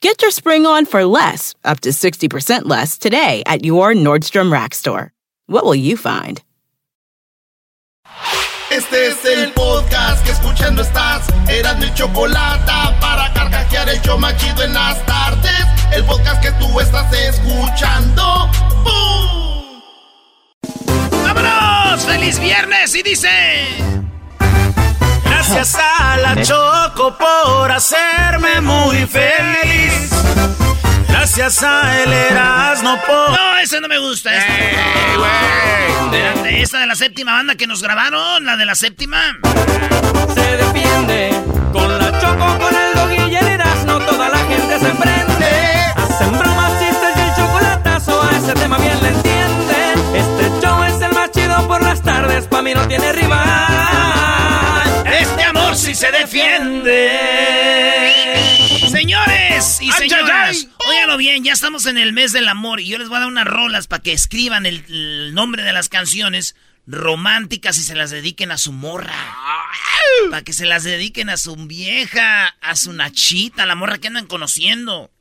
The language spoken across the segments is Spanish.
Get your spring on for less, up to 60% less, today at your Nordstrom Rack store. What will you find? Este es el podcast que escuchando estás. Eran mi chocolate para carcajear el show machido en las tardes. El podcast que tú estás escuchando. ¡Bum! ¡Vámonos! ¡Feliz viernes! Y dice. Gracias a la Choco por hacerme muy feliz. Gracias a el Erasmo por... No, ese no me gusta. Esta, de, esta de la séptima banda que nos grabaron, la de la séptima. Se defiende con la Choco, con el dog y el Erasmo, toda la gente se prende. Hacen bromas, chistes y el chocolatazo, a ese tema bien le entienden. Este show es el más chido por las tardes, pa' mí no tiene rival. Sí se defiende. Señores y señoras, óiganlo bien, ya estamos en el mes del amor y yo les voy a dar unas rolas para que escriban el, el nombre de las canciones románticas y se las dediquen a su morra. Para que se las dediquen a su vieja, a su nachita, a la morra que andan conociendo.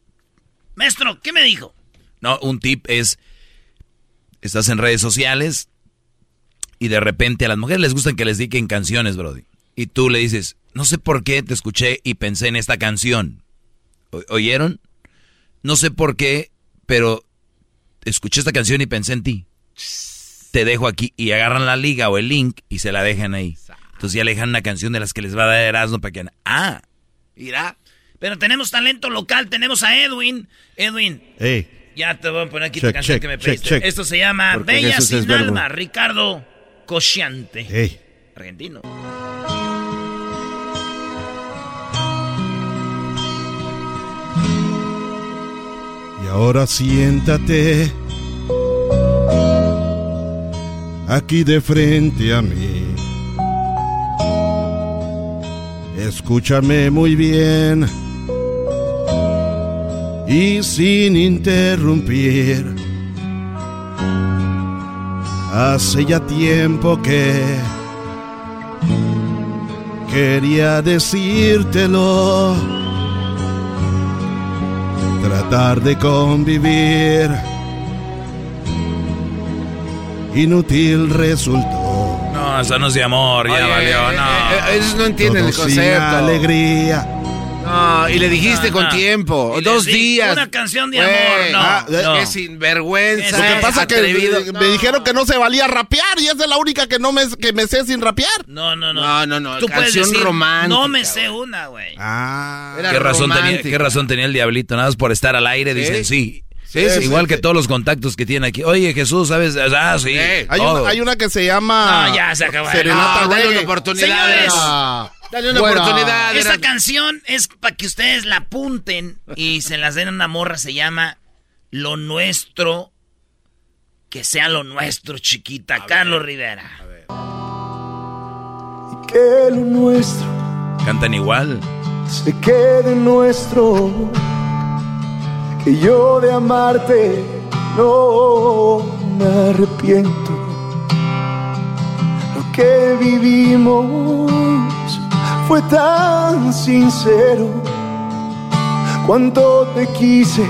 Maestro, ¿qué me dijo? No, un tip es, estás en redes sociales y de repente a las mujeres les gustan que les dediquen canciones, Brody. Y tú le dices, no sé por qué te escuché y pensé en esta canción. ¿O- ¿Oyeron? No sé por qué, pero escuché esta canción y pensé en ti. Te dejo aquí y agarran la liga o el link y se la dejan ahí. Entonces ya le dejan una canción de las que les va a dar Erasmo para que... Ah, Mira. Pero tenemos talento local, tenemos a Edwin. Edwin, Ey, ya te voy a poner aquí Check, tu canción check, que me pediste. check. Esto se llama Porque Bella Jesús sin alma, Ricardo Cosciante. ey. Argentino. Y ahora siéntate aquí de frente a mí. Escúchame muy bien y sin interrumpir. Hace ya tiempo que quería decírtelo tratar de convivir. Inútil resultó. no, eso no es de amor, ya Oye, valió, eh, no. eh, ellos no entienden Todo el sin concepto. alegría. No, y le dijiste No, con no. tiempo. Y Dos días. una canción de amor, no, ah, no. Qué sinvergüenza. Lo que pasa es que me dijeron que no se valía rapear y esa es la única que no me, que me sé sin rapear. No, no, no. No, no, no, Tú canción decir, romántica, no me sé una, güey. Ah. Era ¿Qué razón, tenía. ¿Qué razón tenía el diablito? Nada más por estar al aire, Sí. dicen sí. Sí, Es sí, igual sí, que sí. todos los contactos que tiene aquí. Oye, Jesús, ¿sabes? Ah, sí. Eh, Hay una, hay una que se llama No, ya se acabó. Serenata No, dale Reggae. una oportunidad. Señores. Dale una fuera. oportunidad. Esta era- canción es para que ustedes la apunten y se las den a una morra. Se llama Lo Nuestro. Que sea lo nuestro, chiquita. Carlos Rivera. Que lo nuestro Cantan igual. se quede nuestro. Que yo de amarte no me arrepiento. Lo que vivimos fue tan sincero. Cuánto te quise,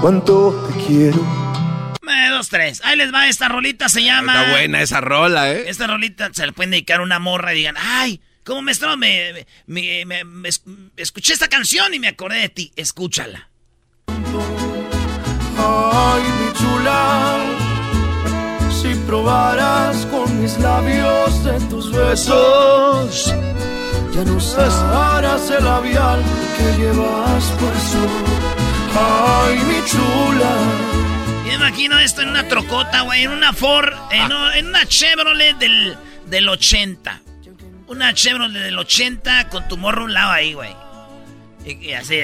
cuánto te quiero. Eh, dos, tres. Ahí les va esta rolita. Se llama. Está buena esa rola, ¿eh? Esta rolita se le pueden dedicar a una morra y digan, ay, ¿cómo me, estaba- me, me- me- me es- escuché esta canción y me acordé de ti? Escúchala. Ay, mi chula, si probaras con mis labios de tus besos. Ya no cesarás el labial que llevas puesto. Ay, mi chula. Yo imagino esto en una trocota, güey, en una Ford, en, o- en una Chevrolet del, del 80. Una Chevrolet del 80 con tu morro a un lado ahí, güey. Y, y así.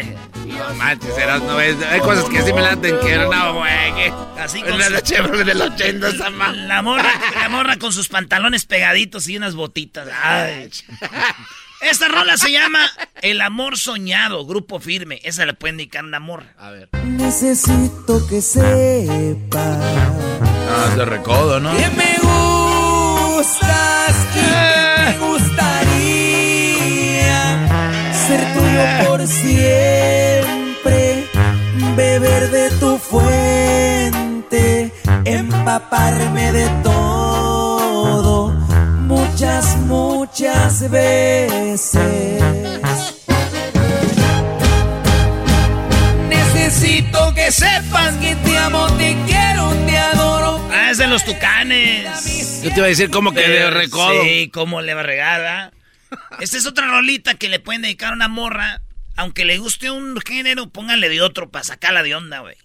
No manches, eras, no ves. Hay cosas que sí me laten que no, güey. que- Así En la Chevrolet del 80, esa La morra, la morra con sus pantalones pegaditos y unas botitas. Ay. Esta rola se llama El amor soñado, grupo firme. Esa le puede indicar una morra. A ver. Necesito que sepas Ah, es de recodo, ¿no? que me gustas que me gustaría tuyo por siempre, beber de tu fuente, empaparme de todo, muchas, muchas veces. Necesito que sepas que te amo, te quiero, te adoro. Ah, es de los tucanes. Yo te iba a decir como que de recodo. Sí, cómo le va a regar, ¿verdad? Esta es otra rolita que le pueden dedicar a una morra. Aunque le guste un género, pónganle de otro para sacarla de onda, güey.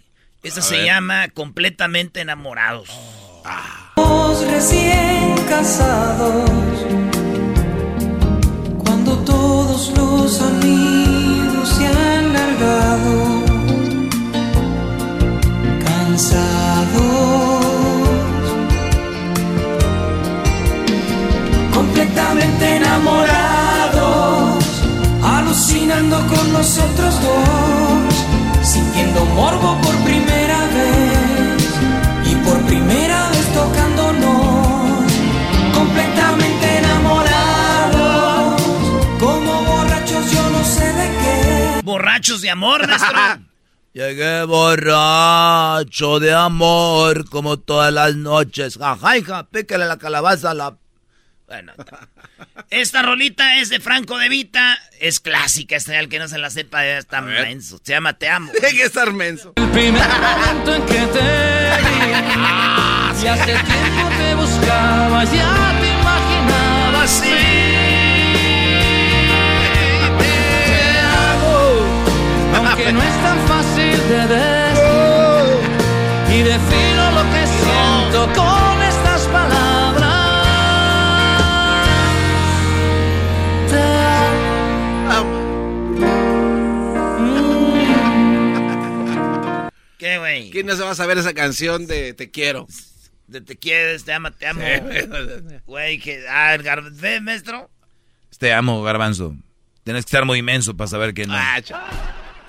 Esta se ver. llama Completamente Enamorados. recién casados, cuando todos los amigos se han largado, cansados, completamente enamorados, alucinando con nosotros dos, sintiendo morbo por primera vez y por primera vez tocándonos, completamente enamorados, como borrachos yo no sé de qué. Borrachos de amor, maestro. Llegué borracho de amor como todas las noches. Jaja, hija, pícale la calabaza a la... Bueno, esta rolita es de Franco De Vita. Es clásica, esta el que no se la sepa está ver. menso. Se llama Te Amo. Hay que estar menso. El primer momento en que te vi, y hace tiempo te buscaba, ya te imaginaba así. Te hago, aunque no es tan fácil de decir, ¿Qué, güey? ¿Quién no se va a saber esa canción de Te quiero? De Te quieres, te ama, te amo. Güey, que... Ah, el gar- ¿Ve, maestro? Te amo, garbanzo. Tienes que estar muy inmenso para saber que no. Ah,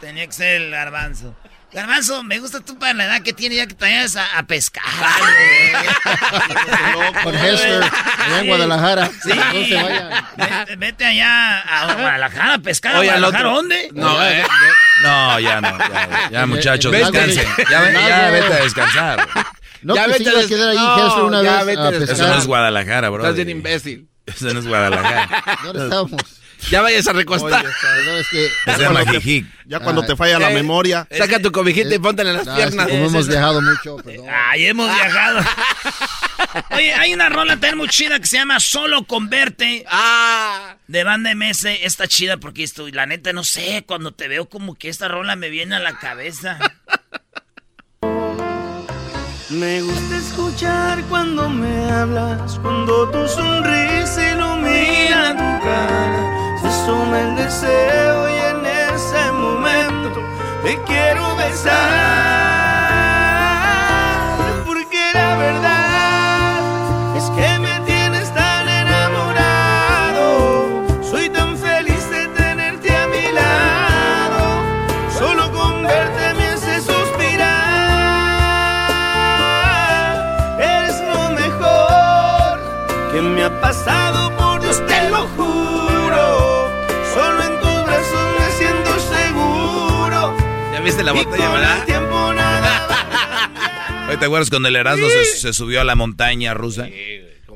Tenía que ser el garbanzo. Garbanzo, me gusta tú para la edad que tiene ya que te vayas a, a pescar. Con Hester, allá en Guadalajara. Sí. No se vayan. Vete, vete allá a Guadalajara a pescar. Oye, ¿A al Guadalajara otro. dónde? No, eh. No, ya no. Ya, ya, muchachos, descansen. Ya, ve- ya vete a descansar. No, Ya que vete a des- quedar ahí no, una ya vez vete a. Eso no es Guadalajara, bro. Estás bien imbécil. Eso no es Guadalajara. ¿Dónde estábamos? Ya vayas a recostar. Perdón, es que... Ah, Ya cuando te falla la Eh, memoria. Saca tu cobijita y póntela en las No, es que piernas. como hemos viajado mucho, perdón. Ay, hemos viajado. Oye, hay una rola tan muy chida que se llama Solo Converte Ah, de Banda MS. Está chida porque estoy, la neta, no sé, cuando te veo como que esta rola me viene a la cabeza. Me gusta escuchar cuando me hablas, cuando tu sonrisa ilumina tu cara. Suma el deseo y en ese momento te quiero besar. Porque la verdad es que me tienes tan enamorado. Soy tan feliz de tenerte a mi lado. Solo con verte me hace suspirar. Eres lo mejor que me ha pasado viste la botella, verdad? tiempo nada ¿Te acuerdas cuando el Erasmo se, se subió a la montaña rusa?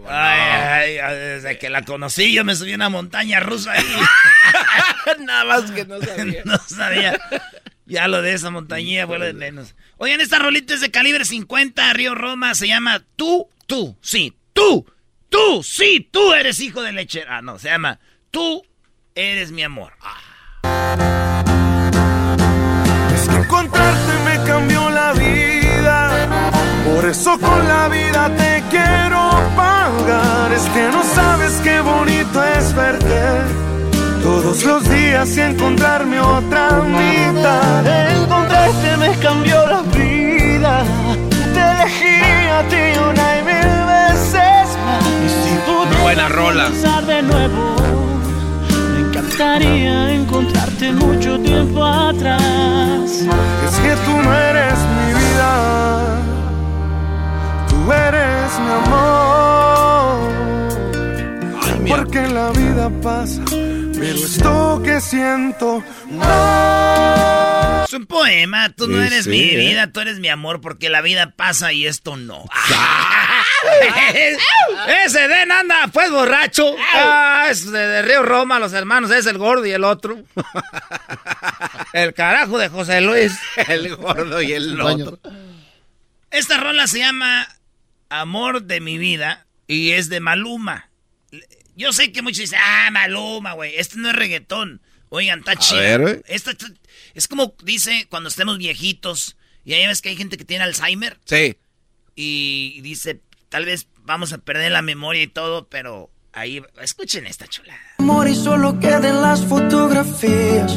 Ay, ay, desde que la conocí yo me subí a una montaña rusa ahí. Nada más que no sabía. no sabía. Ya lo de esa montañía fue lo de menos. Oigan, esta rolita es de calibre 50, Río Roma, se llama Tú, Tú, sí, Tú. Tú, sí, tú eres hijo de lechera. Ah, no, se llama Tú eres mi amor. Es Por eso con la vida te quiero pagar. Es que no sabes qué bonito es verte. Todos los días y encontrarme otra mitad. Encontrarte me cambió la vida. Te elegiría a ti una y mil veces más. Y si pudiera Buena rola. de nuevo, me encantaría encontrarte mucho tiempo atrás. Es que tú no eres mi vida, tú eres mi amor. Porque la vida pasa, pero esto que siento no. Es un poema, tú no eres sí, mi ¿eh? vida, tú eres mi amor, porque la vida pasa y esto no. Ese Den anda, pues borracho. Ah, es de, de Río Roma, los hermanos, es el gordo y el otro. El carajo de José Luis. El gordo y el otro. Esta rola se llama Amor de mi vida y es de Maluma. Yo sé que muchos dicen, ah, Maluma, güey, este no es reggaetón. Oigan, está chido. ver, güey. Esta- esta- es como dice cuando estemos viejitos y ahí ves que hay gente que tiene Alzheimer Sí. y dice, tal vez vamos a perder la memoria y todo, pero ahí, escuchen esta chulada. amor y solo queden las fotografías.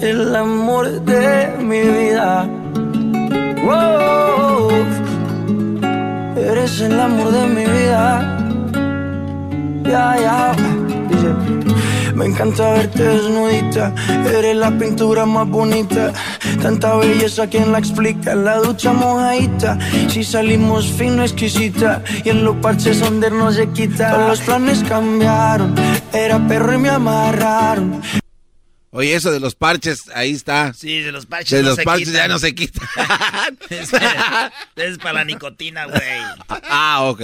el amor de mi vida. Oh, eres el amor de mi vida. Ya, ya. Dice, me encanta verte desnudita. Eres la pintura más bonita. Tanta belleza, ¿quién la explica? La ducha mojadita. Si salimos fino, exquisita. Y en los parches donde no se quita. Todos los planes cambiaron. Era perro y me amarraron. Oye, eso de los parches, ahí está. Sí, de los parches De no los se parches quitan. ya no se quita. es, es para la nicotina, güey. ah, ok.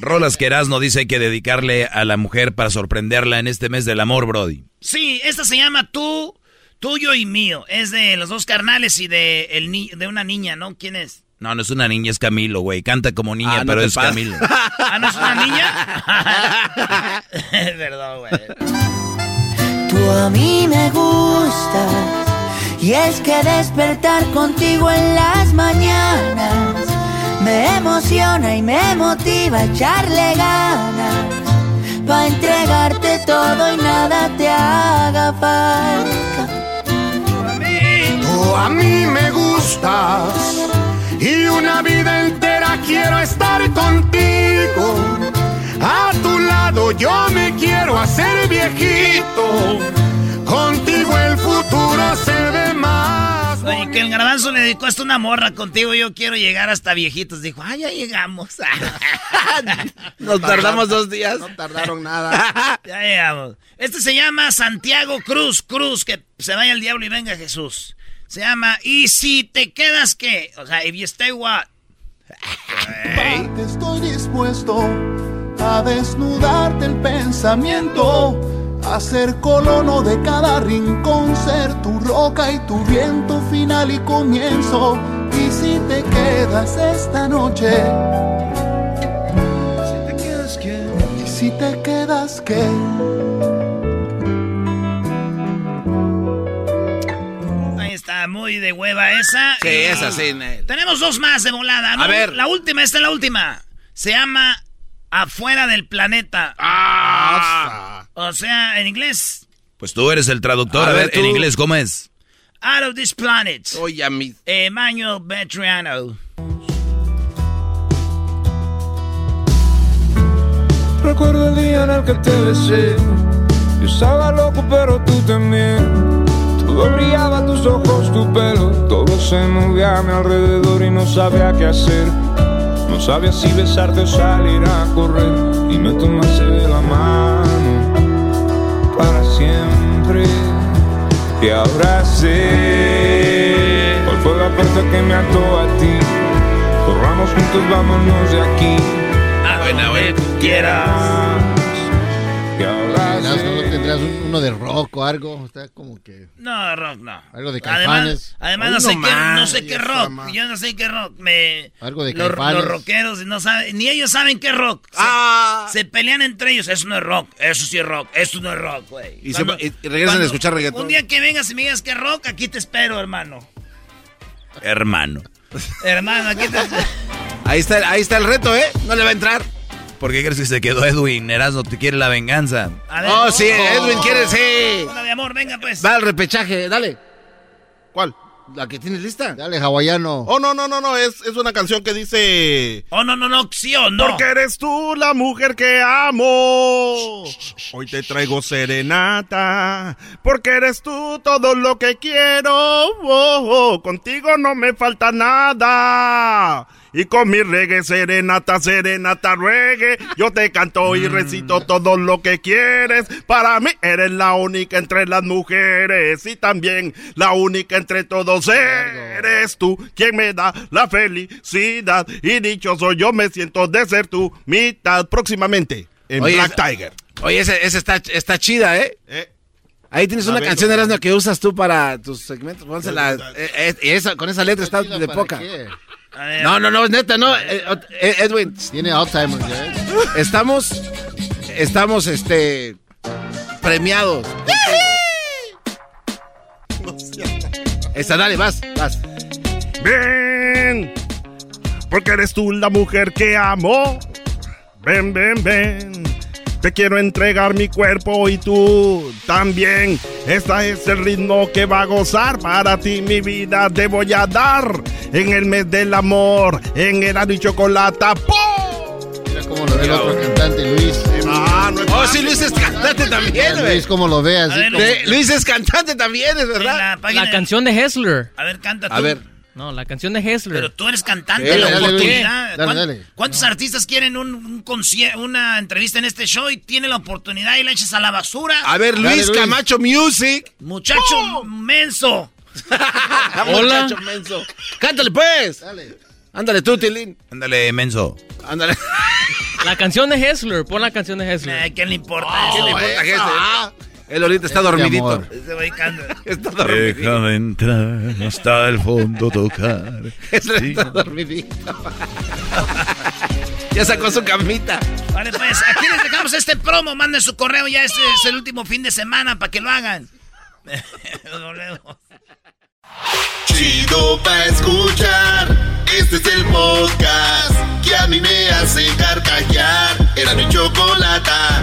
Rolas que Erasmo dice hay que dedicarle a la mujer para sorprenderla en este mes del amor, Brody. Sí, esta se llama Tú, Tuyo y Mío. Es de los dos carnales y de, el ni- de una niña, ¿no? ¿Quién es? No, no es una niña, es Camilo, güey. Canta como niña, Ah, pero es. Camilo. ¿Ah, no es una niña? Perdón, güey. Tú a mí me gustas y es que despertar contigo en las mañanas me emociona y me motiva a echarle ganas para entregarte todo y nada te haga falta. Tú a mí me gustas y una vida entera quiero estar contigo. A tu lado yo me quiero hacer viejito. Contigo el futuro se ve más. Oye, que el garbanzo le dedicó hasta una morra contigo. Yo quiero llegar hasta viejitos. Dijo, ah, ya llegamos. Nos tardamos dos días. No tardaron nada. ya llegamos. Este se llama Santiago Cruz. Cruz, que se vaya el diablo y venga Jesús. Se llama ¿Y si te quedas qué? O sea, if you stay what? Estoy dispuesto a desnudarte el pensamiento, a ser colono de cada rincón, ser tu roca y tu viento final y comienzo. Y si te quedas esta noche, si te quedas qué, y si te quedas qué. Ahí está, muy de hueva esa. Sí, Y es así, Nel. Tenemos dos más de volada. ¿no? A ver. La última, esta es la última. Se llama Afuera del planeta. Ah. O sea, en inglés, Pues tú eres el traductor. A A, ver, en inglés, ¿cómo es? Out of this planet. Oye, a mí. Emmanuel Betriano. Recuerdo el día en el que te besé. Yo estaba loco, pero tú también. Todo brillaba, tus ojos, tu pelo. Todo se movía a mi alrededor y no sabía qué hacer. No sabía si besarte o salir a correr y me tomaste de la mano para siempre. Y ahora sé cuál fue la puerta que me ató a ti. Corramos juntos, vámonos de aquí. A donde tú quieras. Y ahora Verás, ¿no sé uno de rock o algo? Está como que... No, rock no. Algo de Caifanes. además no, sé qué, no sé qué rock. Yo no sé qué rock. Me, Algo de los, Caifanes. los rockeros no saben, ni ellos saben qué rock. Se, Ah. se pelean entre ellos. Eso no es rock. Eso sí es rock. Eso no es rock, güey. Y se Cuando- va- y- y regresan cuando- a escuchar reggaetón. Un día que vengas y me digas que rock, aquí te espero, hermano. Hermano. Hermano, aquí te espero. Ahí está, ahí está el reto, ¿eh? No le va a entrar. ¿Por qué crees que se quedó Edwin? Erasmo te quiere la venganza. Ver, Oh, sí, Edwin quiere, sí. Hola, mi amor, venga pues. Va al repechaje, dale. ¿Cuál? La que tienes lista. Dale, hawaiano. Oh, no, no, no, no, es, es una canción que dice... Oh, no, no, no, sí o no. Porque eres tú la mujer que amo. Hoy te traigo serenata. Porque eres tú todo lo que quiero. Oh, oh, contigo no me falta nada. Y con mi reggae, serenata, serenata, reggae. Yo te canto y recito todo lo que quieres. Para mí eres la única entre las mujeres. Y también la única entre todos eres tú. Quien me da la felicidad. Y dichoso yo me siento de ser tu mitad. Próximamente en Oye, Black Tiger. Oye, esa, está, está chida, ¿eh? Eh, Ahí tienes La una vendo. canción, Erasmo, que usas tú para tus segmentos. Pónsela. Eh, eh, y esa, con esa letra está de ¿Para poca. qué? No, no, no, es neta, no. Eh, eh, Edwin, Tiene Alzheimer ya. ¿eh? estamos, estamos, este, premiados. Esta, dale, vas, vas. Ven, porque eres tú la mujer que amo. Ven, ven, ven. Te quiero entregar mi cuerpo y tú también. Este es el ritmo que va a gozar. Para ti mi vida te voy a dar. En el mes del amor, en el y chocolate. ¡Pum! Mira cómo lo ve el otro cantante, Luis. Ah, no es Oh, sí, Luis es cantante también, güey. Luis, cómo lo ve, así A ver, como- Sí, Luis es cantante también, es verdad. La canción de Hessler. A ver, canta tú. A ver. No, la canción de Hessler. Pero tú eres cantante, la dale, oportunidad. Dale, ¿Cuán- dale. ¿Cuántos artistas quieren un, un una entrevista en este show y tienen la oportunidad y la echas a la basura? A ver, Dale, Luis Luis. Camacho Music. Muchacho menso. Hola. Muchacho menso. Cántale, pues. Dale. Ándale tú, Tilín. Ándale, menso. Ándale. La canción de Hessler. Pon la canción de Hessler. Ay, ¿Qué le importa? ¿Qué le eso? importa, gente? Él ahorita está dormidito. Está dormidito. Déjame entrar hasta el fondo tocar. Está dormidito. ya sacó su camita. Vale, pues aquí les dejamos este promo. Manden su correo. Ya este es el último fin de semana para que lo hagan. Chido pa' escuchar. Este es el podcast que a mí me hace carcajear. Era mi chocolata.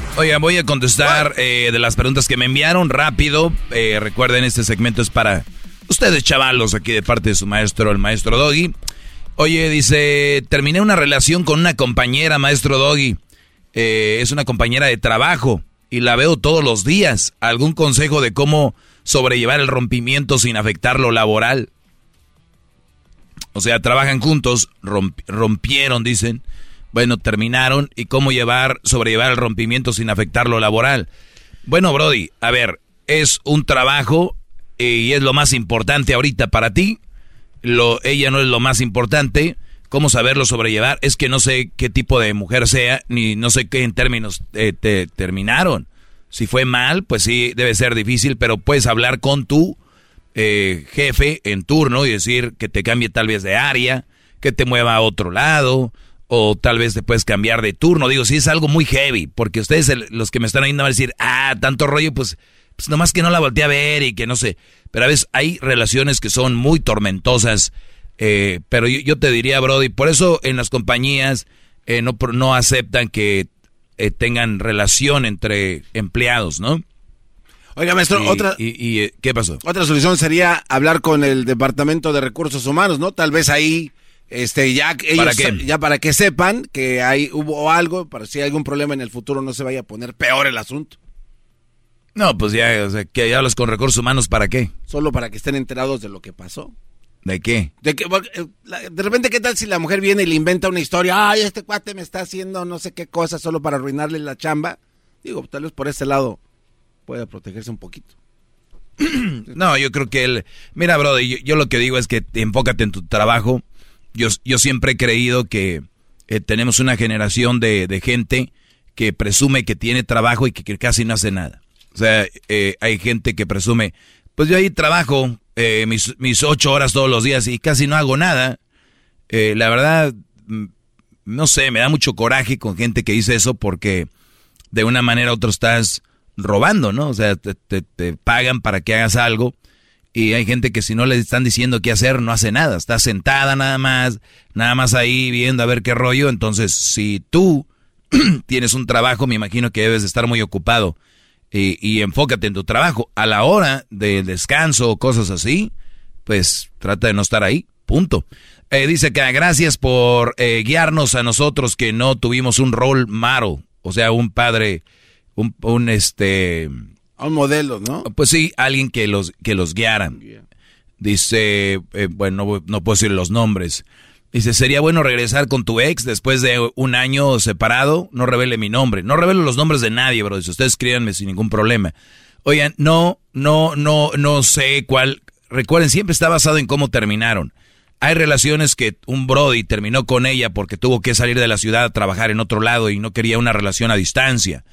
Voy a contestar eh, de las preguntas que me enviaron rápido. Eh, recuerden, este segmento es para ustedes, chavalos, aquí de parte de su maestro, el maestro Doggy. Oye, dice, terminé una relación con una compañera, maestro Doggy. Eh, es una compañera de trabajo y la veo todos los días. ¿Algún consejo de cómo sobrellevar el rompimiento sin afectar lo laboral? O sea, trabajan juntos, romp- rompieron, dicen. Bueno, terminaron. ¿Y cómo llevar, sobrellevar el rompimiento sin afectar lo laboral? Bueno, Brody, a ver, es un trabajo eh, y es lo más importante ahorita para ti. Lo, ella no es lo más importante. ¿Cómo saberlo sobrellevar? Es que no sé qué tipo de mujer sea, ni no sé qué en términos eh, te terminaron. Si fue mal, pues sí, debe ser difícil, pero puedes hablar con tu eh, jefe en turno y decir que te cambie tal vez de área, que te mueva a otro lado, o tal vez te puedes cambiar de turno. Digo, si es algo muy heavy, porque ustedes, el- los que me están oyendo, van a decir, ah, tanto rollo, pues, pues nomás que no la volteé a ver y que no sé. Pero a veces hay relaciones que son muy tormentosas Eh, pero yo, yo, te diría, Brody, por eso en las compañías eh, no, no aceptan que eh, tengan relación entre empleados, ¿no? Oiga, maestro, y, otra... Y, y, eh, ¿Qué pasó? Otra solución sería hablar con el Departamento de Recursos Humanos, ¿no? Tal vez ahí, este, ya ellos, ya para que sepan que hay, hubo algo, para si hay algún problema en el futuro no se vaya a poner peor el asunto. No, pues ya, o sea, que ya hablas con recursos humanos, ¿para qué? Solo para que estén enterados de lo que pasó. ¿De qué? De, que, eh, de repente, ¿qué tal si la mujer viene y le inventa una historia? Ay, este cuate me está haciendo no sé qué cosa solo para arruinarle la chamba. Digo, tal vez por ese lado pueda protegerse un poquito. No, yo creo que él... Mira, brother, yo, yo, lo que digo es que enfócate en tu trabajo. Yo, yo siempre he creído que eh, tenemos una generación de, de, gente que presume que tiene trabajo y que, casi no hace nada. O sea, eh, hay gente que presume, pues yo ahí trabajo eh, mis, mis, ocho horas todos los días y casi no hago nada. Eh, la verdad, no sé, me da mucho coraje con gente que dice eso porque de una manera u otra estás robando, ¿no? O sea, te, te, te, pagan para que hagas algo y hay gente que si no le están diciendo qué hacer, no hace nada. Está sentada nada más, nada más ahí viendo a ver qué rollo. Entonces, si tú tienes un trabajo, me imagino que debes de estar muy ocupado y, y, enfócate en tu trabajo. A la hora de descanso o cosas así, pues trata de no estar ahí, punto. Eh, dice que gracias por eh, guiarnos a nosotros que no tuvimos un rol malo, o sea, un padre, un este... Un modelo, ¿no? Pues sí, alguien que los, que los guiara. Dice, eh, bueno, no, no puedo decir los nombres. Dice, sería bueno regresar con tu ex después de un año separado. No revele mi nombre. No revelo los nombres de nadie, bro. Dice, ustedes escríbanme sin ningún problema. Oigan, no, no, no, no sé cuál. Recuerden, siempre está basado en cómo terminaron. Hay relaciones que un Brody terminó con ella porque tuvo que salir de la ciudad a trabajar en otro lado y no quería una relación a distancia.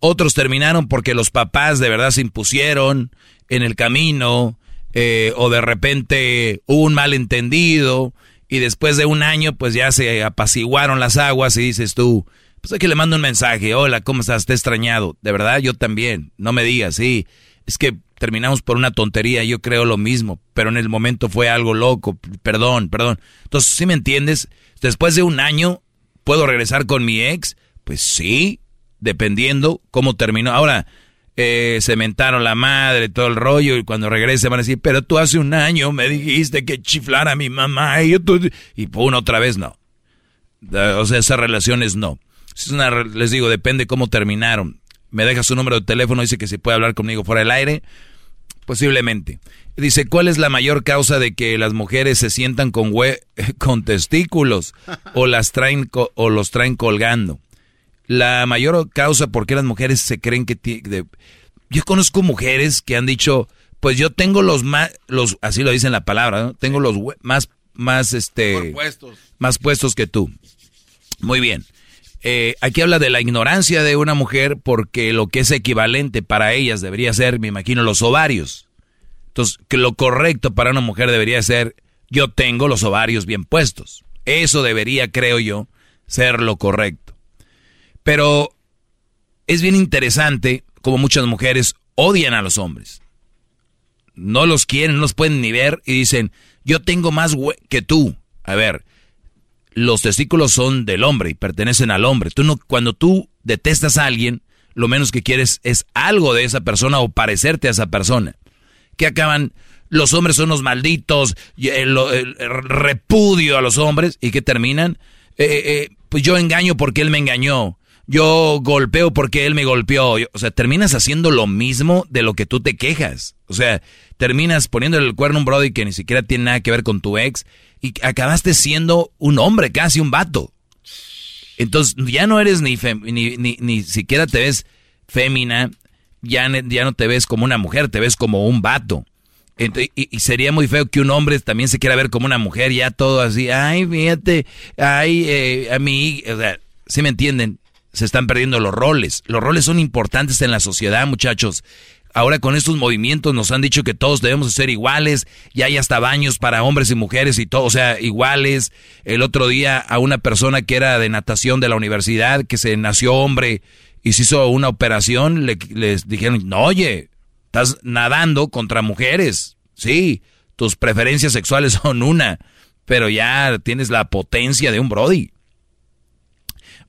Otros terminaron porque los papás de verdad se impusieron en el camino eh, o de repente hubo un malentendido y después de un año pues ya se apaciguaron las aguas y dices tú, pues hay que le mando un mensaje, hola, ¿cómo estás? Te he extrañado. De verdad, yo también. No me digas, sí. Es que terminamos por una tontería, yo creo lo mismo, pero en el momento fue algo loco, perdón, perdón. Entonces, ¿sí me entiendes? Después de un año, ¿puedo regresar con mi ex? Pues sí, dependiendo cómo terminó. Ahora, eh, cementaron la madre, todo el rollo, y cuando regrese van a decir, pero tú hace un año me dijiste que chiflara a mi mamá, y yo tú... Y pum, otra vez no. O sea, esas relaciones no. Es una, les digo, depende cómo terminaron. Me deja su número de teléfono, dice que si puede hablar conmigo fuera del aire. Posiblemente. Dice, ¿cuál es la mayor causa de que las mujeres se sientan con, hue con testículos o, las traen o los traen colgando? La mayor causa por qué las mujeres se creen que... De, yo conozco mujeres que han dicho, pues yo tengo los más, los, así lo dice en la palabra, ¿no? Tengo los más, más, este... Puestos. Más puestos que tú. Muy bien. Eh, aquí habla de la ignorancia de una mujer porque lo que es equivalente para ellas debería ser, me imagino, los ovarios. Entonces, que lo correcto para una mujer debería ser, yo tengo los ovarios bien puestos. Eso debería, creo yo, ser lo correcto. Pero es bien interesante como muchas mujeres odian a los hombres. No los quieren, no los pueden ni ver y dicen, yo tengo más que tú. A ver, los testículos son del hombre y pertenecen al hombre. Tú no, cuando tú detestas a alguien, lo menos que quieres es algo de esa persona o parecerte a esa persona. Que acaban, los hombres son los malditos, repudio a los hombres y que terminan, eh, eh, pues yo engaño porque él me engañó. Yo golpeo porque él me golpeó. O sea, terminas haciendo lo mismo de lo que tú te quejas. O sea, terminas poniéndole el cuerno a un brody que ni siquiera tiene nada que ver con tu ex y acabaste siendo un hombre, casi un vato. Entonces, ya no eres ni, ni, ni, siquiera te ves fémina, ya, no te ves como una mujer, te ves como un vato. Y, sería muy feo que un hombre también se quiera ver como una mujer, ya todo así, ay, fíjate, ay, eh, a mí, o sea, ¿sí me entienden? Se están perdiendo los roles. Los roles son importantes en la sociedad, muchachos. Ahora con estos movimientos nos han dicho que todos debemos ser iguales, ya hay hasta baños para hombres y mujeres y todo, o sea, iguales. El otro día a una persona que era de natación de la universidad, que se nació hombre y se hizo una operación, le, les dijeron, no, oye, estás nadando contra mujeres, sí, tus preferencias sexuales son una, pero ya tienes la potencia de un Brody.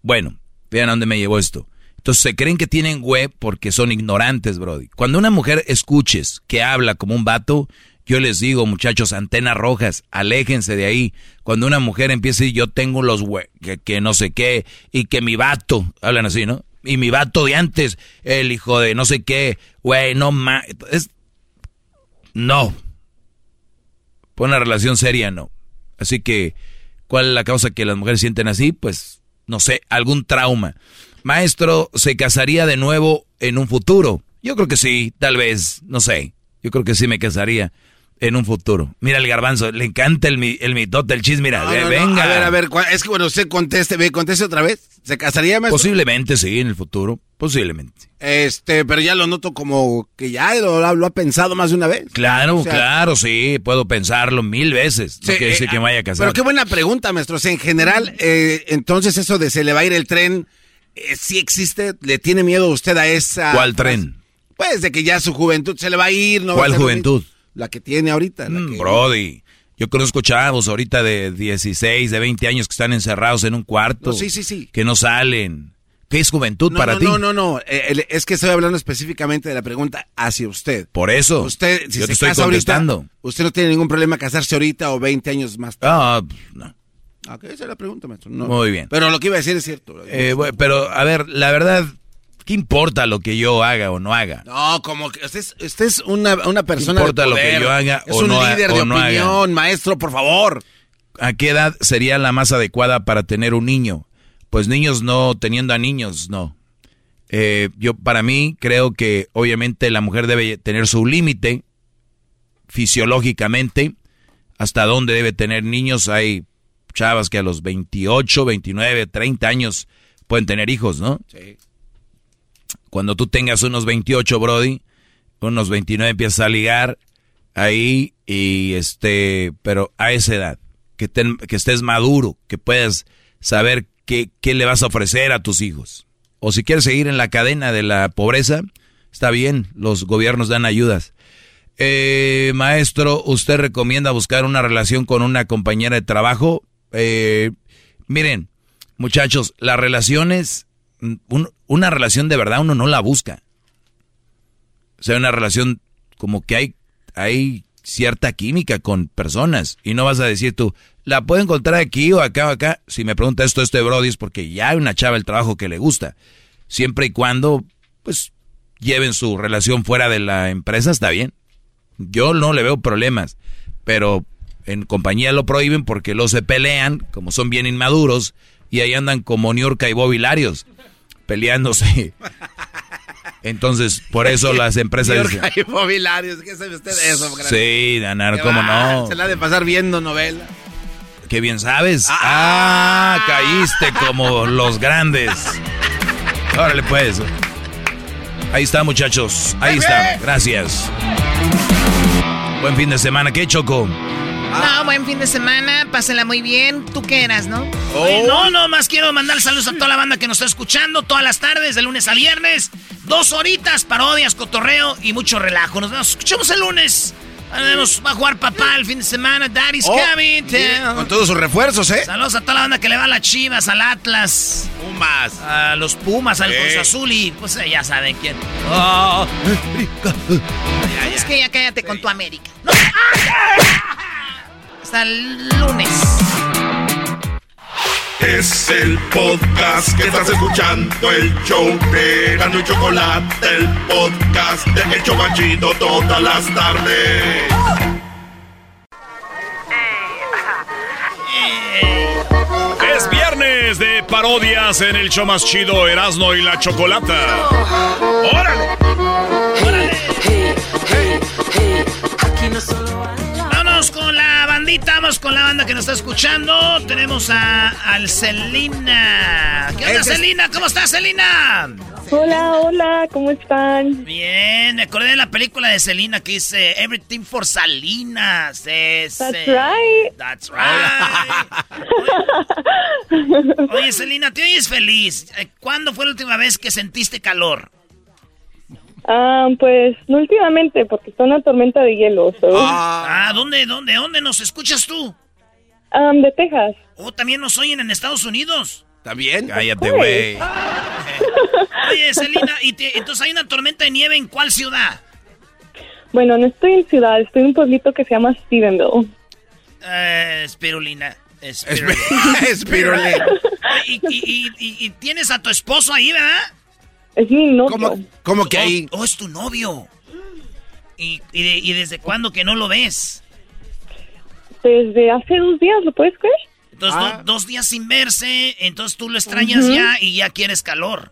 Bueno, vean a dónde me llevó esto. Entonces se creen que tienen web porque son ignorantes, Brody. Cuando una mujer escuches que habla como un vato, yo les digo, muchachos, antenas rojas, aléjense de ahí. Cuando una mujer empieza y yo tengo los hue que, no sé qué, y que mi vato, hablan así, ¿no? Y mi vato de antes, el hijo de no sé qué, güey, no más. No. Por una relación seria, no. Así que, ¿cuál es la causa que las mujeres sienten así? Pues, no sé, algún trauma. Maestro, ¿se casaría de nuevo en un futuro? Yo creo que sí, tal vez, no sé. Yo creo que sí me casaría en un futuro. Mira el garbanzo, le encanta el, el mitote, el chisme, mira, No, ve- no, no. venga. A ver, a ver, ¿cuál- es que bueno, usted conteste, ve, conteste otra vez. ¿Se casaría, maestro? Posiblemente sí, en el futuro, posiblemente. Este, pero ya lo noto como que ya lo, lo ha pensado más de una vez. Claro, O sea, claro, sí, puedo pensarlo mil veces. No Sí, quiere decir eh, que me vaya a casar. Pero qué buena pregunta, maestro. O sea, en general, eh, entonces eso de se le va a ir el tren, eh, ¿sí existe? ¿Le tiene miedo usted a esa... ¿Cuál tren? Pues de que ya su juventud se le va a ir, ¿no? va a ¿Cuál juventud? mismo. La que tiene ahorita. la Mm, que- Brody, yo conozco chavos ahorita de 16, de 20 años que están encerrados en un cuarto. No, sí, sí, sí. Que no salen. ¿Qué es juventud No, para no, ti? no, no, no. Eh, es que estoy hablando específicamente de la pregunta hacia usted. Por eso. Usted, si yo se te estoy casa contestando. ahorita, usted no tiene ningún problema casarse ahorita o 20 años más tarde. Ah, no. Ok, esa es la pregunta, maestro. No. Muy bien. Pero lo que iba a decir es cierto. Eh, bueno, pero, a ver, la verdad, ¿qué importa lo que yo haga o no haga? No, como que usted es, usted es una, una persona importa de lo que poder. yo haga es o un no ha- líder de o no haga? opinión, maestro, por favor. ¿A qué edad sería la más adecuada para tener un niño? Pues niños no, teniendo a niños, no. Eh, yo, para mí, creo que obviamente la mujer debe tener su límite fisiológicamente. Hasta dónde debe tener niños. Hay chavas que a los 28, 29, 30 años pueden tener hijos, ¿no? Sí. Cuando tú tengas unos 28, Brody, unos 29 empiezas a ligar ahí y este, pero a esa edad, que, ten- que estés maduro, que puedas saber qué, qué le vas a ofrecer a tus hijos. O si quieres seguir en la cadena de la pobreza, está bien, los gobiernos dan ayudas. Eh, maestro, ¿usted recomienda buscar una relación con una compañera de trabajo? Eh, miren, muchachos, las relaciones, un- una relación de verdad uno no la busca. O sea, una relación como que hay, hay cierta química con personas y no vas a decir tú, la puedo encontrar aquí o acá o acá. Si me pregunta esto este Brody es porque ya hay una chava el trabajo que le gusta. Siempre y cuando, pues, lleven su relación fuera de la empresa, está bien. Yo no le veo problemas, pero en compañía lo prohíben porque los se pelean, como son bien inmaduros, y ahí andan como Niurka y Bobby Larios, peleándose. Entonces, por eso las empresas Bobby Larios, ¿qué sabe usted de eso? sí, ganar, Qué cómo va, no. Se la ha de pasar viendo novela. Qué bien sabes. Ah, caíste como los grandes. Órale pues. Ahí está, muchachos. Ahí está. Gracias. Buen fin de semana. ¿Qué choco? No, buen fin de semana, pásela muy bien. ¿Tú qué eras, no? Oye, no, no, más quiero mandar saludos a toda la banda que nos está escuchando todas las tardes, de lunes a viernes. Dos horitas, parodias, cotorreo y mucho relajo. Nos vemos, escuchamos el lunes. Vamos, va a jugar papá el fin de semana. Daddy's Oh, coming. con todos sus refuerzos, ¿eh? Saludos a toda la banda que le va a las chivas, al Atlas. Pumas. A los Pumas, al. Cruz Azul y pues eh, ya saben quién. Oh, Es que ya cállate con tu América. Hasta el lunes. Es el podcast que estás escuchando, el show de Gano y Chocolate, el podcast de El Chocachito todas las tardes. Es viernes de parodias en el show más chido Erasno y la Chocolata. ¡Órale! Vámonos con la bandita, vamos con la banda que nos está escuchando. Tenemos a al Celina. ¿Qué onda, es- Celina? ¿Cómo estás, Celina? Hola, hola, ¿cómo están? Bien, me acordé de la película de Selena que dice Everything for Salinas. Es, That's eh, right. That's right. Oye, Selena, te oyes feliz. Eh, ¿Cuándo fue la última vez que sentiste calor? Ah, pues no últimamente, porque está una tormenta de hielo. so- Ah, ¿dónde, dónde, dónde nos escuchas tú? Um, de Texas. Oh, también nos oyen en Estados Unidos. ¿También? Cállate, güey. Oye, Selena, ¿y te- entonces hay una tormenta de nieve en cuál ciudad? Bueno, no estoy en ciudad, estoy en un pueblito que se llama Stephenville. Eh, espirulina. Espirulina. Espirulina. y, y, y, y- y tienes a tu esposo ahí, ¿verdad? Es mi novio. ¿Cómo, cómo que ahí? Oh, es tu novio. ¿Y, y, de- y desde cuándo que no lo ves? Desde hace dos días, ¿lo puedes creer? Entonces, Ah. do- dos días sin verse, entonces tú lo extrañas ya y ya quieres calor.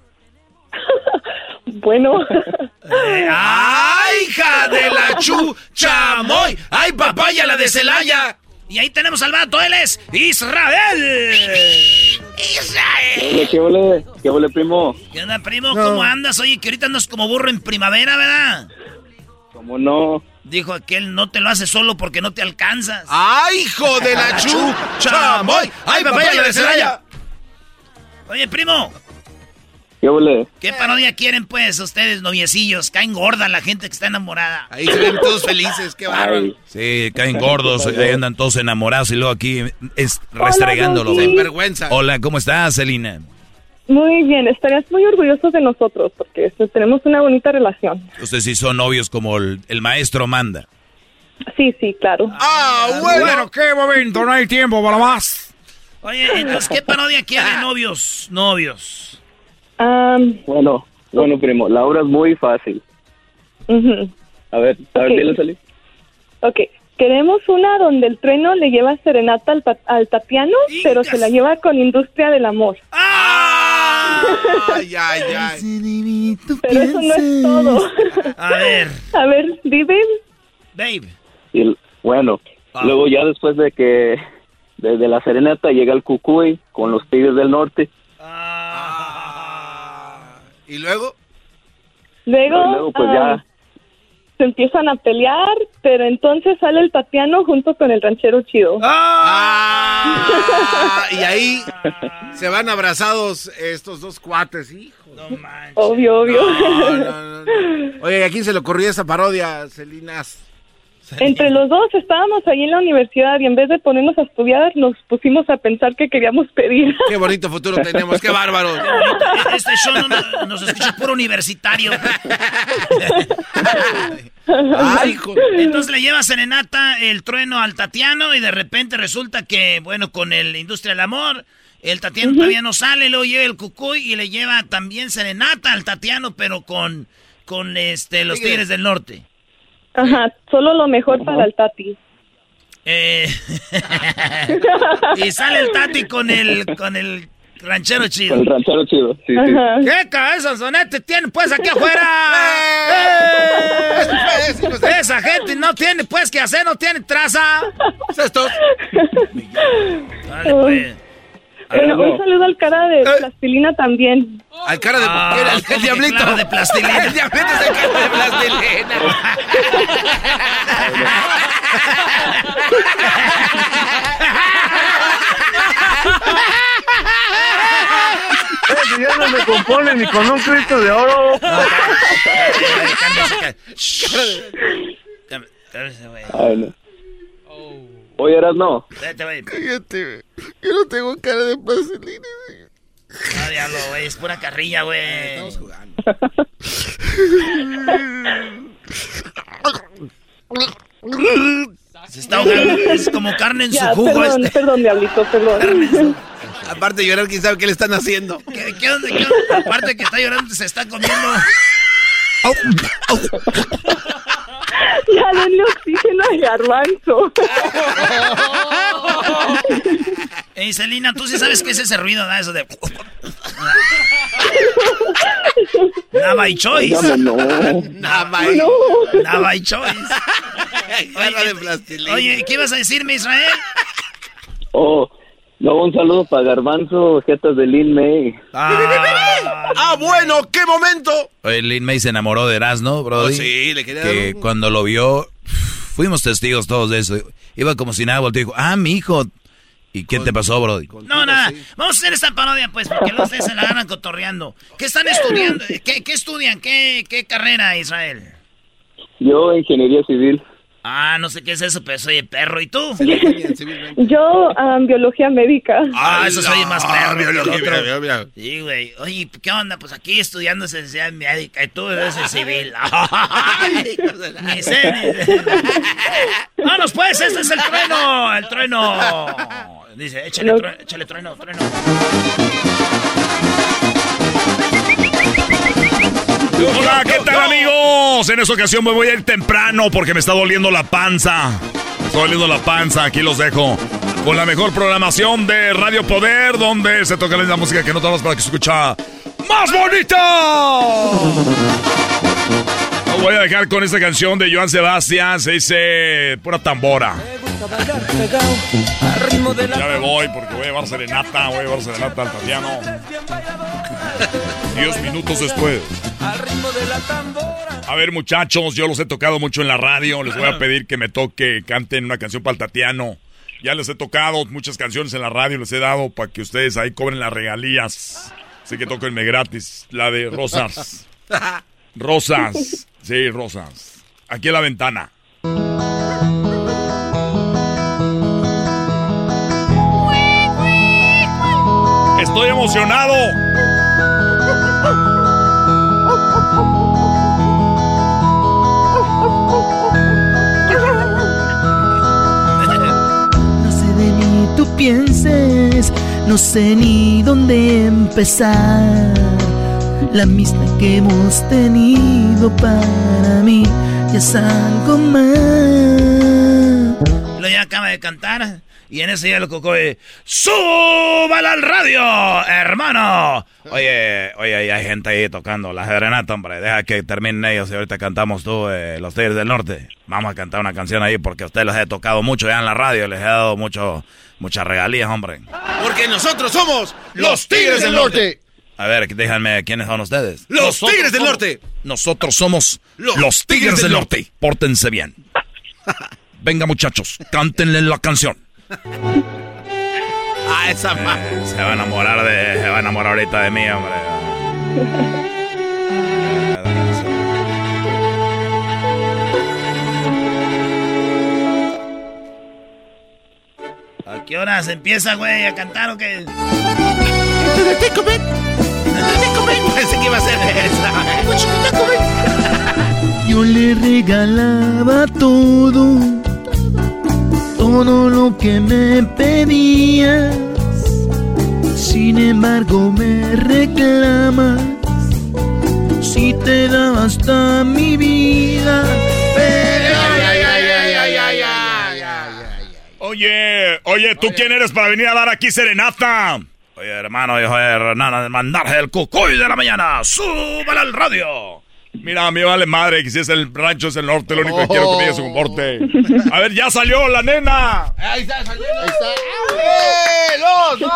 Bueno. ¡Ay, hija de la chuchamoy! ¡Ay, papaya, la de Celaya! Y ahí tenemos al vato, él es Israel. ¡Israel! ¿Qué ole? ¿Qué ole, primo? ¿Qué onda, primo? ¿Cómo andas? Oye, que ahorita andas como burro en primavera, ¿verdad? ¿Cómo no? Dijo aquel, no te lo haces solo porque no te alcanzas. ¡Ay, hijo de la chuchamoy! ¡Ay, papaya, la de Celaya! Oye, primo, ¿Qué ole? ¿qué parodia quieren, pues, ustedes, noviecillos? Caen gorda la gente que está enamorada. Ahí se ven todos felices, qué bárbaro. Sí, caen gordos, ahí andan todos enamorados y luego aquí es restregándolo. Doggy. Sin vergüenza. Hola, ¿cómo estás, Celina? Muy bien, estarías muy orgulloso de nosotros porque este, tenemos una bonita relación. Ustedes sí son novios como el, el maestro manda. Sí, sí, claro. Ah, bueno. qué momento, no hay tiempo para más. Oye, entonces, ¿qué parodia quieren, novios? Novios. Bueno, bueno, primo, la obra es muy fácil. A ver, a ver, Ok. dile, Sally. Ok, queremos una donde el trueno le lleva serenata al, al Tatiano, pero se la lleva con Industria del Amor. Ay, ay, ay. Pero eso no es todo. A ver, A ver, dime. babe. Y bueno, luego ya después de que desde la serenata llega el Cucuy con los Tigres del Norte. ¿Y luego? Luego, Y luego pues ya se empiezan a pelear, pero entonces sale el Tatiano junto con el ranchero chido. Ah, y ahí se van abrazados estos dos cuates, hijo. Obvio, obvio. No, no, no, no. Oye, ¿a quién se le ocurrió esa parodia, Celinas? Entre los dos estábamos ahí en la universidad y en vez de ponernos a estudiar, nos pusimos a pensar que queríamos pedir. Qué bonito futuro tenemos, qué bárbaro. Este show no, no- nos escucha puro universitario. Ay, hijo. Entonces le lleva serenata el trueno al Tatiano y de repente resulta que, bueno, con el Industria del Amor, el Tatiano todavía no sale, luego llega el Cucuy y le lleva también serenata al Tatiano, pero con, con este, los Tigres del Norte. Ajá, solo lo mejor para el Tati. Eh, y sale el Tati con el, con el ranchero chido. con el ranchero chido. Sí, sí. ¿Qué cabezas sonete tienen pues aquí afuera? ¡Eh! Esa gente no tiene pues que hacer, no tiene traza. Estos. Dale pues. Bueno, un saludo al cara de plastilina también. Al cara de... Ah, era el, ¿cómo que diablito. cara de plastilina? El diablito es el cara de plastilina. Ya no se compone ni con un Cristo de oro. Oye, eras no. Vete, güey. Cállate, Yo no tengo cara de plastilina. No, diablo, güey. Es pura carrilla, güey. Estamos jugando. Se está ahogando. Es como carne en su jugo perdón, este. perdón, diablito, perdón. Aparte de llorar, quién sabe qué le están haciendo. ¿Qué, qué onda? Aparte de que está llorando, se está comiendo. Ya denle oxígeno al garbanzo. Ey, Celina, tú sí sabes qué es ese ruido, ¿da? Eso de. Nava y choice. Dígame, no. Nada, Nava y choice. De plastilina. Oye, ¿qué ibas a decirme, Israel? Oh, luego un saludo para Garbanzo, jetas de Lin May. Ah, bueno, qué momento. Oye, Lin May se enamoró de Erasmo, Brody. Oh, sí, le quería Que dar un- cuando lo vio, fuimos testigos todos de eso. Iba como si nada, volteó y dijo, ah, mi hijo. ¿Y qué te pasó, Brody? No, nada. Vamos a hacer esta parodia, pues, porque los ustedes se la ganan cotorreando. ¿Qué están estudiando? ¿Qué, qué estudian? ¿Qué, ¿Qué carrera, Israel? Yo, ingeniería civil. Ah, no sé qué es eso, pero soy perro. ¿Y tú? Yo, ah, biología médica. Ah, eso soy más perro. que el biología, otro. biología. Sí, güey. Oye, ¿qué onda? Pues aquí estudiando ciencia médica y tú eres el civil. Ni sé. Vámonos pues, este es el trueno, el trueno. Dice, échale, trueno, échale trueno, trueno. Hola, ¿qué tal amigos? En esta ocasión me voy a ir temprano porque me está doliendo la panza. Me está doliendo la panza, aquí los dejo. Con la mejor programación de Radio Poder, donde se toca la misma música que no todas para que se escucha más bonita. Lo voy a dejar con esta canción de Joan Sebastián, se dice pura tambora. Ya me voy porque voy a llevar serenata, voy a llevar serenata al Tatiano. Diez minutos después. A ver, muchachos, yo los he tocado mucho en la radio. Les voy a pedir que me toque, canten una canción para el Tatiano. Ya les he tocado muchas canciones en la radio, les he dado para que ustedes ahí cobren las regalías. Así que tóquenme gratis. La de Rosas. Rosas. Sí, Rosas. Aquí en la ventana. Estoy emocionado. No sé ni dónde empezar. La amistad que hemos tenido para mí ya es algo más. Lo ya acaba de cantar. Y en ese día lo cocó de ¡Súbala al radio, hermano! Oye, oye, hay gente ahí tocando la serenata, hombre. Deja que terminen ellos y ahorita cantamos tú, eh, los Tigres del Norte. Vamos a cantar una canción ahí porque a ustedes los he tocado mucho ya en la radio. Les he dado mucho, muchas regalías, hombre. Porque nosotros somos los Tigres del Norte. A ver, déjenme, ¿quiénes son ustedes? Los Tigres del Norte. Nosotros somos los, Tigres, del Norte. Pórtense bien. Venga, muchachos, cántenle la canción. Ah, esa Eh, se va a enamorar de. Se va a enamorar ahorita de mí, hombre. ¿A qué horas empieza, güey, a cantar o qué? Pensé que iba a ser esa. Yo le regalaba todo, todo lo que me pedías. Sin embargo me reclamas si te daba hasta mi vida. Oye, oye, ¿tú quién eres para venir a dar aquí serenata? Oye, hermano, hijo de Hernán, de mandarse el cucuy de la mañana. ¡Súbala al radio! Mira, a mí vale madre que si es el rancho es el norte, lo único que quiero que me diga es un corte. A ver, ya salió la nena. Ahí está, saliendo. Ahí está.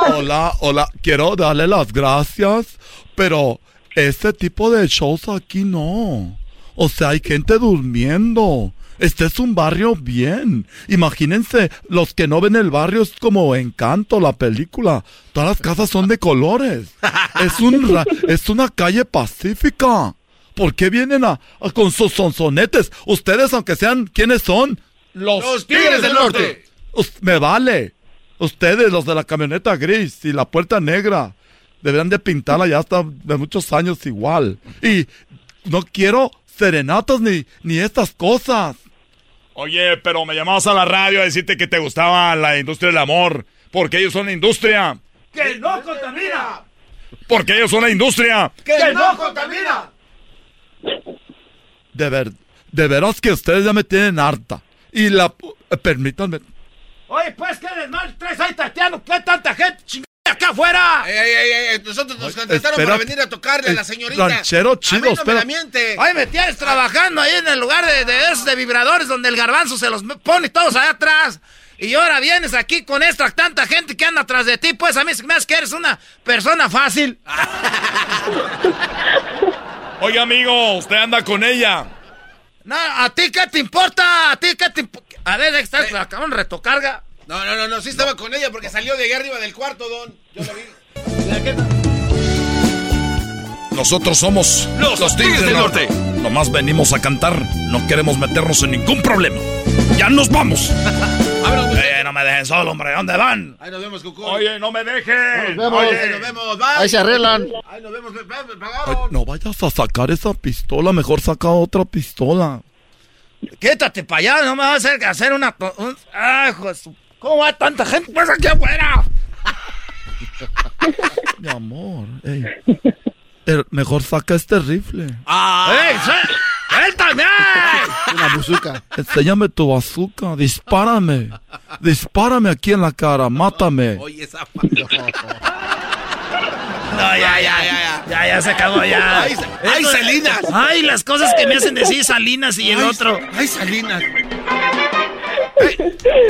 Hola, hola. Quiero darle las gracias, pero este tipo de shows aquí no. O sea, hay gente durmiendo. Este es un barrio bien. Imagínense, los que no ven el barrio es como Encanto, la película. Todas las casas son de colores. Es, un ra- es una calle pacífica. ¿Por qué vienen a, a- con sus sonsonetes? Ustedes, aunque sean, ¿quiénes son? Los Tigres del Norte. Us- me vale. Ustedes, los de la camioneta gris y la puerta negra, deberían de pintarla ya hasta de muchos años igual. Y no quiero serenatas ni, ni estas cosas. Oye, pero me llamabas a la radio a decirte que te gustaba la industria del amor. Porque ellos son la industria. ¡Que no contamina! Porque ellos son la industria. ¡Que no contamina! De ver, de veras que ustedes ya me tienen harta. Y la, eh, permítanme, Oye, pues, ¿qué desmadre traes ahí, Tatiano? ¿Qué tanta gente chingada acá afuera? Ey, ey, ey, ey, nosotros nos contrataron espera, para venir a tocarle a la el señorita. ranchero A mí chido, no me la miente. Ay, me tienes trabajando ahí en el lugar de, de esos de vibradores donde el garbanzo se los pone todos allá atrás. Y ahora vienes aquí con esta tanta gente que anda atrás de ti, pues a mí se me hace que eres una persona fácil. Oye, amigo, usted anda con ella. No, ¿a ti qué te importa? ¿A ti qué te importa? A ver, está la cabrón retocarga. No, no, no, no, sí estaba con ella porque salió de allá arriba del cuarto, don. Yo lo vi. Nosotros somos Los Tigres del Norte. Nomás venimos a cantar. No queremos meternos en ningún problema. ¡Ya nos vamos! Oye, no me dejen solo, hombre. ¿Dónde van? Ahí nos vemos, Cucú. Oye, no me dejen. Nos vemos. Oye. Ahí nos vemos, bye. Ahí se arreglan. Ahí nos vemos, me, Ay, pagaron. no vayas a sacar esa pistola, mejor saca otra pistola. Quítate para allá, no me vas a hacer hacer una. un- ¡Ay, hijo de su- ¿Cómo va tanta gente pues aquí afuera? Mi amor, ey. El- mejor saca este rifle. ¡Ey, suel- suéltame! Una buzuca. Enséñame tu bazooka, dispárame. Dispárame aquí en la cara, mátame. Oye, esa No, ya, ya, ya, ya, ya, ya se acabó, ya. Ay, ay, Salinas. Ay, las cosas que me hacen decir Salinas y el Ay, otro. Ay, Salinas.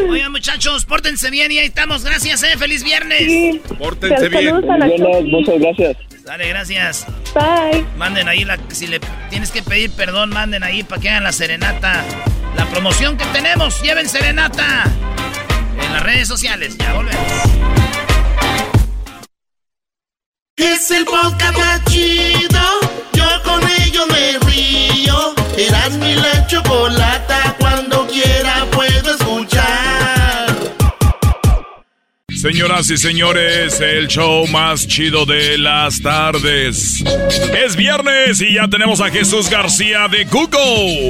Oigan, muchachos, pórtense bien y ahí estamos. Gracias, eh. Feliz viernes. Sí. Pórtense bien. Saludos a la Chofi. Muchas gracias. Dale, gracias. Bye. Manden ahí la. Si le tienes que pedir perdón, manden ahí para que hagan la serenata. La promoción que tenemos, lleven serenata. En las redes sociales. Ya volvemos. Es el podcast más chido. Yo con ello me río. Eras mi la chocolata. Cuando quiera Señoras y señores, el show más chido de las tardes. Es viernes y ya tenemos a Jesús García de Google.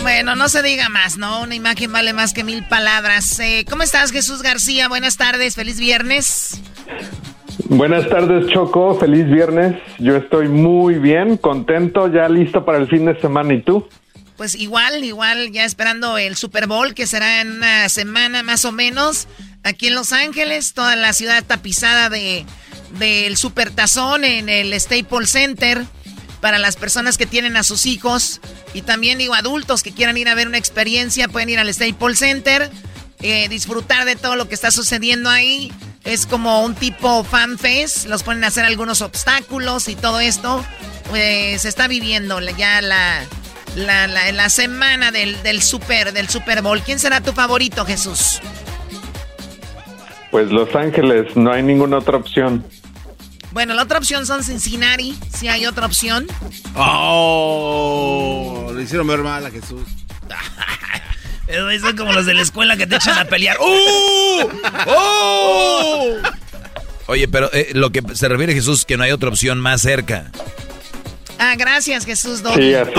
Bueno, no se diga más, ¿no? Una imagen vale más que mil palabras. Eh, ¿Cómo estás, Jesús García? Buenas tardes, feliz viernes. Buenas tardes, Choco. Feliz viernes. Yo estoy muy bien, contento, ya listo para el fin de semana. ¿Y tú? Pues igual, igual, ya esperando el Super Bowl, que será en una semana más o menos. Aquí en Los Ángeles, toda la ciudad tapizada de del Super Tazón en el Staples Center. Para las personas que tienen a sus hijos y también digo adultos que quieran ir a ver una experiencia, pueden ir al Staples Center, eh, disfrutar de todo lo que está sucediendo ahí. Es como un tipo fan fest, los ponen a hacer algunos obstáculos y todo esto. Eh, se está viviendo la- ya la, la, la- la semana del, del, super, del Super Bowl. ¿Quién será tu favorito, Jesús? Pues Los Ángeles, no hay ninguna otra opción. Bueno, la otra opción son Cincinnati, si hay otra opción. Oh, le hicieron ver mal a Jesús. Son como los de la escuela que te echan a pelear. ¡Uh! ¡Oh! Oye, pero eh, lo que se refiere Jesús que no hay otra opción más cerca. Ah, gracias, Jesús Doggy. Sí, así es.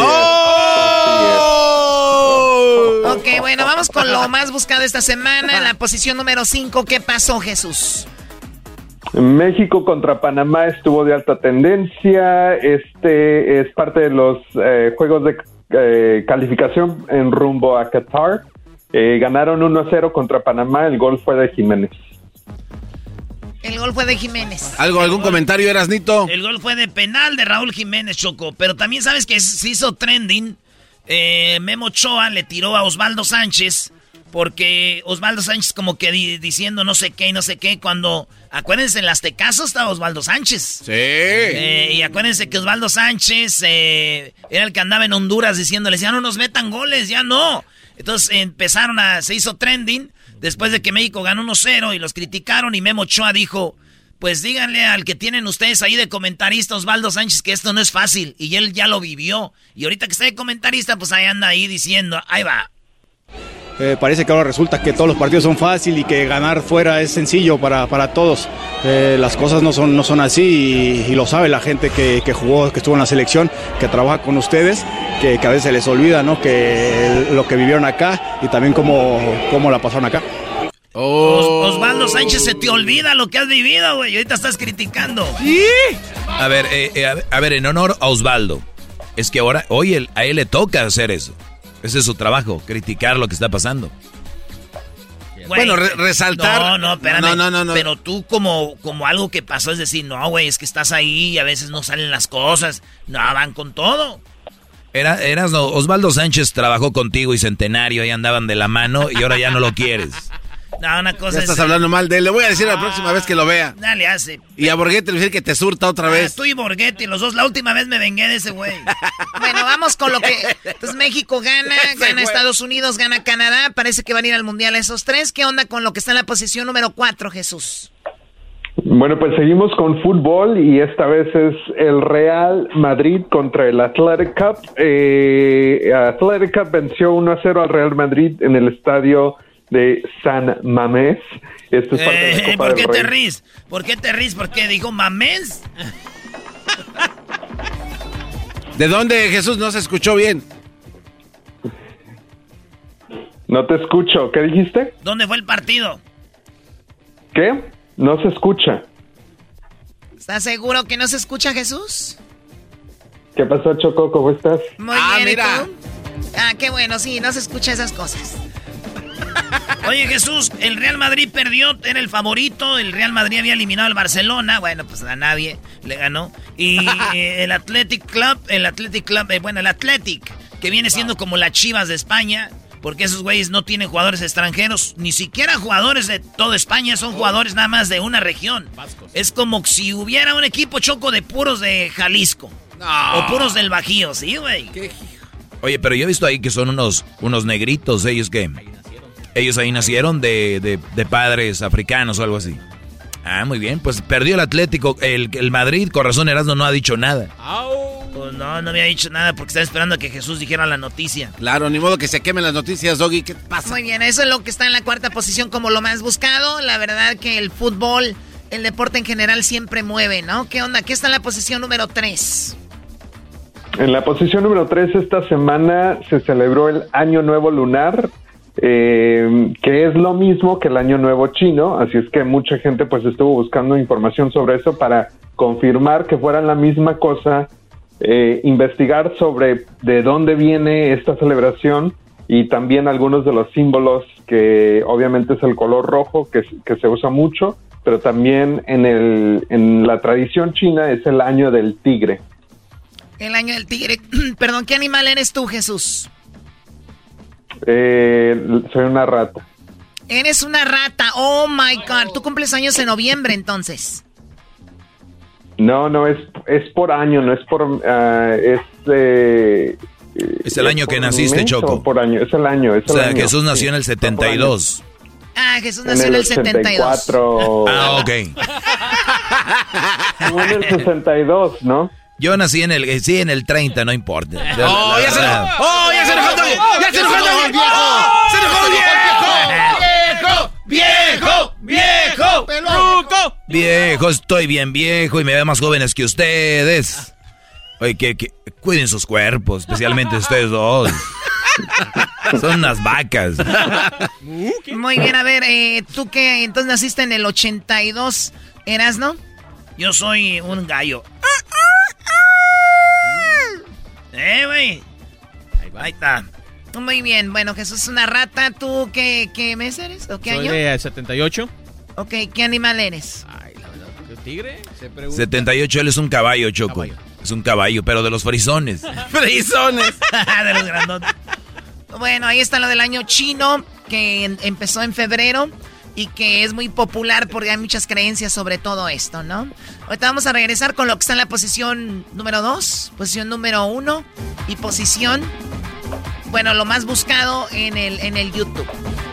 Ok, bueno, vamos con lo más buscado esta semana. La posición número 5. ¿Qué pasó, Jesús? México contra Panamá estuvo de alta tendencia. Este es parte de los eh, juegos de eh, calificación en rumbo a Qatar. Eh, ganaron 1-0 contra Panamá. El gol fue de Jiménez. El gol fue de Jiménez. ¿Algo, algún comentario, Erasnito? El gol fue de penal de Raúl Jiménez, Choco. Pero también sabes que se hizo trending. Eh, Memo Ochoa le tiró a Osvaldo Sánchez. Porque Osvaldo Sánchez como que di- diciendo no sé qué y no sé qué. Cuando, acuérdense, en las Tecasos estaba Osvaldo Sánchez. Sí. Eh, y acuérdense que Osvaldo Sánchez eh, era el que andaba en Honduras diciéndoles, ya no nos metan goles, ya no. Entonces empezaron a, se hizo trending después de que México ganó 1-0 y los criticaron y Memo Ochoa dijo, pues díganle al que tienen ustedes ahí de comentarista Osvaldo Sánchez que esto no es fácil y él ya lo vivió. Y ahorita que está de comentarista, pues ahí anda ahí diciendo, ahí va. Eh, parece que ahora resulta que todos los partidos son fáciles y que ganar fuera es sencillo para, para todos. Eh, las cosas no son, no son así y, y lo sabe la gente que, que jugó, que estuvo en la selección, que trabaja con ustedes, que, que a veces les olvida ¿no? que lo que vivieron acá y también cómo, cómo la pasaron acá. Os- Osvaldo Sánchez se te olvida lo que has vivido, güey. y Ahorita estás criticando. A ver, eh, eh, a ver, a ver, en honor a Osvaldo. Es que ahora, hoy él- a él le toca hacer eso. Ese es su trabajo, criticar lo que está pasando. Güey, Bueno, re- resaltar- No, no, espérame. No, no, no, no. Pero tú como, como algo que pasó es decir, no, güey, es que estás ahí y a veces no salen las cosas. No, van con todo. Era, eras, no, Osvaldo Sánchez trabajó contigo y Centenario, ahí andaban de la mano y ahora ya no lo quieres. No, una cosa Ya es- estás hablando mal de él. Le voy a decir la Ah, próxima vez que lo vea. Dale, hace. Y a Borghetti le voy a decir que te surta otra Ah, vez. tú y Borghetti, los dos. La última vez me vengué de ese güey. Bueno, vamos con lo que. Entonces México gana, gana Estados Unidos, gana Canadá. Parece que van a ir al mundial esos tres. ¿Qué onda con lo que está en la posición número cuatro, Jesús? Bueno, pues seguimos con fútbol y esta vez es el Real Madrid contra el Athletic Cup. Eh, Athletic Cup venció 1 a 0 al Real Madrid en el estadio de San Mamés. Esto es parte de la Eh, Copa ¿Por del qué te Rey. ríes? ¿Por qué te ríes? Porque dijo mamés. ¿De dónde, Jesús? No se escuchó bien. No te escucho. ¿Qué dijiste? ¿Dónde fue el partido? ¿Qué? No se escucha. ¿Estás seguro que no se escucha, Jesús? ¿Qué pasó, Choco? ¿Cómo estás? Muy bien, ¿y tú? Ah, qué bueno, sí, no se escucha esas cosas. Oye, Jesús, el Real Madrid perdió, era el favorito. El Real Madrid había eliminado al Barcelona. Bueno, pues a nadie le ganó. Y eh, el Athletic Club, el Athletic Club, eh, bueno, el Athletic, que viene siendo como las chivas de España. Porque esos güeyes no tienen jugadores extranjeros, ni siquiera jugadores de toda España, son jugadores nada más de una región. Es como si hubiera un equipo choco de puros de Jalisco. O puros del Bajío, sí, güey. Oye, pero yo he visto ahí que son unos, unos negritos, ellos que... Ellos ahí nacieron de, de- de padres africanos o algo así. Ah, muy bien. Pues perdió el Atlético, el, el Madrid, con razón Erasmo no ha dicho nada. Pues no, no había dicho nada porque estaba esperando a que Jesús dijera la noticia. Claro, ni modo que se quemen las noticias, Doggy. ¿Qué pasa? Muy bien, eso es lo que está en la cuarta posición como lo más buscado. La verdad que el fútbol, el deporte en general siempre mueve, ¿no? ¿Qué onda? ¿Qué está en la posición número tres? En la posición número 3 esta semana se celebró el Año Nuevo Lunar, eh, que es lo mismo que el Año Nuevo Chino, así es que mucha gente pues estuvo buscando información sobre eso para confirmar que fueran la misma cosa, eh, investigar sobre de dónde viene esta celebración y también algunos de los símbolos que obviamente es el color rojo que, que se usa mucho, pero también en, el, en la tradición china es el año del tigre. El año del tigre. Perdón, ¿qué animal eres tú, Jesús? Eh, soy una rata. Eres una rata. Oh my God. Tú cumples años en noviembre, entonces. No, no, es, es por año, no es por... ah, es, eh, Es el año que por naciste, mes Choco. o por año, es el año. Es O el sea, año, Jesús nació en el 72. Ah, Jesús nació en el el 72. 84. Ah, ok. En el 62, ¿no? Yo nací en el, eh, sí, en el 30, no importa. ¡Oh, ya se enojó! ¡Oh, ya se enojó Doggy! ¡Ya se enojó! ¡Oh, ¡Se enojó el ¡Viejo! ¡Viejo! ¡Viejo! Viejo, estoy bien viejo y me veo más jóvenes que ustedes. Oye, que, que cuiden sus cuerpos, especialmente ustedes dos. Son unas vacas. Muy bien, a ver, eh, tú que entonces naciste en el 82, ¿eras, no? Yo soy un gallo. Eh, güey. Ahí está. Muy bien, bueno, Jesús es una rata. ¿Tú qué, qué mes eres? ¿O qué Soy año? de 78. Ok, ¿qué animal eres? ¿Qué tigre? Se pregunta. 78, él es un caballo, Choco. Es un caballo, pero de los frisones. ¡Frisones! de los grandotes. Bueno, ahí está lo del año chino, que en- empezó en febrero y que es muy popular porque hay muchas creencias sobre todo esto, ¿no? Ahorita vamos a regresar con lo que está en la posición número 2, posición número 1 y posición, bueno, lo más buscado en el, en el YouTube.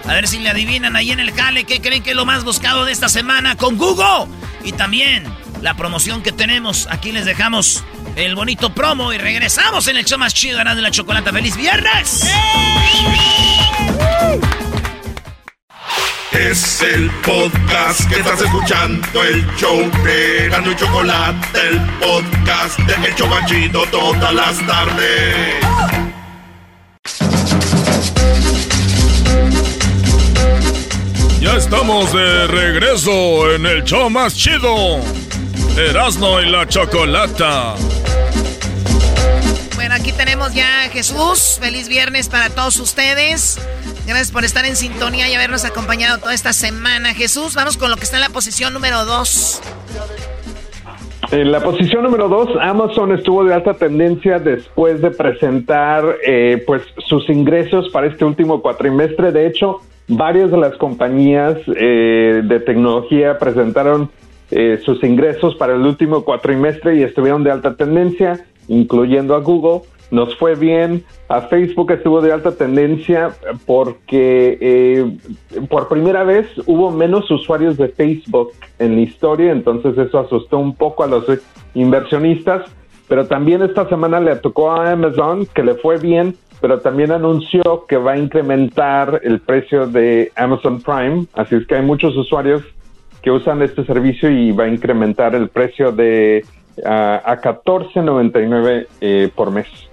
A ver si le adivinan ahí en el jale qué creen que es lo más buscado de esta semana con Google. Y también la promoción que tenemos. Aquí les dejamos el bonito promo y regresamos en el show más chido ganando la chocolata. ¡Feliz viernes! Es el podcast que estás escuchando, el show de Gano y Chocolate, el podcast de El Chocachito todas las tardes. Ya estamos de regreso en el show más chido. Erasmo y la chocolata. Bueno, aquí tenemos ya a Jesús. Feliz viernes para todos ustedes. Gracias por estar en sintonía y habernos acompañado toda esta semana. Jesús, vamos con lo que está en la posición número 2. En la posición número 2, Amazon estuvo de alta tendencia después de presentar eh, pues sus ingresos para este último cuatrimestre. De hecho, varias de las compañías eh, de tecnología presentaron eh, sus ingresos para el último cuatrimestre y estuvieron de alta tendencia, incluyendo a Google. Nos fue bien, a Facebook estuvo de alta tendencia porque eh, por primera vez hubo menos usuarios de Facebook en la historia, entonces eso asustó un poco a los inversionistas, pero también esta semana le tocó a Amazon que le fue bien, pero también anunció que va a incrementar el precio de Amazon Prime, así es que hay muchos usuarios que usan este servicio y va a incrementar el precio de ah, a 14.99 eh, por mes.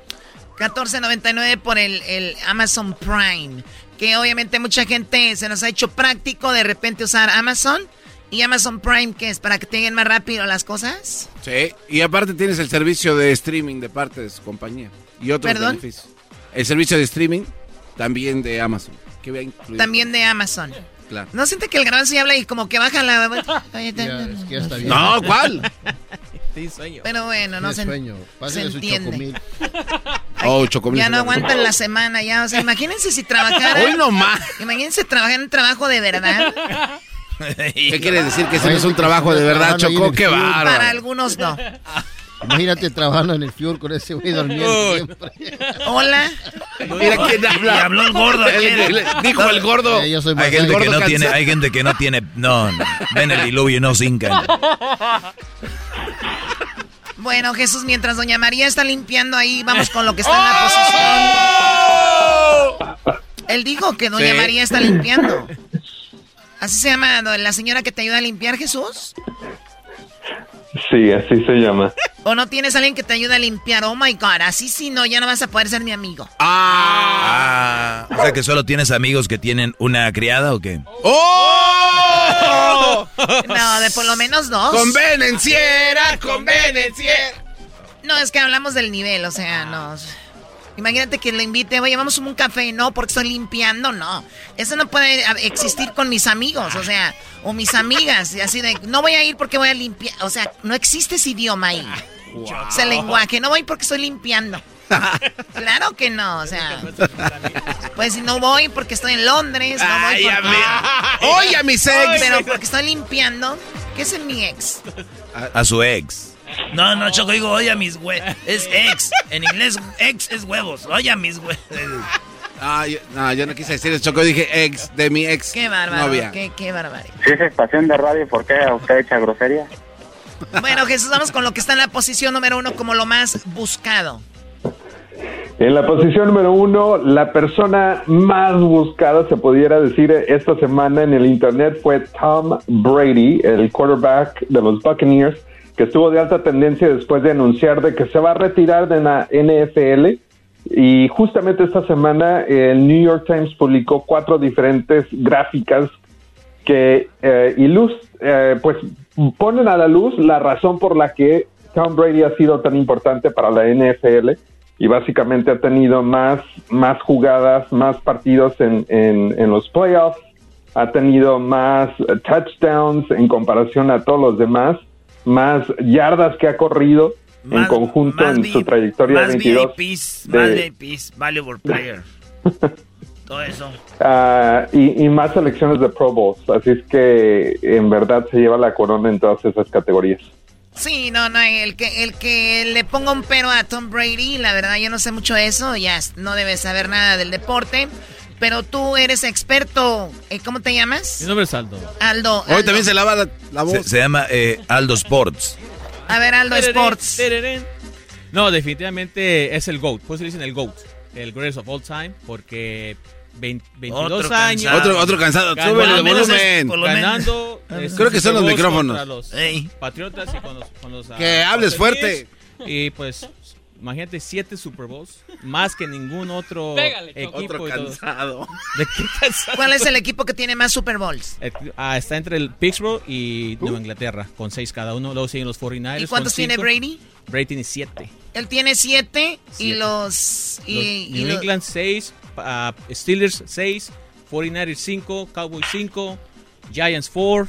14.99 por el, el Amazon Prime, que obviamente mucha gente se nos ha hecho práctico de repente usar Amazon. ¿Y Amazon Prime qué es? ¿Para que te lleguen más rápido las cosas? Sí, y aparte tienes el servicio de streaming de parte de su compañía. Y otros ¿Perdón? beneficios. El servicio de streaming también de Amazon. Que va incluido. También de Amazon. Claro. ¿No siente que el gran se habla y como que baja la... No, ¿cuál? Sí, sueño. Pero bueno, no se, sueño. se entiende. Oh, chocomil. Ya no aguantan la semana, ya. O sea, imagínense si trabajaran... Hoy no más. Imagínense trabajar en un trabajo de verdad. ¿Qué quiere decir? Que ese no es un trabajo de verdad, Chocó. Qué bárbaro. Para algunos no. Imagínate trabajando en el Fuel con ese güey durmiendo Uy. siempre. Hola. Mira quién habla. Y habló el gordo El- ayer. el- Dijo el gordo. Eh, yo soy Hay gente, que gordo no tiene, hay gente que no tiene, no, no. ven el diluvio y no sincan. Bueno, Jesús, mientras Doña María está limpiando ahí, vamos con lo que está en la posición. Él dijo que Doña Sí. María está limpiando. ¿Así se llama la señora que te ayuda a limpiar, Jesús? Sí, así se llama. ¿O no tienes alguien que te ayude a limpiar? Oh my God, así sí, no, ya no vas a poder ser mi amigo. Ah. O sea que solo tienes amigos que tienen una criada o qué? ¡Oh! No, de por lo menos dos. Convenenciera, convenenciera. No, es que hablamos del nivel, o sea, no. Imagínate que le invite, oye, vamos a un café, no, porque estoy limpiando, no. Eso no puede existir con mis amigos, o sea, o mis amigas, y así de, no voy a ir porque voy a limpiar, o sea, no existe ese idioma ahí. Ese lenguaje, no voy porque estoy limpiando. claro que no, o sea, pues si no voy porque estoy en Londres, no voy Ay, a porque... mí- Oye, a mis ex. Pero porque estoy limpiando, ¿qué es mi ex? A su ex. No, no, Choco, digo, oye a mis huevos. Es ex. En inglés, ex es huevos. Oye a mis huevos. Ah, yo, no, yo no quise decir eso, Chocó. Dije ex de mi ex Qué bárbaro, novia. qué, qué bárbaro. Si es estación de radio, ¿por qué usted echa grosería? Bueno, Jesús, vamos con lo que está en la posición número uno como lo más buscado. En la posición número uno, la persona más buscada, se pudiera decir, esta semana en el Internet fue Tom Brady, el quarterback de los Buccaneers, que estuvo de alta tendencia después de anunciar de que se va a retirar de la NFL. Y justamente esta semana el New York Times publicó cuatro diferentes gráficas que eh, ilus- eh, pues ponen a la luz la razón por la que Tom Brady ha sido tan importante para la NFL y básicamente ha tenido más, más jugadas, más partidos en, en, en los playoffs, ha tenido más touchdowns en comparación a todos los demás, más yardas que ha corrido en Más- conjunto más en su trayectoria más de 22. VIPs, de- más VIPs, valuable player. Todo eso. Ah, y, y más selecciones de Pro Bowls. Así es que en verdad se lleva la corona en todas esas categorías. Sí, no, no, el que, el que le ponga un pero a Tom Brady, la verdad yo no sé mucho de eso, ya no debes saber nada del deporte, pero tú eres experto, eh, ¿cómo te llamas? Mi nombre es Aldo. Aldo. Hoy también se lava la, la voz. Se, se llama eh, Aldo Sports. A ver, Aldo Sports. No, definitivamente es el GOAT. Por eso le dicen el GOAT. El greatest of all time. Porque 20 22 Otro años. cansado. Otro- otro cansado. ganando- Súbele el volumen. por lo menos- Ganando. Creo que son los micrófonos. los Patriotas y con los. con los, Que hables Buccaneers. fuerte. Y pues. Imagínate siete Super Bowls, más que ningún otro Pégale, equipo. Otro y cansado. ¿De qué cansado? ¿Cuál es el equipo que tiene más Super Bowls? Eh, ah, está entre el Pittsburgh y Nueva Inglaterra, con seis cada uno. Luego siguen los 49ers. ¿Y cuántos con tiene. Brady? Brady tiene siete. Él tiene siete, y Siete. los... Y, Los y New los- England 6, Steelers 6, 49ers 5, Cowboys 5, Giants 4,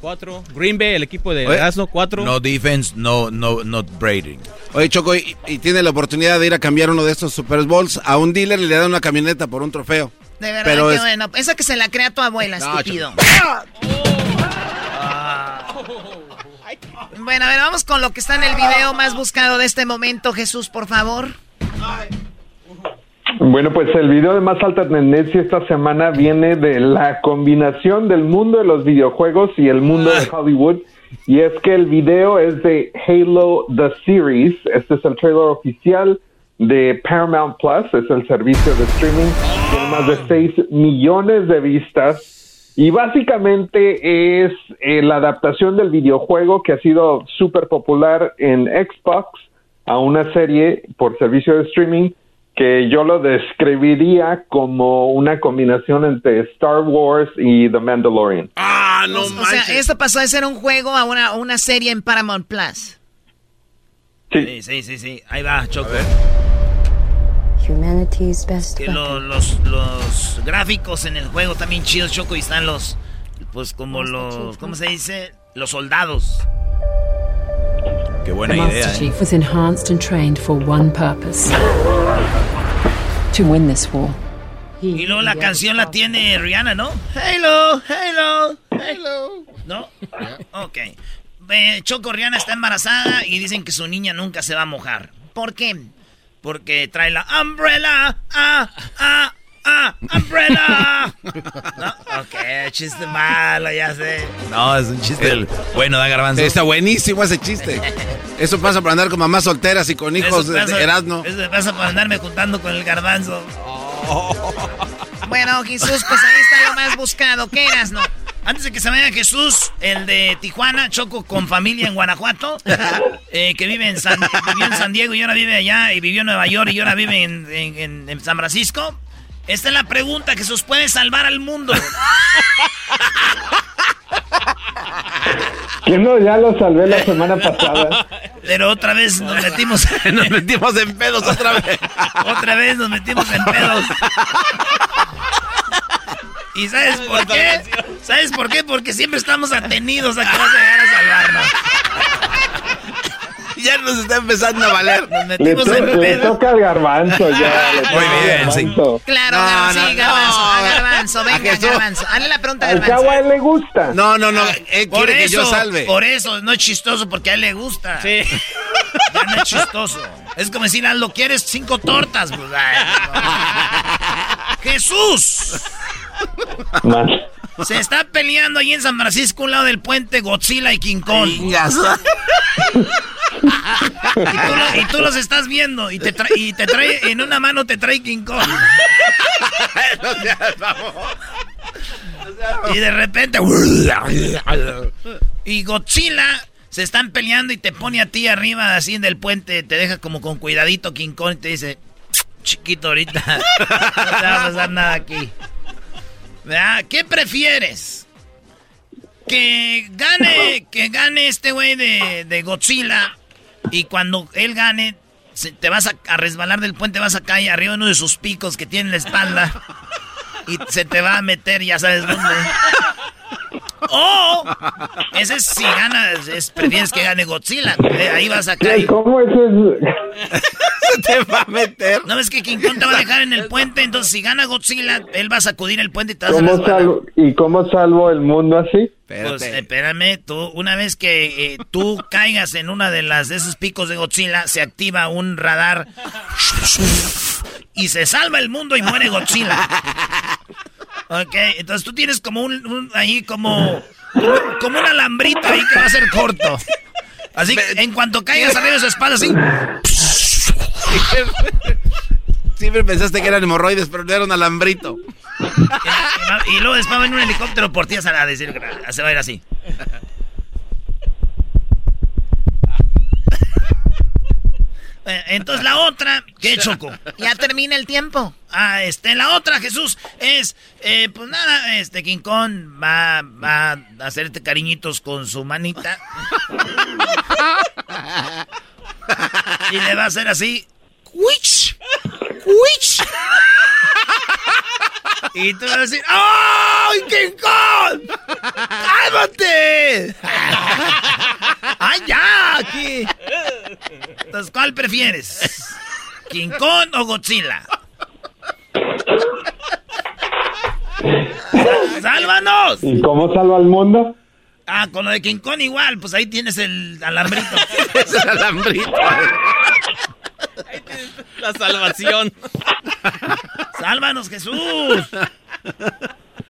4, Green Bay, el equipo de Asno 4. No defense, no, no, not Brady. Oye, Choco, y, y tiene la oportunidad de ir a cambiar uno de estos Super Bowls a un dealer y le dan una camioneta por un trofeo. De verdad, Pero qué es- bueno. Esa que se la crea tu abuela, No, estúpido. Bueno, a ver, vamos con lo que está en el video más buscado de este momento, Jesús, por favor. Bueno, pues el video de más alta tendencia esta semana viene de la combinación del mundo de los videojuegos y el mundo de Hollywood. Y es que el video es de Halo The Series. Este es el trailer oficial de Paramount Plus. Es el servicio de streaming. Tiene más de 6 millones de vistas. Y básicamente es eh, la adaptación del videojuego que ha sido súper popular en Xbox a una serie por servicio de streaming que yo lo describiría como una combinación entre Star Wars y The Mandalorian. Ah, no o, o sea, esto pasó de ser un juego a una, una serie en Paramount Plus. Sí, sí, sí, sí. Ahí va, Choco. Humanity's best Que lo- los, los gráficos en el juego también chidos, Choco, y están los, pues como los, ¿cómo se dice? Los soldados. Qué the buena Master idea. ¿eh? Chief was enhanced and trained for one purpose. To win this war. Y luego la canción la tiene Rihanna, ¿no? Halo, Halo, Halo. ¿No? Ok. Eh, Choco Rihanna está embarazada y dicen que su niña nunca se va a mojar. ¿Por qué? Porque trae la umbrella. Ah, ah, ah, umbrella. ¿No? Ok, chiste malo, ya sé. No, es un chiste del- bueno, da garbanzo. Está buenísimo ese chiste. Eso pasa por andar con mamás solteras y con hijos Eso de, pasa- de Erasmo. Eso pasa por andarme juntando con el garbanzo. Bueno, Jesús, pues ahí está lo más buscado. ¿Qué eras, no? Antes de que se vaya Jesús, el de Tijuana, Choco con familia en Guanajuato, eh, que vive en San, vivió en San Diego y ahora vive allá, y vivió en Nueva York y ahora vive en- en San Francisco. Esta es la pregunta, Jesús, ¿puede salvar al mundo? Que no, ya lo salvé la semana pasada. Pero otra vez nos metimos, Nos metimos en pedos otra vez. otra vez nos metimos en pedos. ¿Y sabes por qué? ¿Sabes por qué? Porque siempre estamos atenidos a que vas a llegar a salvarnos. Ya nos está empezando a valer. Nos Le, metimos to- en le toca al garbanzo ya. le toca Muy bien, sí. garbanzo. Claro, No, sí, garbanzo, no. garbanzo, venga, garbanzo. Hazle la pregunta a Al garbanzo. a él le gusta. No, no, no. Él Por quiere que eso, yo salve. por eso, no es chistoso porque a él le gusta. Sí. Ya no es chistoso. Es como decir, Aldo, ¿quieres cinco tortas? Pues, ay, no. Jesús. Se está peleando ahí en San Francisco, un lado del puente, Godzilla y King Kong. Y tú, lo- y tú los estás viendo y te, trae, y te trae, en una mano te trae King Kong. Y de repente... Y Godzilla se están peleando y te pone a ti arriba así en el puente, te deja como con cuidadito King Kong y te dice, chiquito ahorita, no te va a pasar nada aquí. ¿Verdad? ¿Qué prefieres? Que gane, que gane este güey de, de Godzilla y cuando él gane se- te vas a, a resbalar del puente, vas a caer arriba de uno de sus picos que tiene en la espalda y se te va a meter, ya sabes dónde. O ese es si ganas, es, prefieres que gane Godzilla, eh, ahí vas a caer. ¿Cómo eso es? Se te va a meter. No ves que King Kong te va a dejar en el puente, entonces si gana Godzilla, él va a sacudir el puente y te vas a ¿Cómo resbalar. salvo, ¿Y cómo salvo el mundo así? Pues espérame, tú, una vez que eh, tú caigas en una de las de esos picos de Godzilla, se activa un radar y se salva el mundo y muere Godzilla. Ok, entonces tú tienes como un, un- ahí como, como como un alambrito ahí que va a ser corto. Así que en cuanto caigas arriba de su espalda, así. Siempre pensaste que eran hemorroides, pero no era un alambrito. Y luego después va venir un helicóptero por ti a a decir, se va a ir así. Eh, Entonces la otra, ¿qué choco? Ya termina el tiempo. Ah, este, la otra, Jesús, es, eh, pues nada, este, King Kong va, va a hacerte cariñitos con su manita. y le va a hacer así, ¡Wich! ¡Wich! Y tú vas a decir, ¡Ay, King Kong! ¡Cálmate! ¡Ay, ya! Aquí. Entonces, ¿cuál prefieres? ¿King Kong o Godzilla? ¡Sálvanos! ¿Y cómo salva al mundo? Ah, con lo de King Kong igual, pues ahí tienes el alambrito. es el alambrito. La salvación. ¡Sálvanos, Jesús!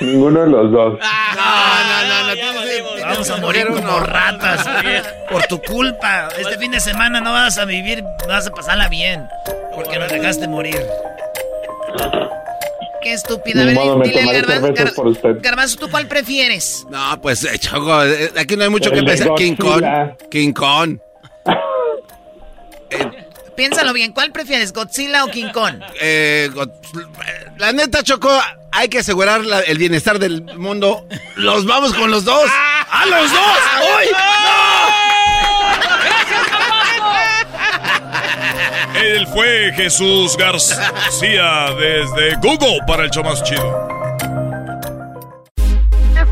Ninguno de los dos. Vamos a morir como ratas por tu culpa. Este fin de semana no vas a vivir, vas a pasarla bien porque nos dejaste morir. Qué estúpida. A Ni ver, modo, me tomaré Garbanzo, cervezas por usted. Garbanzo, ¿tú cuál prefieres? No, pues, eh, Choco, eh, aquí no hay mucho El que pensar. King Kong. King Kong. Piénsalo bien, ¿cuál prefieres, Godzilla o King Kong? Eh, la neta, Choco, hay que asegurar la- el bienestar del mundo. Los vamos con los dos. ¡A los dos! ¡Uy! Él fue Jesús García desde Google para el show más chido.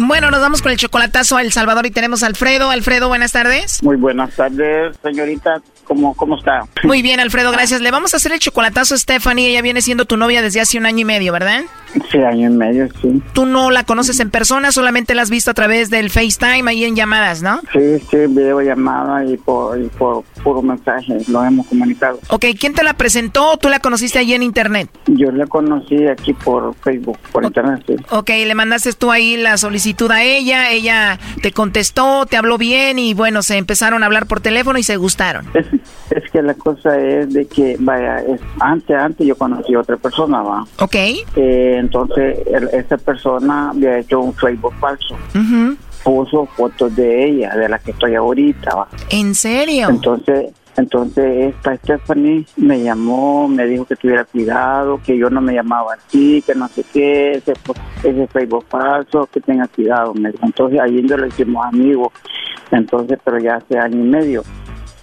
Bueno, nos vamos con el chocolatazo a El Salvador y tenemos a Alfredo. Alfredo, buenas tardes. Muy buenas tardes, señorita. ¿Cómo, cómo está? Muy bien, Alfredo, gracias. Le vamos a hacer el chocolatazo a Stephanie. Ella viene siendo tu novia desde hace un año y medio, ¿verdad? Sí, año y medio, sí. Tú no la conoces en persona, solamente la has visto a través del FaceTime ahí en llamadas, ¿no? Sí, sí, videollamada y por, y por puro mensaje lo hemos comunicado. Ok, ¿quién te la presentó o tú la conociste allí en internet? Yo la conocí aquí por Facebook, por internet, sí. Ok, le mandaste tú ahí la solicitud a ella, ella te contestó, te habló bien y bueno, se empezaron a hablar por teléfono y se gustaron. Es, que la cosa es de que, vaya, es, antes, antes yo conocí a otra persona, va. Ok. Eh, entonces, el- esa persona había hecho un Facebook falso. Puso fotos de ella, de la que estoy ahorita, va. ¿En serio? Entonces, entonces esta Stephanie me llamó, me dijo que tuviera cuidado, que yo no me llamaba así, que no sé qué, ese, ese Facebook falso, que tenga cuidado. Entonces ahí yo lo hicimos amigos, entonces, pero ya hace año y medio.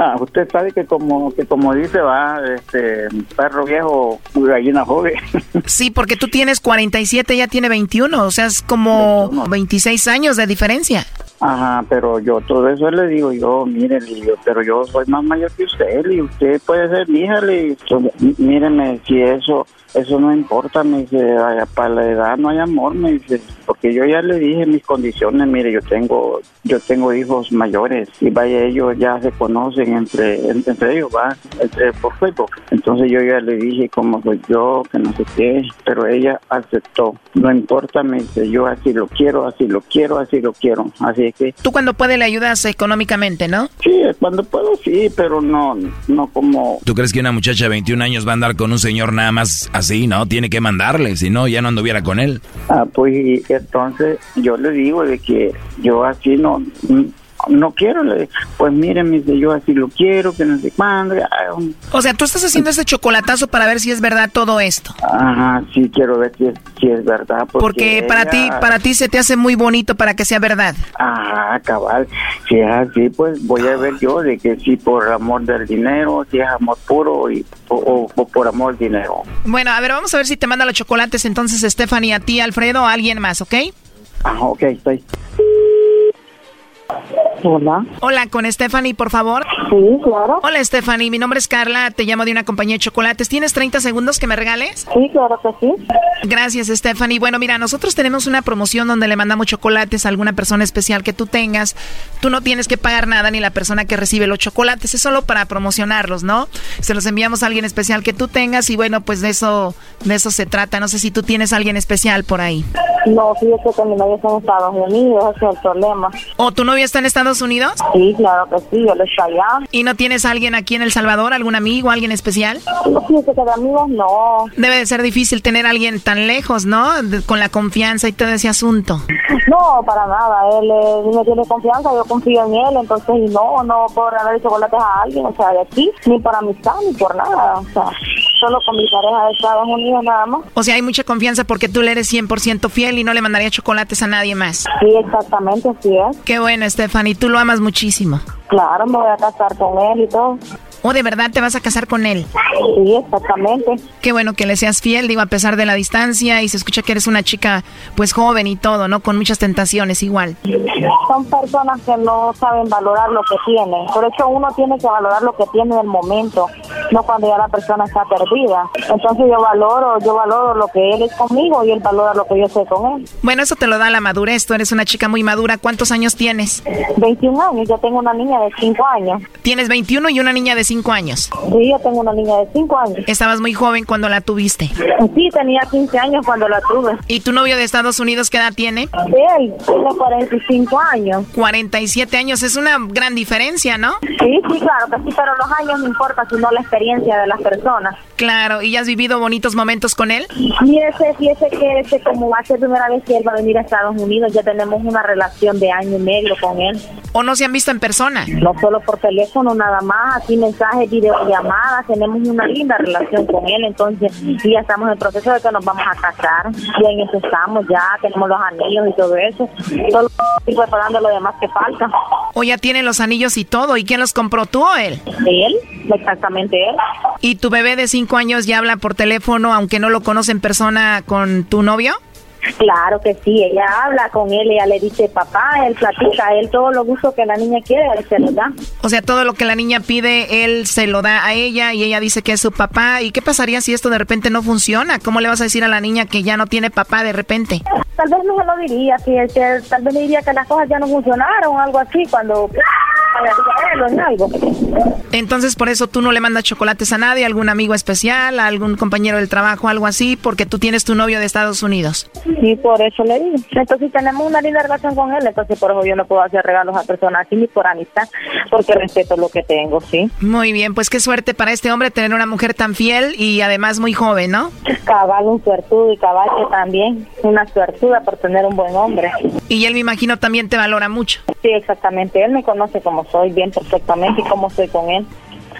Ah, usted sabe que como que como dice va, este perro viejo, gallina joven. Sí, porque tú tienes 47, ella tiene 21, o sea, es como 26 años de diferencia. Ajá, pero yo todo eso le digo yo, mire, digo, pero yo soy más mayor que usted y usted puede ser mi hija, "M- míreme, si eso eso no importa, me dice, "vaya, para la edad no hay amor, me dice, porque yo ya le dije mis condiciones, mire, yo tengo yo tengo hijos mayores y vaya, ellos ya se conocen entre en- entre ellos, va, entre, por Facebook. Entonces yo ya le dije como soy yo, que no sé qué, pero ella aceptó, no importa, me dice, yo así lo quiero, así lo quiero, así lo quiero, así es que Tú cuando puedes le ayudas económicamente, ¿no? Sí, cuando puedo sí, pero no, no como... ¿Tú crees que una muchacha de 21 años va a andar con un señor nada más así, no? Tiene que mandarle, si no, ya no anduviera con él. Ah, pues entonces yo le digo de que yo así no no quiero, le pues mire, me dice, yo así lo quiero, que no sé cuándo. ah, O sea, tú estás haciendo ese chocolatazo para ver si es verdad todo esto. Ajá, sí quiero ver si es, si es verdad. Porque, Porque para ella- ti, para ti se te hace muy bonito para que sea verdad. Ajá, cabal. Si es así, pues voy a ver yo de que si por amor del dinero, si es amor puro y, o, o- o por amor del dinero. Bueno, a ver, vamos a ver si te manda los chocolates entonces Stephanie a ti, Alfredo, a alguien más, ¿ok? Ajá, ok, estoy. Hola. Hola, con Stephanie, por favor. Sí, claro. Hola, Stephanie. Mi nombre es Carla. Te llamo de una compañía de chocolates. ¿Tienes 30 segundos que me regales? Sí, claro que sí. Gracias, Stephanie. Bueno, mira, nosotros tenemos una promoción donde le mandamos chocolates a alguna persona especial que tú tengas. Tú no tienes que pagar nada ni la persona que recibe los chocolates. Es solo para promocionarlos, ¿no? Se los enviamos a alguien especial que tú tengas y bueno, pues de eso, de eso se trata. No sé si tú tienes a alguien especial por ahí. No, fíjate que mi novio está en Estados Unidos, ese es el problema. ¿O tu novia está en Estados Unidos? Sí, claro que sí, él está allá. ¿Y no tienes a alguien aquí en El Salvador, algún amigo, alguien especial? No, fíjate que de amigos no. Debe de ser difícil tener a alguien tan lejos, ¿no? De- con la confianza y todo ese asunto. No, para nada. Él eh, me tiene confianza, yo confío en él, entonces no, no puedo regalar chocolates a alguien, o sea, de aquí, ni por amistad, ni por nada. O sea, solo con mi pareja de Estados Unidos nada más. O sea, hay mucha confianza porque tú le eres 100% fiel y no le mandaría chocolates a nadie más. Sí, exactamente, así es. Qué bueno, Stephanie. Tú lo amas muchísimo. Claro, me voy a casar con él y todo. ¿O de verdad te vas a casar con él? Sí, exactamente. Qué bueno que le seas fiel, digo, a pesar de la distancia y se escucha que eres una chica pues joven y todo, ¿no? Con muchas tentaciones igual. Son personas que no saben valorar lo que tienen. Por eso uno tiene que valorar lo que tiene en el momento, no cuando ya la persona está perdida. Entonces yo valoro, yo valoro lo que él es conmigo y él valora lo que yo soy con él. Bueno, eso te lo da la madurez. Tú eres una chica muy madura. ¿Cuántos años tienes? 21 años, yo tengo una niña de 5 años. Tienes 21 y una niña de 5 años. Sí, yo tengo una niña de 5 años. Estabas muy joven cuando la tuviste. Sí, tenía 15 años cuando la tuve. ¿Y tu novio de Estados Unidos qué edad tiene? Él tiene 45 años. 47 años, es una gran diferencia, ¿no? Sí, sí, claro que sí, pero los años no importa, sino la experiencia de las personas. Claro, ¿y ya has vivido bonitos momentos con él? Mire, ese, fíjese que ese, como va a ser primera vez que él va a venir a Estados Unidos, ya tenemos una relación de año y medio con él. ¿O no se han visto en persona? No solo por teléfono, nada más, aquí mensajes, videollamadas, tenemos una linda relación con él, entonces y ya estamos en el proceso de que nos vamos a casar, y en eso estamos ya, tenemos los anillos y todo eso, solo estoy preparando lo demás que falta. ¿O ya tienen los anillos y todo? ¿Y quién los compró, tú o él? Él, exactamente él. ¿Y tu bebé de 5 años ya habla por teléfono, aunque no lo conoce en persona, con tu novio? Claro que sí, ella habla con él, ella le dice papá, él platica, él todo lo gusto que la niña quiere, él se lo da. O sea, todo lo que la niña pide, él se lo da a ella y ella dice que es su papá. ¿Y qué pasaría si esto de repente no funciona? ¿Cómo le vas a decir a la niña que ya no tiene papá de repente? Tal vez no se lo diría, tal vez le diría que las cosas ya no funcionaron o algo así, cuando o en algo. Entonces, por eso tú no le mandas chocolates a nadie, algún amigo especial, a algún compañero del trabajo, algo así, porque tú tienes tu novio de Estados Unidos. Y por eso le digo. Entonces, tenemos una linda relación con él, entonces por eso yo no puedo hacer regalos a personas así ni por amistad, porque respeto lo que tengo, ¿sí? Muy bien, pues qué suerte para este hombre tener una mujer tan fiel y además muy joven, ¿no? Cabal, un suertudo y cabal que también, una suertuda por tener un buen hombre. Y él me imagino también te valora mucho. Sí, exactamente. Él me conoce como soy bien perfectamente y cómo soy con él.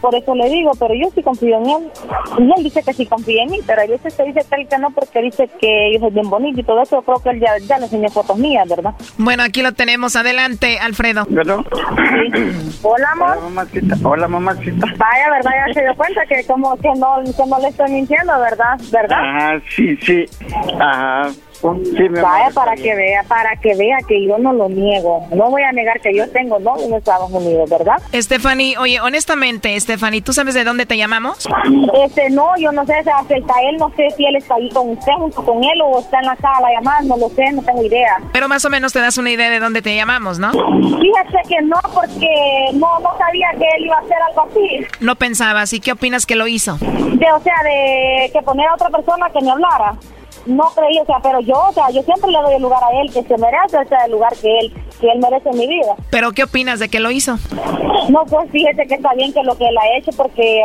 por eso le digo, pero yo sí confío en él. Y él dice que sí confía en mí, pero hay veces que dice tal que no porque dice que yo soy bien bonito y todo eso, creo que él ya, ya le enseñó fotos mías, ¿verdad? Bueno, aquí lo tenemos. Adelante, Alfredo. ¿Verdad? Sí. Hola, amor. Hola, mamacita. Hola, mamacita. Vaya, ¿verdad? Ya se dio cuenta que como que no, que no le estoy mintiendo, ¿verdad? ¿Verdad? Ajá, sí, sí. Ajá. Sí, mi Vaya para está que vea, para que vea que yo no lo niego. No voy a negar que yo tengo novio en Estados Unidos, ¿verdad? Stephanie, oye, honestamente, Stephanie, ¿tú sabes de dónde te llamamos? Este, no, yo no sé, o sea, acerca a él, no sé si él está ahí con usted, junto con él, o está en la sala llamando, no lo sé, no tengo idea. Pero más o menos te das una idea de dónde te llamamos, ¿no? Fíjese que no, porque no, no sabía que él iba a hacer algo así. No pensabas. ¿Y qué opinas que lo hizo? De, o sea, de que poner a otra persona que me hablara. No creí, o sea, pero yo, o sea, yo siempre le doy el lugar a él, que se merece, o sea, el lugar que él, que él merece en mi vida. ¿Pero qué opinas de que lo hizo? No, pues fíjese que está bien que lo que él ha hecho, porque eh,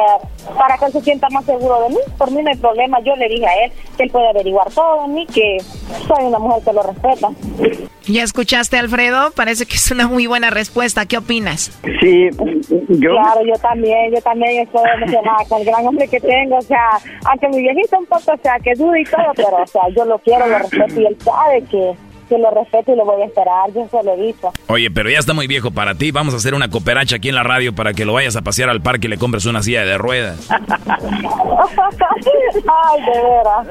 para que él se sienta más seguro de mí, por mí no hay problema. Yo le dije a él que él puede averiguar todo de mí, que soy una mujer que lo respeta. ¿Ya escuchaste, Alfredo? Parece que es una muy buena respuesta. ¿Qué opinas? Sí, yo. Claro, yo también, yo también estoy emocionada con el gran hombre que tengo, o sea, aunque mi viejito un poco, o sea, que duda y todo, pero, o sea, yo lo quiero, lo respeto y él sabe que, que lo respeto y lo voy a esperar, yo se lo he dicho. Oye, pero ya está muy viejo para ti. Vamos a hacer una cooperacha aquí en la radio para que lo vayas a pasear al parque y le compres una silla de ruedas. Ay, de veras.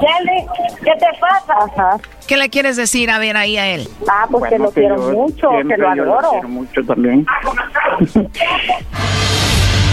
Nelly, ¿qué te pasa? ¿Qué le quieres decir a ver ahí a él? Ah, pues que Bueno, lo quiero mucho, que lo yo adoro. quiero mucho también.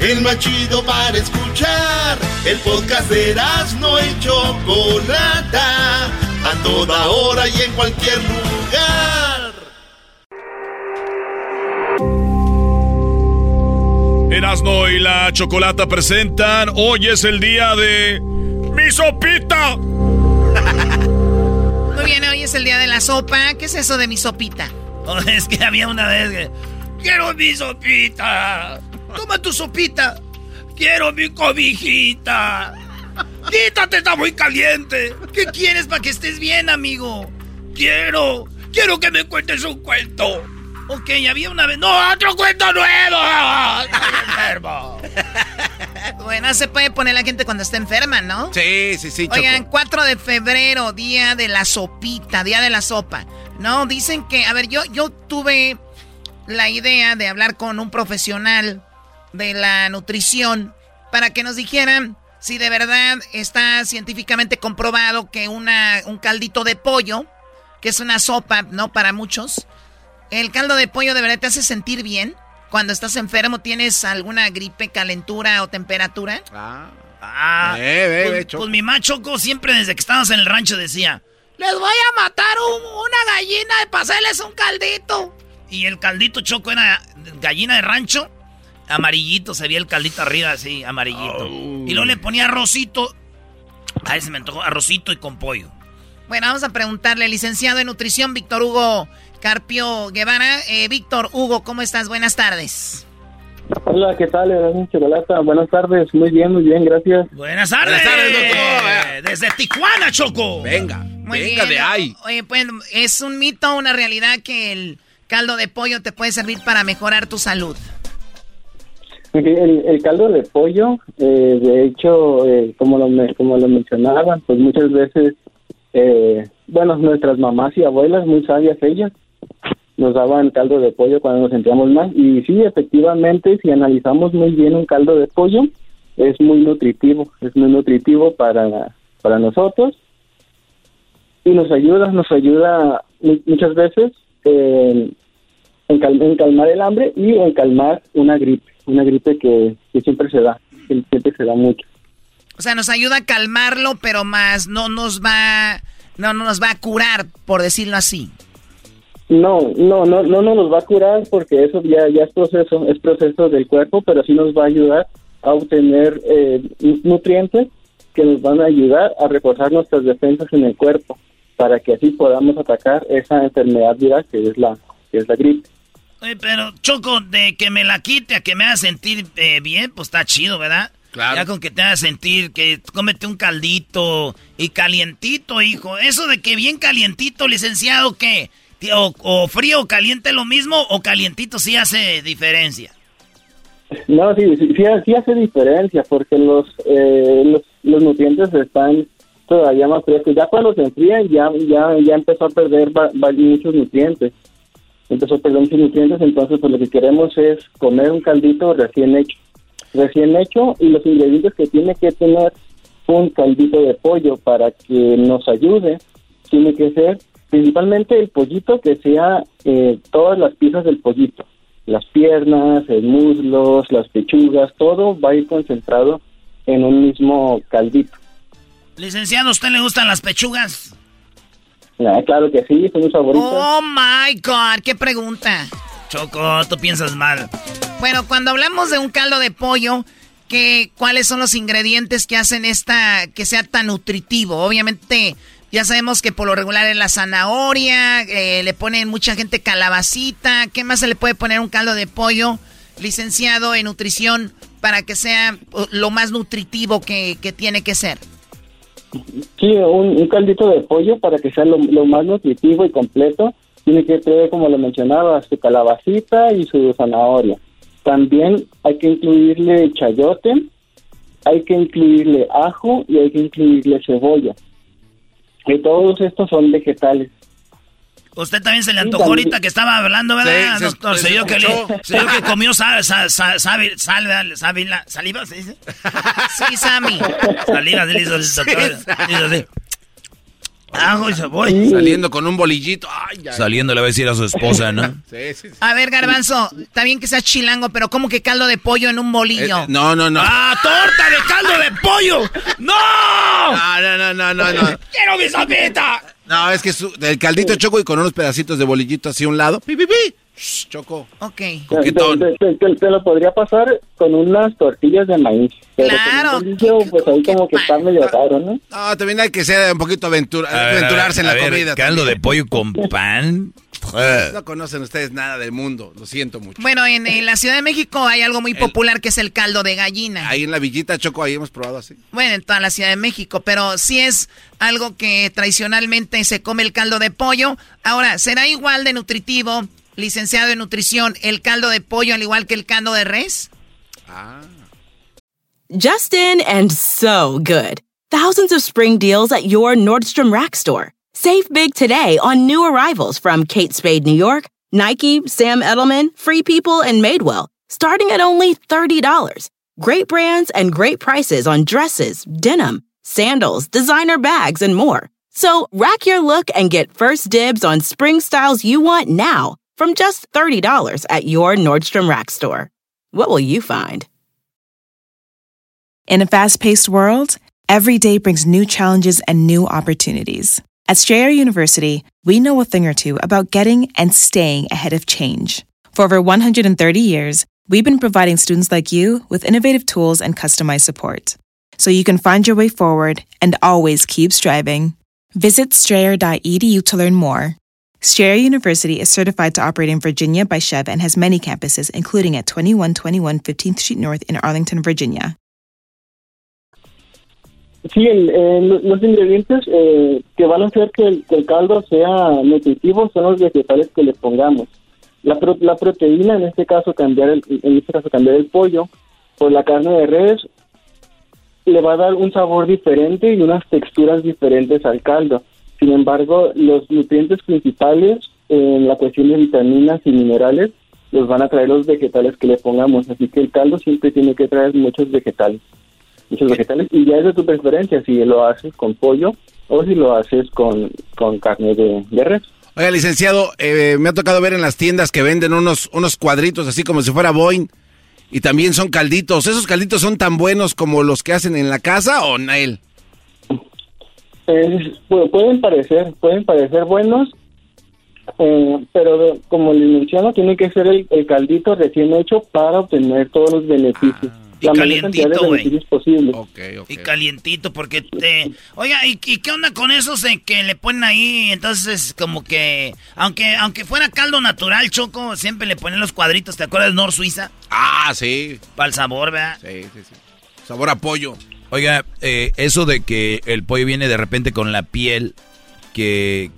El más chido para escuchar. El podcast de no y Chocolata. A toda hora y en cualquier lugar. Erasno y la chocolata presentan. Hoy es el día de. ¡Mi sopita! Muy bien, hoy es el día de la sopa. ¿Qué es eso de mi sopita? Oh, es que había una vez que. ¡Quiero mi sopita! ¡Toma tu sopita! ¡Quiero mi cobijita! ¡Quítate, está muy caliente! ¿Qué quieres para que estés bien, amigo? Quiero. Quiero que me cuentes un cuento. Ok, había una vez. ¡No, otro cuento nuevo! ¡Estoy enfermo! Bueno, se puede poner la gente cuando está enferma, ¿no? Sí, sí, sí, Choco. Oigan, 4 de febrero, día de la sopita, día de la sopa. No, dicen que, a ver, yo, yo tuve la idea de hablar con un profesional de la nutrición para que nos dijeran si de verdad está científicamente comprobado que una, un caldito de pollo, que es una sopa, ¿no? Para muchos, el caldo de pollo de verdad te hace sentir bien. Cuando estás enfermo, tienes alguna gripe, calentura o temperatura. Ah. Ah, Ve, ve, ve, pues, Choco. pues mi machoco siempre desde que estábamos en el rancho decía, les voy a matar un- una gallina de pasarles un caldito. Y el caldito choco era gallina de rancho, amarillito, se veía el caldito arriba así, amarillito. Y luego le ponía arrocito, a ese me antojó, arrocito y con pollo. Bueno, vamos a preguntarle, licenciado en nutrición, Víctor Hugo Carpio Guevara. Eh, Víctor Hugo, ¿cómo estás? Buenas tardes. Hola, ¿qué tal? Chocolata. Buenas tardes. Muy bien, muy bien, gracias. Buenas tardes. Desde Tijuana, Choco. Venga, Muy venga bien. de ahí. Oye, pues, ¿es un mito o una realidad que el caldo de pollo te puede servir para mejorar tu salud? El, el caldo de pollo, eh, de hecho, eh, como, lo, como lo mencionaban, pues muchas veces, eh, bueno, nuestras mamás y abuelas, muy sabias ellas, nos daban caldo de pollo cuando nos sentíamos mal. Y sí, efectivamente, si analizamos muy bien un caldo de pollo, es muy nutritivo, es muy nutritivo para, para nosotros y nos ayuda, nos ayuda mu- muchas veces en, cal- en calmar el hambre y en calmar una gripe, una gripe que, que siempre se da, que siempre se da mucho. O sea, nos ayuda a calmarlo, pero más no nos va, no, no nos va a curar, por decirlo así. No, no, no, no nos va a curar porque eso ya, ya es proceso, es proceso del cuerpo, pero sí nos va a ayudar a obtener eh, nu- nutrientes que nos van a ayudar a reforzar nuestras defensas en el cuerpo para que así podamos atacar esa enfermedad viral que es la, que es la gripe. Oye, pero Choco, de que me la quite a que me haga sentir eh, bien, pues está chido, ¿verdad? Claro. Ya con que te haga sentir que cómete un caldito y calientito, hijo. Eso de que bien calientito, licenciado, ¿qué? O, o frío o caliente lo mismo o calientito sí hace diferencia. No, sí, sí, sí, sí hace diferencia porque los, eh, los, los nutrientes están todavía más frescos. Ya cuando se enfrían ya, ya, ya empezó a perder va- va- muchos nutrientes. Empezó a perder muchos nutrientes, entonces pues lo que queremos es comer un caldito recién hecho. Recién hecho y los ingredientes que tiene que tener un caldito de pollo para que nos ayude, tiene que ser principalmente el pollito que sea eh, todas las piezas del pollito las piernas, el muslos, las pechugas, todo va a ir concentrado en un mismo caldito. Licenciado, ¿a usted le gustan las pechugas? Claro que sí, son mis favoritas. Oh my God, qué pregunta. Choco, tú piensas mal. Bueno, cuando hablamos de un caldo de pollo, ¿qué, ¿cuáles son los ingredientes que hacen esta que sea tan nutritivo? Obviamente, ya sabemos que por lo regular es la zanahoria, eh, le ponen mucha gente calabacita. ¿Qué más se le puede poner a un caldo de pollo, licenciado en nutrición, para que sea uh, lo más nutritivo que, que tiene que ser? Sí, un, caldito de pollo para que sea lo, más nutritivo y completo. Tiene que traer, como lo mencionaba, su calabacita y su zanahoria. También hay que incluirle chayote, hay que incluirle ajo y hay que incluirle cebolla. Y todos estos son vegetales. Usted también se le antojó ahorita que estaba hablando, ¿verdad, Sí, se- doctor? se vio que, comió sa- sa- sa- sabi- sal- saliva, saliva, ¿se dice? Sí, Sammy. Saliva, le hizo el doctor. Ajo y cebolla. Saliendo con un bolillito. Ay, ay. Saliendo le va a decir a su esposa, ¿no? Sí, sí, sí. A ver, Garbanzo, está bien que seas chilango, pero ¿cómo que caldo de pollo en un bolillo? Eh, no, no, no. ¡Ah, torta de caldo de pollo! ¡No! No, no, no, no, no, no. ¡Quiero mi sopita! No, es que su, el caldito choco y con unos pedacitos de bolillito así a un lado. ¡Pi, pi, pi! Shh, choco. Ok. Te, Coquetón. te- te- te- te lo podría pasar con unas tortillas de maíz. Pero Claro. Con un bolillo, pues ahí como que está medio raro, ¿no? No, también hay que ser un poquito aventura- A ver, aventurarse en a la ver, comida. Caldo también. de pollo con pan. No conocen ustedes nada del mundo, lo siento mucho. Bueno, en, en la Ciudad de México hay algo muy popular que es el caldo de gallina. Ahí en la villita Choco, ahí hemos probado así. Bueno, en toda la Ciudad de México, pero sí es algo que tradicionalmente se come el caldo de pollo. Ahora, ¿será igual de nutritivo, licenciado en nutrición, el caldo de pollo al igual que el caldo de res? Ah. Justin and so good. Thousands of spring deals at your Nordstrom Rack store. Save big today on new arrivals from Kate Spade New York, Nike, Sam Edelman, Free People, and Madewell, starting at only $30. Great brands and great prices on dresses, denim, sandals, designer bags, and more. So rack your look and get first dibs on spring styles you want now from just $30 at your Nordstrom Rack store. What will you find? In a fast paced world, every day brings new challenges and new opportunities. At Strayer University, we know a thing or two about getting and staying ahead of change. For over 130 years, we've been providing students like you with innovative tools and customized support so you can find your way forward and always keep striving. Visit strayer.edu to learn more. Strayer University is certified to operate in Virginia by Chev and has many campuses, including at 2121 15th Street North in Arlington, Virginia. Sí, el- eh, lo- los ingredientes eh, que van a hacer que el, que el caldo sea nutritivo son los vegetales que le pongamos. La, pro- la proteína, en este caso cambiar el, en este caso cambiar el pollo por la carne de res, le va a dar un sabor diferente y unas texturas diferentes al caldo. Sin embargo, los nutrientes principales en la cuestión de vitaminas y minerales los van a traer los vegetales que le pongamos. Así que el caldo siempre tiene que traer muchos vegetales muchos vegetales y ya es de tu preferencia si lo haces con pollo o si lo haces con, con carne de, de res. Oiga, licenciado, eh, me ha tocado ver en las tiendas que venden unos, unos cuadritos así como si fuera Boeing y también son calditos. ¿Esos calditos son tan buenos como los que hacen en la casa o Nael? Es- pu- pueden parecer, pueden parecer buenos, eh, pero como les menciono, tiene que ser el, el caldito recién hecho para obtener todos los beneficios. y la cantidad de calientito, güey. posibles. Y calientito, porque te... Oiga, ¿y, y qué onda con esos de que le ponen ahí? Entonces, como que... Aunque aunque fuera caldo natural, Choco, siempre le ponen los cuadritos. ¿Te acuerdas de Nor Suiza? Ah, sí. Para el sabor, ¿verdad? Sí, sí, sí. Sabor a pollo. Oiga, eh, eso de que el pollo viene de repente con la piel, que,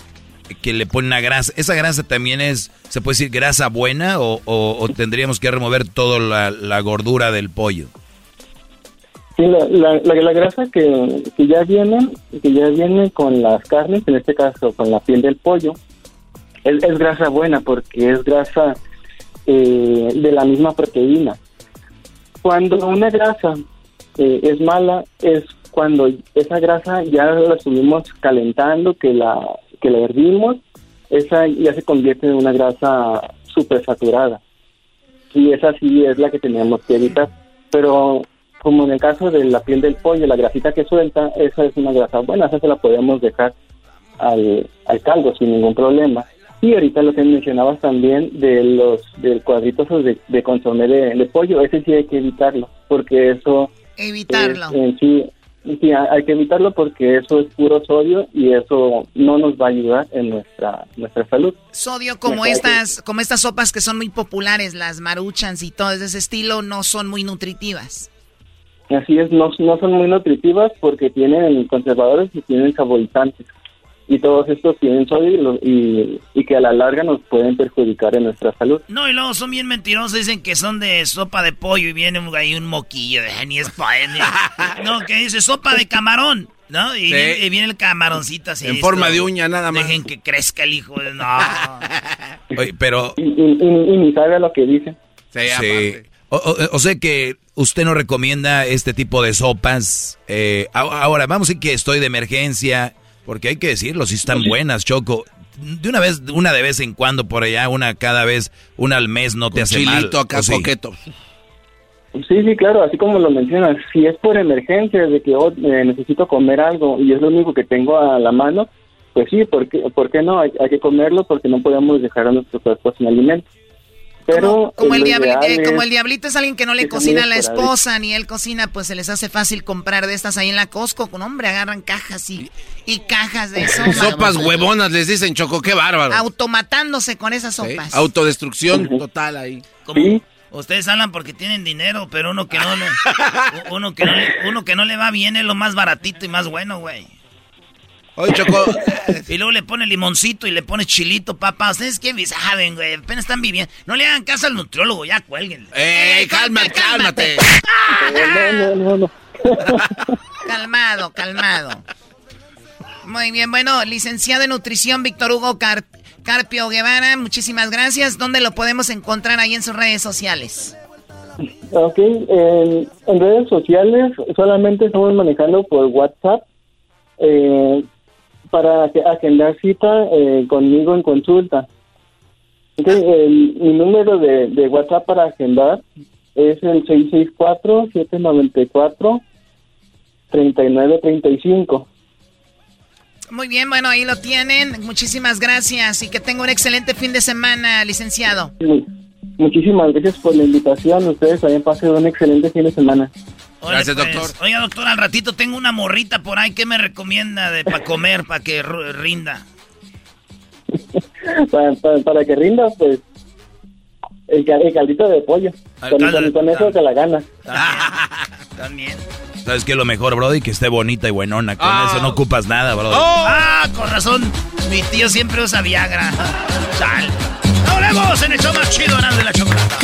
que le pone una grasa, ¿esa grasa también es, se puede decir, grasa buena o, tendríamos que remover toda la, la gordura del pollo? Sí, la, la grasa que, que ya viene, que ya viene con las carnes, en este caso con la piel del pollo, es, es grasa buena porque es grasa eh, de la misma proteína. Cuando una grasa eh, es mala es cuando esa grasa ya la estuvimos calentando, que la que la hervimos, esa ya se convierte en una grasa súper saturada. Y esa sí es la que teníamos que evitar. Pero como en el caso de la piel del pollo, la grasita que suelta, esa es una grasa buena, esa se la podemos dejar al, al caldo sin ningún problema. Y ahorita lo que mencionabas también de los del cuadritos de, de consomé de, de pollo, ese sí hay que evitarlo, porque eso Evitarlo. es en sí, sí, hay que evitarlo porque eso es puro sodio y eso no nos va a ayudar en nuestra nuestra salud. Sodio como estas, como estas sopas que son muy populares, las maruchans y todo de ese estilo, no son muy nutritivas. Así es, no, no son muy nutritivas porque tienen conservadores y tienen saborizantes. Y todos estos tienen sodio y, lo- y, y que a la larga nos pueden perjudicar en nuestra salud. No, y luego son bien mentirosos, dicen que son de sopa de pollo y viene un- ahí un moquillo de ni es ni- No, que dice sopa de camarón, ¿no? Y, Sí. viene, y viene el camaroncito así. En listo. forma de uña, nada más. Dejen que crezca el hijo de... No. Oye, pero... Y, y- y- y ni sabe lo que dicen. Sí. O, o- o sea que usted no recomienda este tipo de sopas. Eh, ahora, vamos a decir que estoy de emergencia, porque hay que decirlo, si están buenas, Choco. De una vez, una de vez en cuando por allá, una cada vez, una al mes no te hace mal. Chilito acá, ¿o sí? coqueto. Sí, sí, claro, así como lo mencionas, si es por emergencia de que oh, eh, necesito comer algo y es lo único que tengo a la mano, pues sí, ¿por qué, por qué no? Hay, hay que comerlo porque no podemos dejar a nuestro cuerpo sin alimento. Pero Como el, eh, como el diablito es alguien que no le que cocina a la esposa, ni él cocina, pues se les hace fácil comprar de estas ahí en la Costco. Con hombre, agarran cajas y, y cajas de sopa. Sopas huevonas les dicen, Choco, qué bárbaro. Automatándose con esas Sí, sopas. Autodestrucción total ahí. Ustedes hablan porque tienen dinero, pero uno que no le, uno que no le, uno que no le va bien es lo más baratito y más bueno, güey. Oye, Choco. y luego le pone limoncito y le pone chilito, papá. Ustedes qué saben, güey. Apenas están viviendo. No le hagan caso al nutriólogo, ya cuelguen. ¡Ey, cálmate, cálmate! No, no, no, no. Calmado, calmado. Muy bien, bueno, licenciado en nutrición Víctor Hugo Car- Carpio Guevara, muchísimas gracias. ¿Dónde lo podemos encontrar ahí en sus redes sociales? Ok, en, en redes sociales solamente estamos manejando por WhatsApp eh, para ag- agendar cita eh, conmigo en consulta. Ok, el- mi número de, de WhatsApp para agendar es el 664-794-3935. Muy bien, bueno, ahí lo tienen. Muchísimas gracias y que tenga un excelente fin de semana, licenciado. Mu- Muchísimas gracias por la invitación. Ustedes también pasen un excelente fin de semana. Gracias, pues. doctor. Oiga, doctor, al ratito tengo una morrita por ahí. ¿Qué me recomienda de para comer, para que rinda? para, que rinda, pues el, caldito de pollo. Con, eso se la gana. También. ¿Sabes qué es lo mejor, Brody? Que esté bonita y buenona. Con Ah. eso no ocupas nada, Brody. Ah, con razón. Mi tío siempre usa Viagra. Sal. ¡Nos en el show más chido, de la chocolata!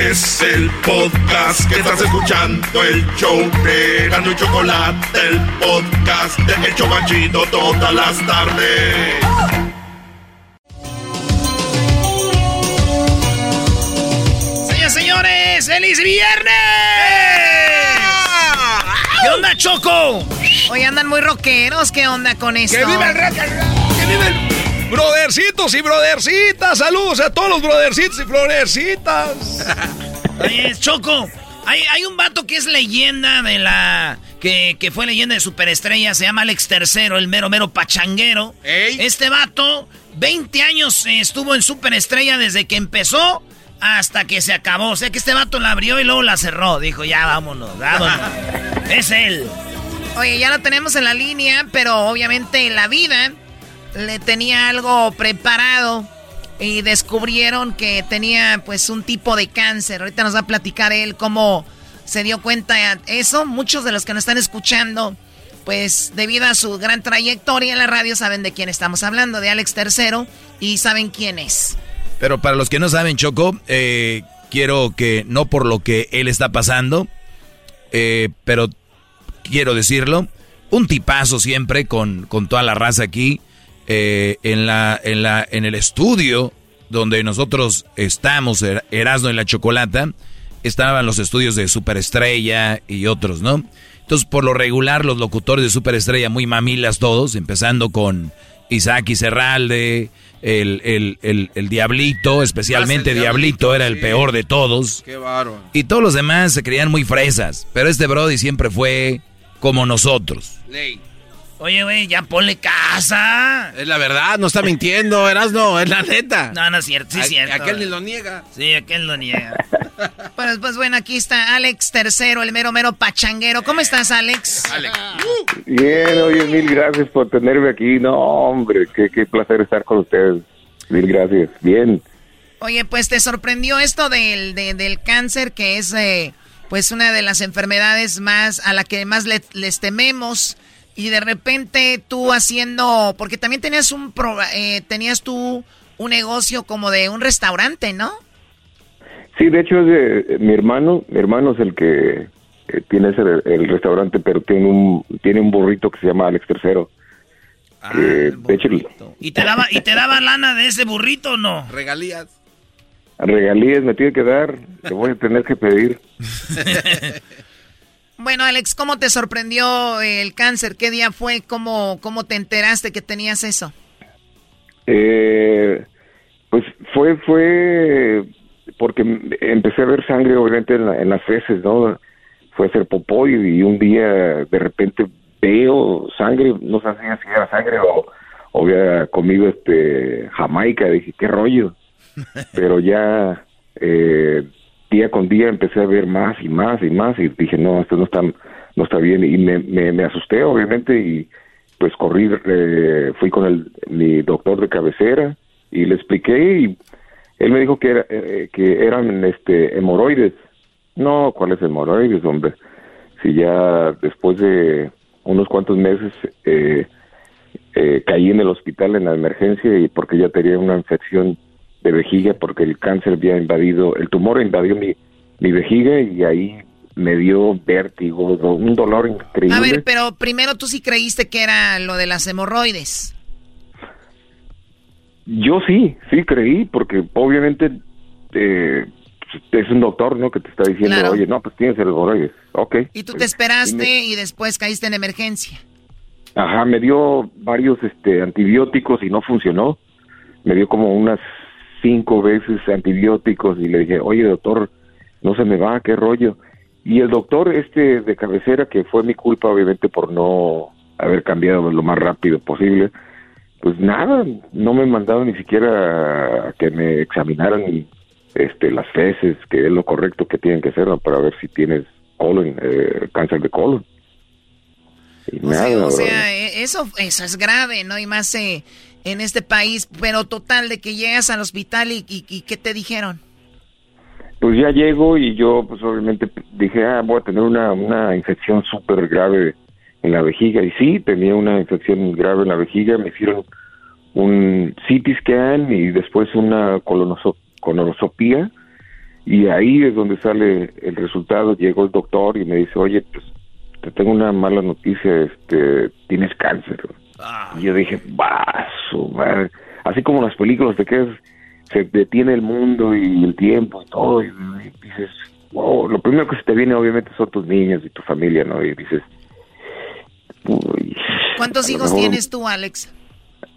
Es el podcast que estás escuchando, el show de Gano y Chocolate, el podcast de El Chobachito todas las tardes. Señores, señores, ¡feliz viernes! ¿Qué onda, Choco? Hoy andan muy rockeros, ¿qué onda con esto? ¡Que viva el rock! ¡Que viva el... Brodercitos y brodercitas, saludos a todos los brodercitos y florecitas. Oye, Choco, hay, hay, un vato que es leyenda de la... Que, que, fue leyenda de superestrella, se llama Alex Tercero, el mero mero pachanguero. Ey. Este vato, 20 años estuvo en superestrella desde que empezó hasta que se acabó. O sea que este vato la abrió y luego la cerró. Dijo, ya vámonos, vámonos. es él. Oye, ya lo tenemos en la línea, pero obviamente en la vida le tenía algo preparado y descubrieron que tenía pues un tipo de cáncer. Ahorita nos va a platicar él cómo se dio cuenta de eso. Muchos de los que nos están escuchando, pues debido a su gran trayectoria en la radio, saben de quién estamos hablando, de Alex Tercero, y saben quién es. Pero para los que no saben, Choco, eh, quiero que, no por lo que él está pasando, eh, pero quiero decirlo, un tipazo siempre con, con toda la raza aquí. Eh, en, la, en, la, en el estudio donde nosotros estamos, er, Erasmo en la Chocolata, estaban los estudios de Superestrella y otros, ¿no? Entonces, por lo regular, los locutores de Superestrella, muy mamilas todos, empezando con Isaac y Serralde, el, el, el, el Diablito, especialmente Diablito, Diablito, era el peor de todos. Qué bárbaro. Y todos los demás se creían muy fresas, pero este Brody siempre fue como nosotros. Ley. Oye, güey, ya ponle casa. Es la verdad, no está mintiendo, Erasno, es la neta. No, no es cierto, sí es cierto. Aquel ni lo niega. Sí, aquel lo niega. Pues, pues bueno, aquí está Alex Tercero, el mero mero pachanguero. ¿Cómo estás, Alex? Bien, oye, mil gracias por tenerme aquí. No, hombre, qué, qué placer estar con ustedes. Mil gracias. Bien. Oye, pues te sorprendió esto del, de- del cáncer, que es eh, pues una de las enfermedades más a la que más le- les tememos. Y de repente tú haciendo, porque también tenías un pro- eh, tenías tú un negocio como de un restaurante, ¿no? Sí, de hecho es de mi hermano. Mi hermano es el que eh, tiene ese, el restaurante, pero tiene un tiene un burrito que se llama Alex Tercero. Ah, Que, de hecho, ¿Y te daba, ¿Y te daba lana de ese burrito o no? Regalías. regalías me tiene que dar. Te voy a tener que pedir. Bueno, Alex, ¿cómo te sorprendió el cáncer? ¿Qué día fue? ¿Cómo, cómo te enteraste que tenías eso? Eh, pues fue fue porque empecé a ver sangre obviamente en, la- en las feces, ¿no? Fue a hacer popó y, y un día de repente veo sangre, no sabía si era sangre o, o había comido este Jamaica, dije, qué rollo. Pero ya eh, día con día empecé a ver más y más y más y dije, no, esto no está, no está bien y me, me, asusté obviamente y pues corrí, eh, fui con el, mi doctor de cabecera y le expliqué y él me dijo que, era, eh, que eran este, hemorroides. No, ¿cuál es hemorroides, hombre? Si ya después de unos cuantos meses eh, eh, caí en el hospital en la emergencia y porque ya tenía una infección de vejiga porque el cáncer había invadido, el tumor invadió mi, mi vejiga y ahí me dio vértigo, un dolor increíble. A ver, pero primero tú sí creíste que era lo de las hemorroides. Yo sí, sí creí, porque obviamente eh, es un doctor, ¿no? Que te está diciendo, Claro. oye, no, pues tienes hemorroides. Ok. Y tú te esperaste y y después caíste en emergencia. me- ajá, me dio varios este, antibióticos y no funcionó. Me dio como unas cinco veces antibióticos y le dije, oye, doctor, no se me va, qué rollo. Y el doctor este de cabecera, que fue mi culpa, obviamente, por no haber cambiado lo más rápido posible, pues nada, no me mandaron ni siquiera que me examinaran este, las feces, que es lo correcto que tienen que hacer para ver si tienes colon, eh, cáncer de colon. Y O sea, nada, o sea, e- eso, eso es grave, ¿no? Y más eh, en este país, pero total, de que llegas al hospital y, y, y ¿qué te dijeron? pues ya llego y yo pues obviamente dije, ah, voy a tener una, una infección súper grave en la vejiga. Y sí, tenía una infección grave en la vejiga, me hicieron un CT scan y después una colonoso- colonoscopía y ahí es donde sale el resultado. Llegó el doctor y me dice, oye, pues te tengo una mala noticia, este, tienes cáncer. Y yo dije, vaso, madre. Así como en las películas te quedas, se detiene el mundo y el tiempo y todo, y, y dices, wow, lo primero que se te viene obviamente son tus niños y tu familia, ¿no? Y dices, uy, ¿Cuántos hijos mejor tienes tú, Alex?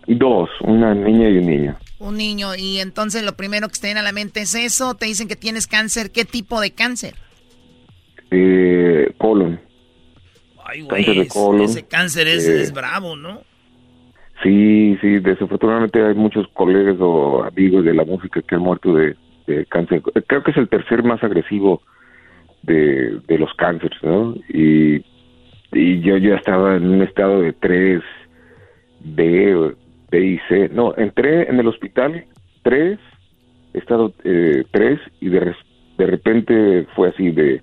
Dos, una niña y un niño. Un niño. Y entonces lo primero que te viene a la mente es eso. Te dicen que tienes cáncer. ¿Qué tipo de cáncer? Eh, colon. Ay, Cáncer güey, de colon. ese cáncer es, Eh, es bravo, ¿no? Sí, sí, desafortunadamente hay muchos colegas o amigos de la música que han muerto de, de cáncer. Creo que es el tercer más agresivo de, de los cánceres, ¿no? Y, y yo ya estaba en un estado de 3, B, B y C. No, entré en el hospital 3, estado eh, 3 y de, de repente fue así de,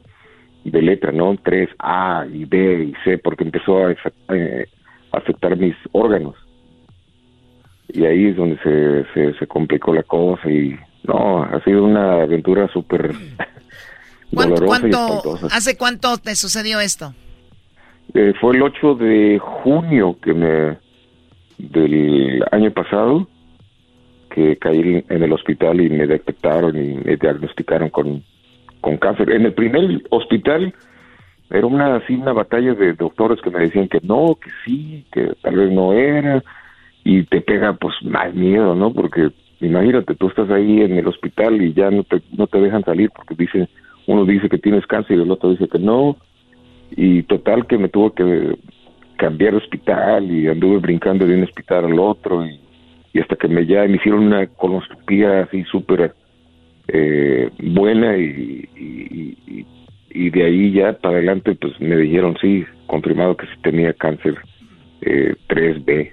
de letra, ¿no? 3A y B y C porque empezó a eh, afectar mis órganos y ahí es donde se, se, se complicó la cosa y no, ha sido una aventura súper ¿Cuánto, dolorosa y cuánto- espantosa. ¿Hace cuánto te sucedió esto? Eh, fue el 8 de junio que me del año pasado que caí en el hospital y me detectaron y me diagnosticaron con, con cáncer. En el primer hospital era una así una batalla de doctores que me decían que no, que sí, que tal vez no era y te pega pues más miedo, ¿no? Porque imagínate, tú estás ahí en el hospital y ya no te, no te dejan salir porque dicen, uno dice que tienes cáncer y el otro dice que no y total que me tuvo que cambiar hospital y anduve brincando de un hospital al otro y, y hasta que me ya me hicieron una colonoscopía así súper eh, buena y, y, y- y de ahí ya para adelante pues me dijeron sí, confirmado que sí tenía cáncer eh, 3B.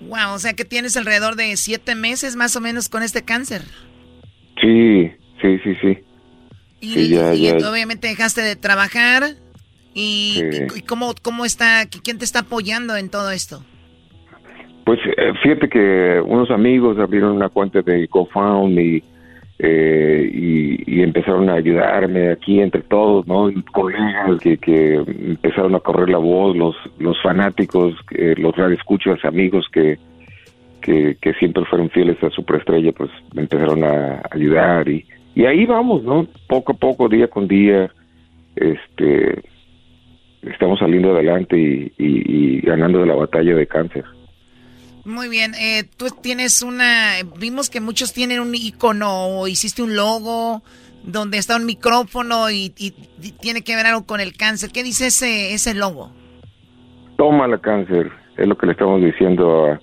Wow, o sea que tienes alrededor de siete meses más o menos con este cáncer. Sí, sí, sí, sí. Y, Sí, ya, y ya. obviamente dejaste de trabajar. ¿Y, Sí. y cómo, cómo está, quién te está apoyando en todo esto? Pues eh, fíjate que unos amigos abrieron una cuenta de GoFundMe eh, y, empezaron a ayudarme aquí entre todos, ¿no? Colegas que, que empezaron a correr la voz, los los fanáticos, eh, los radioescuchas, amigos que, que, siempre fueron fieles a Superestrella, pues me empezaron a ayudar y, y ahí vamos, ¿no? Poco a poco, día con día, este, estamos saliendo adelante y ganando de la batalla de cáncer. Muy bien, eh, tú tienes una, vimos que muchos tienen un icono o hiciste un logo donde está un micrófono y, tiene que ver algo con el cáncer. ¿Qué dice ese, ese logo? tómala cáncer, es lo que le estamos diciendo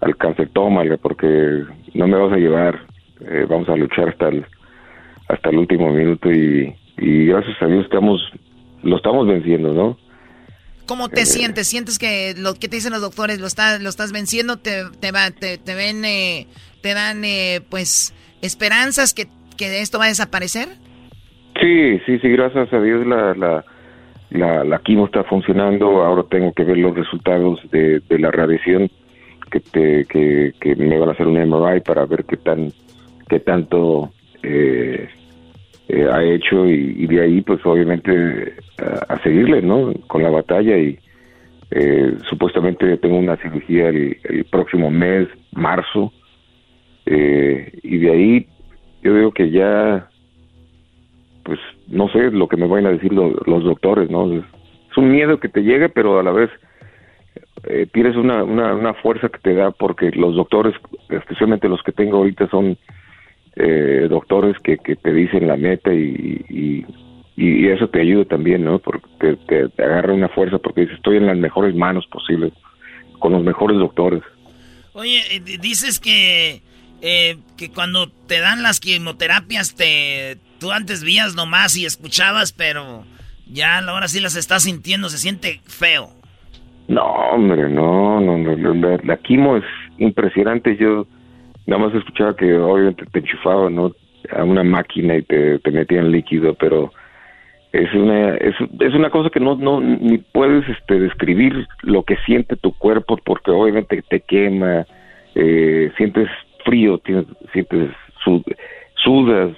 al cáncer, tómala porque no me vas a llevar, eh, vamos a luchar hasta el, hasta el último minuto y, y gracias a Dios estamos, lo estamos venciendo, ¿no? ¿Cómo te Eh. sientes? ¿Sientes que lo que te dicen los doctores lo, está, lo estás venciendo? ¿Te, te, va- te, te ven, eh, te dan, eh, pues, esperanzas que, que esto va a desaparecer? Sí, sí, sí, gracias a Dios la, la, la, la quimo está funcionando, ahora tengo que ver los resultados de, de la radiación que, te, que, que me van a hacer un MRI para ver qué tan qué tanto eh, eh, ha hecho y, de ahí pues obviamente a, seguirle, ¿no? Con la batalla y eh, supuestamente tengo una cirugía el, próximo mes, marzo, eh, y de ahí yo digo que ya pues no sé lo que me van a decir lo- los doctores, ¿no? Es, un miedo que te llega, pero a la vez eh, tienes una, una, una fuerza que te da porque los doctores, especialmente los que tengo ahorita, son eh, doctores que, que te dicen la meta y, y, y eso te ayuda también, ¿no? Porque te, te- agarra una fuerza porque dices, estoy en las mejores manos posibles, con los mejores doctores. Oye, eh, di- dices que, eh, que cuando te dan las quimioterapias, te, tú antes vías nomás y escuchabas, pero ya ahora sí las estás sintiendo, se siente feo. No, hombre, no, no, no, la, la quimo es impresionante. Yo nada más escuchaba que obviamente te enchufaban, ¿no? A una máquina y te, te metían líquido, pero es una es, es una cosa que no no ni puedes este describir lo que siente tu cuerpo porque obviamente te quema, eh, sientes frío, tienes, sientes sud- sudas.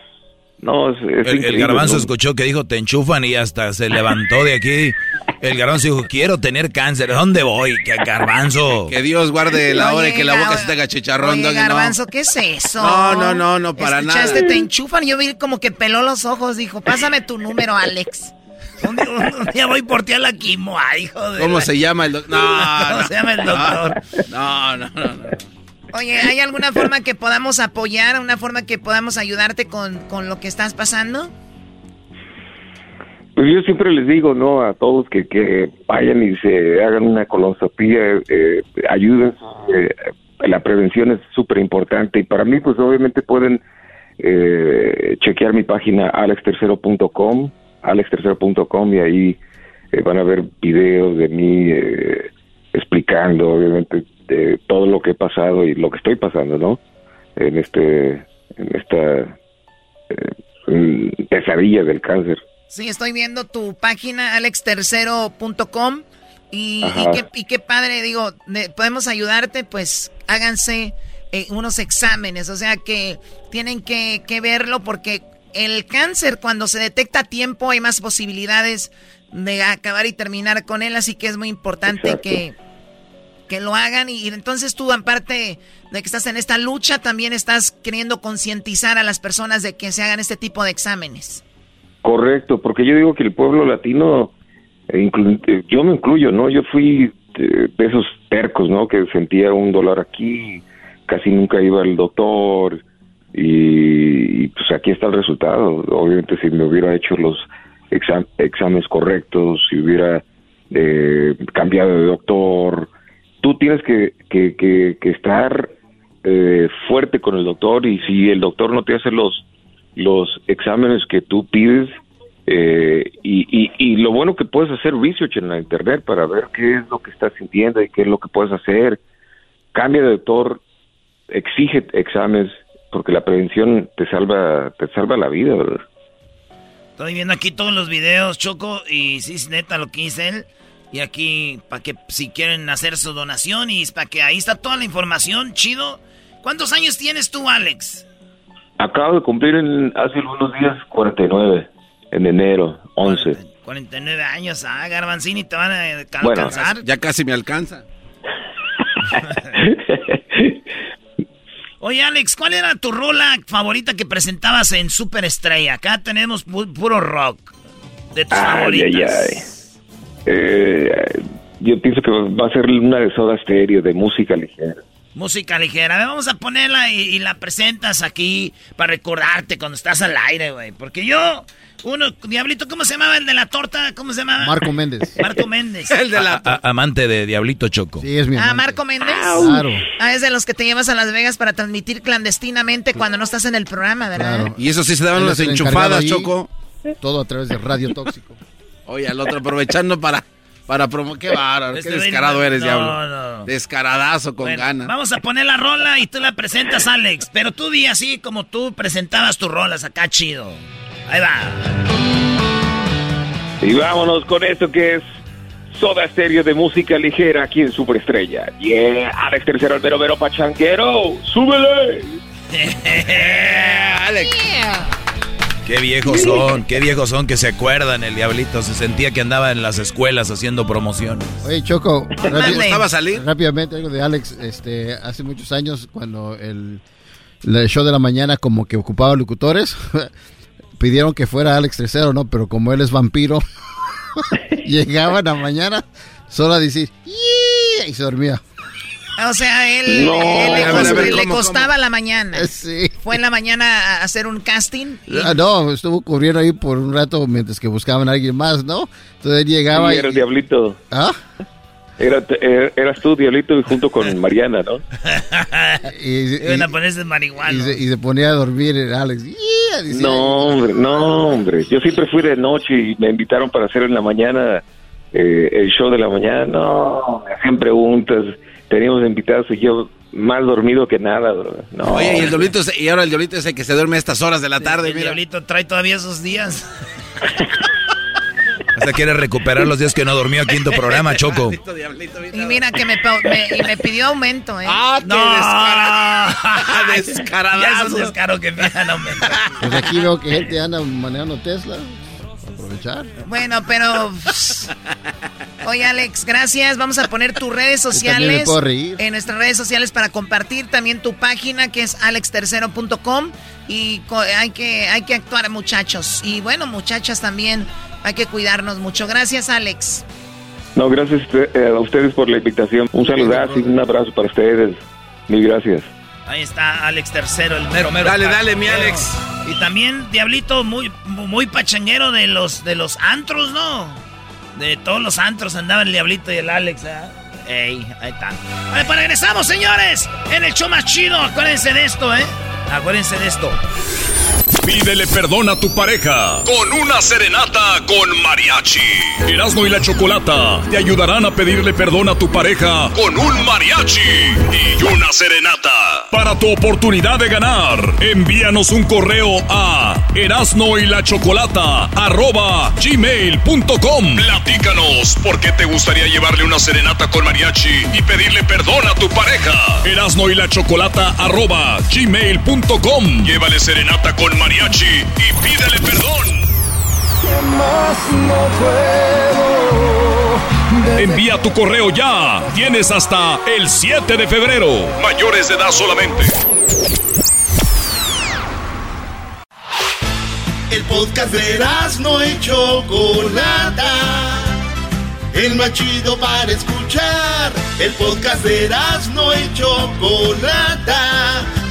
No, es, es El, garbanzo ¿no? escuchó que dijo te enchufan y hasta se levantó de aquí. El garbanzo dijo, quiero tener cáncer. ¿A dónde voy? ¿Qué garbanzo? Que Dios guarde la hora y Oye, que la boca se te haga chicharrón, Oye, Doggy, no. Garbanzo, ¿qué es eso? No, no, no, no, para nada. ¿Escuchaste? Te enchufan. Yo vi como que peló los ojos. Dijo, pásame tu número, Alex. Un día, un día voy por ti a la quimo, hijo de ¿Cómo la- se llama el doctor? No, ¿Cómo no, se llama el doctor? No, no, no. no. Oye, ¿hay alguna forma que podamos apoyar? ¿Una forma que podamos ayudarte con, con lo que estás pasando? Pues yo siempre les digo, ¿no? A todos que, que vayan y se hagan una colonoscopia, eh, ayuden. eh, la prevención es súper importante y para mí, pues obviamente pueden eh, chequear mi página alextercero.com, alextercero.com y ahí eh, van a ver videos de mí eh, explicando, obviamente, de todo lo que he pasado y lo que estoy pasando, ¿no? En este, en esta eh, pesadilla del cáncer. Sí, estoy viendo tu página, alextercero.com. Y, qué, y qué padre, digo, de- podemos ayudarte, pues háganse eh, unos exámenes. O sea que tienen que, que verlo porque el cáncer, cuando se detecta a tiempo, hay más posibilidades de acabar y terminar con él. Así que es muy importante que, que lo hagan. Y, y entonces tú, aparte de que estás en esta lucha, también estás queriendo concientizar a las personas de que se hagan este tipo de exámenes. Correcto, porque yo digo que el pueblo latino, eh, eh, yo me incluyo, ¿no? Yo fui eh, de esos tercos, ¿no? Que sentía un dolor aquí, casi nunca iba al doctor y, y, pues aquí está el resultado. Obviamente si me hubiera hecho los exámenes correctos, si hubiera eh, cambiado de doctor, tú tienes que, que estar eh, fuerte con el doctor y si el doctor no te hace los los exámenes que tú pides eh, y, y, y lo bueno que puedes hacer research en la internet para ver qué es lo que estás sintiendo y qué es lo que puedes hacer. Cambia de doctor, exige exámenes porque la prevención te salva te salva la vida, ¿verdad? Estoy viendo aquí todos los videos, Choco, y sí, es neta lo que dice él. Y aquí, para que si quieren hacer su donación y para que ahí está toda la información, chido. ¿Cuántos años tienes tú, Alex? Acabo de cumplir en, hace algunos días 49 en enero 11. 49 años, ah, Garbanzini, te van a alca- Bueno, alcanzar. Ya casi me alcanza. Oye, Alex, ¿cuál era tu rola favorita que presentabas en Superestrella? Acá tenemos pu- puro rock de tus Ay, ay, favoritas. ay. Eh, yo pienso que va a ser una de Soda Stereo, de música ligera. Música ligera. A ver, vamos a ponerla y, y la presentas aquí para recordarte cuando estás al aire, güey. Porque yo, uno, Diablito, ¿cómo se llamaba el de la torta? ¿Cómo se llamaba? Marco Méndez. Marco Méndez. A- a- amante de Diablito Choco. Sí, es mi Ah, amante. Marco Méndez. Claro. Ah, es de los que te llevas a Las Vegas para transmitir clandestinamente cuando no estás en el programa, ¿verdad? Claro. Y eso sí se daban las el enchufadas, ahí, Choco. Todo a través de Radio Tóxico. Oye, al otro aprovechando para para promo qué bárbaro, Este qué descarado eres, no, diablo. no. Descaradazo con Bueno, ganas. Vamos a poner la rola y tú la presentas, Alex. Pero tú di así como tú presentabas tus rolas acá, chido. Ahí va. Y vámonos con esto que es Soda Stereo de música ligera aquí en Superestrella. Yeah, Alex Tercero, el mero mero pachanguero. ¡Súbele! Alex. Qué viejos son, qué viejos son que se acuerdan el Diablito. Se sentía que andaba en las escuelas haciendo promociones. Oye, Choco, rápido- gustaba salir? rápidamente algo de Alex. Este, hace muchos años, cuando el, el show de la mañana como que ocupaba locutores, pidieron que fuera Alex Tercero, ¿no? Pero como él es vampiro, llegaba en la mañana solo a decir, "Yeah", y se dormía. O sea, él, No. él le, A ver, a ver, le ¿cómo, costaba la mañana. Sí. Fue en la mañana a hacer un casting. y- Ah, no, estuvo corriendo ahí por un rato mientras que buscaban a alguien más, ¿no? Entonces él llegaba Sí, y... era el diablito. ¿Ah? Era, era- eras tú, Diablito, y junto con Mariana, ¿no? Y, Iban a ponerse marihuana. y se, y se ponía a dormir el Alex. Yeah, decía- No, hombre, no, hombre. Yo siempre fui de noche y me invitaron para hacer en la mañana eh, el show de la mañana. No, me hacían preguntas. Teníamos invitados y yo más dormido que nada, bro. No. Oye, y el diablito, es- y ahora el diablito es el que se duerme a estas horas de la tarde, El mira. diablito trae todavía esos días. Hasta quiere recuperar los días que no durmió aquí en tu programa, Choco. Y mira que me, me- y me pidió aumento, ¿eh? ¡Ah, no. descaradazo! Ya es un descaro que me dan aumento. Pues aquí veo que gente anda manejando Tesla. Aprovechar. Bueno, pero... Oye, Alex, gracias. Vamos a poner tus redes sociales puedo reír. en nuestras redes sociales para compartir también tu página que es alextercero.com y hay que, hay que actuar, muchachos. Y bueno, muchachas también, hay que cuidarnos mucho. Gracias, Alex. No, gracias eh, a ustedes por la invitación. Un saludazo y un abrazo para ustedes. Mil gracias. Ahí está Alex Tercero, el mero mero. Dale, dale, mi. Alex. Y también Diablito muy muy pachanguero de los de los antros, ¿no? De todos los antros andaba el Diablito y el Alex, ¿eh? Ey, ahí está. Vale, pues regresamos, señores, en el show más chido. Acuérdense de esto, ¿eh? Acuérdense de esto. Pídele perdón a tu pareja con una serenata con mariachi. Erasmo y la Chocolata te ayudarán a pedirle perdón a tu pareja con un mariachi y una serenata. Para tu oportunidad de ganar, envíanos un correo a erasno y la chocolata arroba. Platícanos por qué te gustaría llevarle una serenata con mariachi y pedirle perdón a tu pareja. Erasno y la chocolata arroba. Llévale serenata con mariachi y pídele perdón. Envía tu correo ya. Tienes hasta el 7 de febrero. Mayores de edad solamente. El podcast de no y Chocolata. El más chido para escuchar. El podcast de no y Chocolata.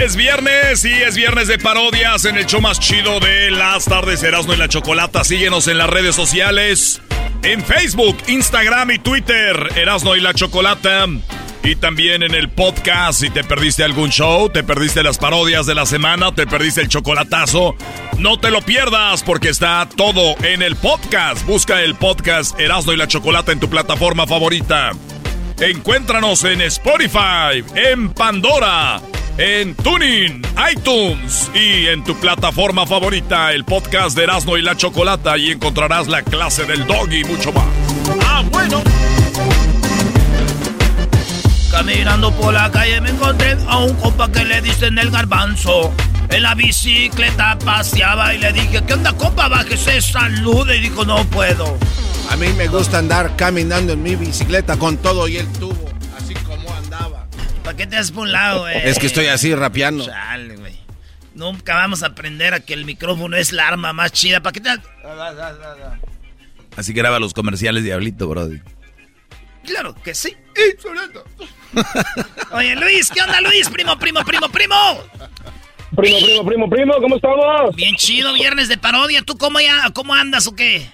Es viernes y es viernes de parodias en el show más chido de las tardes Erasmo y la Chocolata. Síguenos en las redes sociales. En Facebook, Instagram y Twitter, Erasmo y la Chocolata. Y también en el podcast, si te perdiste algún show, te perdiste las parodias de la semana, te perdiste el chocolatazo, no te lo pierdas porque está todo en el podcast. Busca el podcast Erasmo y la Chocolata en tu plataforma favorita. Encuéntranos en Spotify, en Pandora, en Tuning, iTunes y en tu plataforma favorita, el podcast de Erasmo y la Chocolata, y encontrarás la clase del dog y mucho más. Ah, bueno. Caminando por la calle me encontré a un compa que le dicen el garbanzo. En la bicicleta paseaba y le dije, ¿qué onda compa? Bájese, salude. Y dijo, no puedo. A mí me gusta andar caminando en mi bicicleta con todo y el tubo. ¿Para qué te das por un lado, güey? Es que estoy así rapeando. Chale, güey. Nunca vamos a aprender a que el micrófono es la arma más chida. ¿Para qué te das? Así graba los comerciales, Diablito, Brody. Claro que sí. Oye, Luis, ¿qué onda, Luis? Primo, primo, primo, primo. Primo, primo, primo, primo, ¿cómo estamos? Bien chido, viernes de parodia. ¿Tú cómo ya, cómo andas o qué?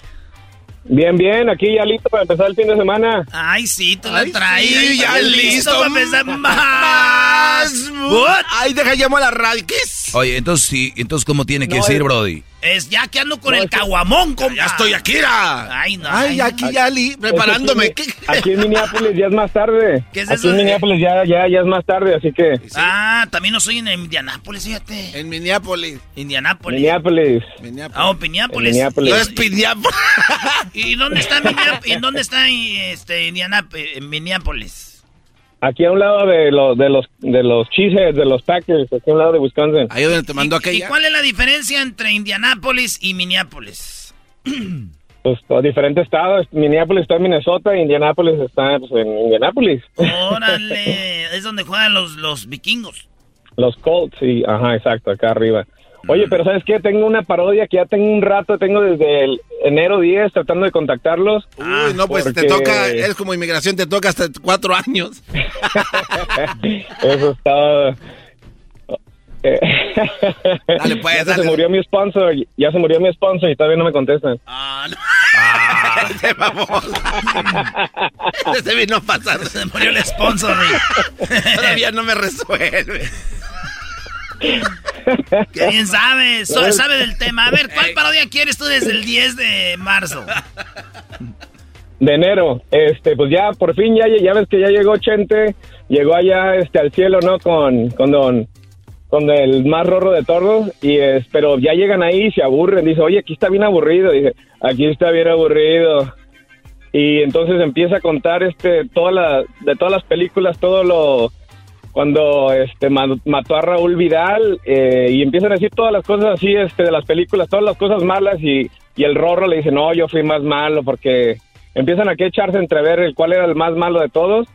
Bien, bien, aquí ya listo para empezar el fin de semana. Ay, sí, tú la traes. sí, ya listo. para empezar más. What? Ay, deja llamo a la radio. ¿Qué es? Oye, entonces sí, entonces ¿cómo tiene que No, decir, es- Brody? Es ya que ando con el caguamón, compa. Ya estoy aquí, era. Ay, no. Ay, aquí ya li, preparándome. Aquí, aquí en Minneapolis ya es más tarde. ¿Qué es aquí eso en de- Minneapolis ya, ya, ya es más tarde, así que... Ah, también no soy en Indianápolis, fíjate. En Minneapolis. Indianápolis. Minneapolis. Ah, oh, Minneapolis. Minneapolis. No es Minneapolis. ¿Y dónde está Minneapolis? ¿En dónde está este, Indianápolis? En Minneapolis. Aquí a un lado de los, de los, de los Cheeseheads, de los Packers, aquí a un lado de Wisconsin. Ahí donde te mandó ¿Y aquella. cuál es la diferencia entre Indianápolis y Minneapolis? Pues diferentes estados. Minneapolis está en Minnesota, Indianapolis está pues, en Indianapolis. Órale, es donde juegan los, los vikingos. Los Colts, sí, ajá, exacto, acá arriba. Oye, pero ¿sabes qué? Tengo una parodia que ya tengo un rato, tengo desde el enero 10 tratando de contactarlos. Uy, no, pues te toca, es como inmigración, te toca hasta cuatro años. Eso está... Dale, pues, ya dale. se murió mi sponsor, ya se murió mi sponsor y todavía no me contestan. Ah, Este baboso. Este vino a pasar. Se murió el sponsor. Todavía no me resuelve. Qué bien sabes, sabe del tema. A ver, ¿cuál parodia quieres tú desde el 10 de marzo? De enero, este, pues ya por fin ya, ya ves que ya llegó Chente, llegó allá este al cielo, ¿no? Con, con don, con el más rorro de todos, y es, pero ya llegan ahí y se aburren, dice, oye, aquí está bien aburrido, dice, aquí está bien aburrido. Y entonces empieza a contar este, toda la, de todas las películas, todo lo, cuando este ma- mató a Raúl Vidal, eh, y empiezan a decir todas las cosas así, este, de las películas, todas las cosas malas, y, y el rorro le dice, no, yo fui más malo, porque empiezan aquí a echarse entrever el cuál era el más malo de todos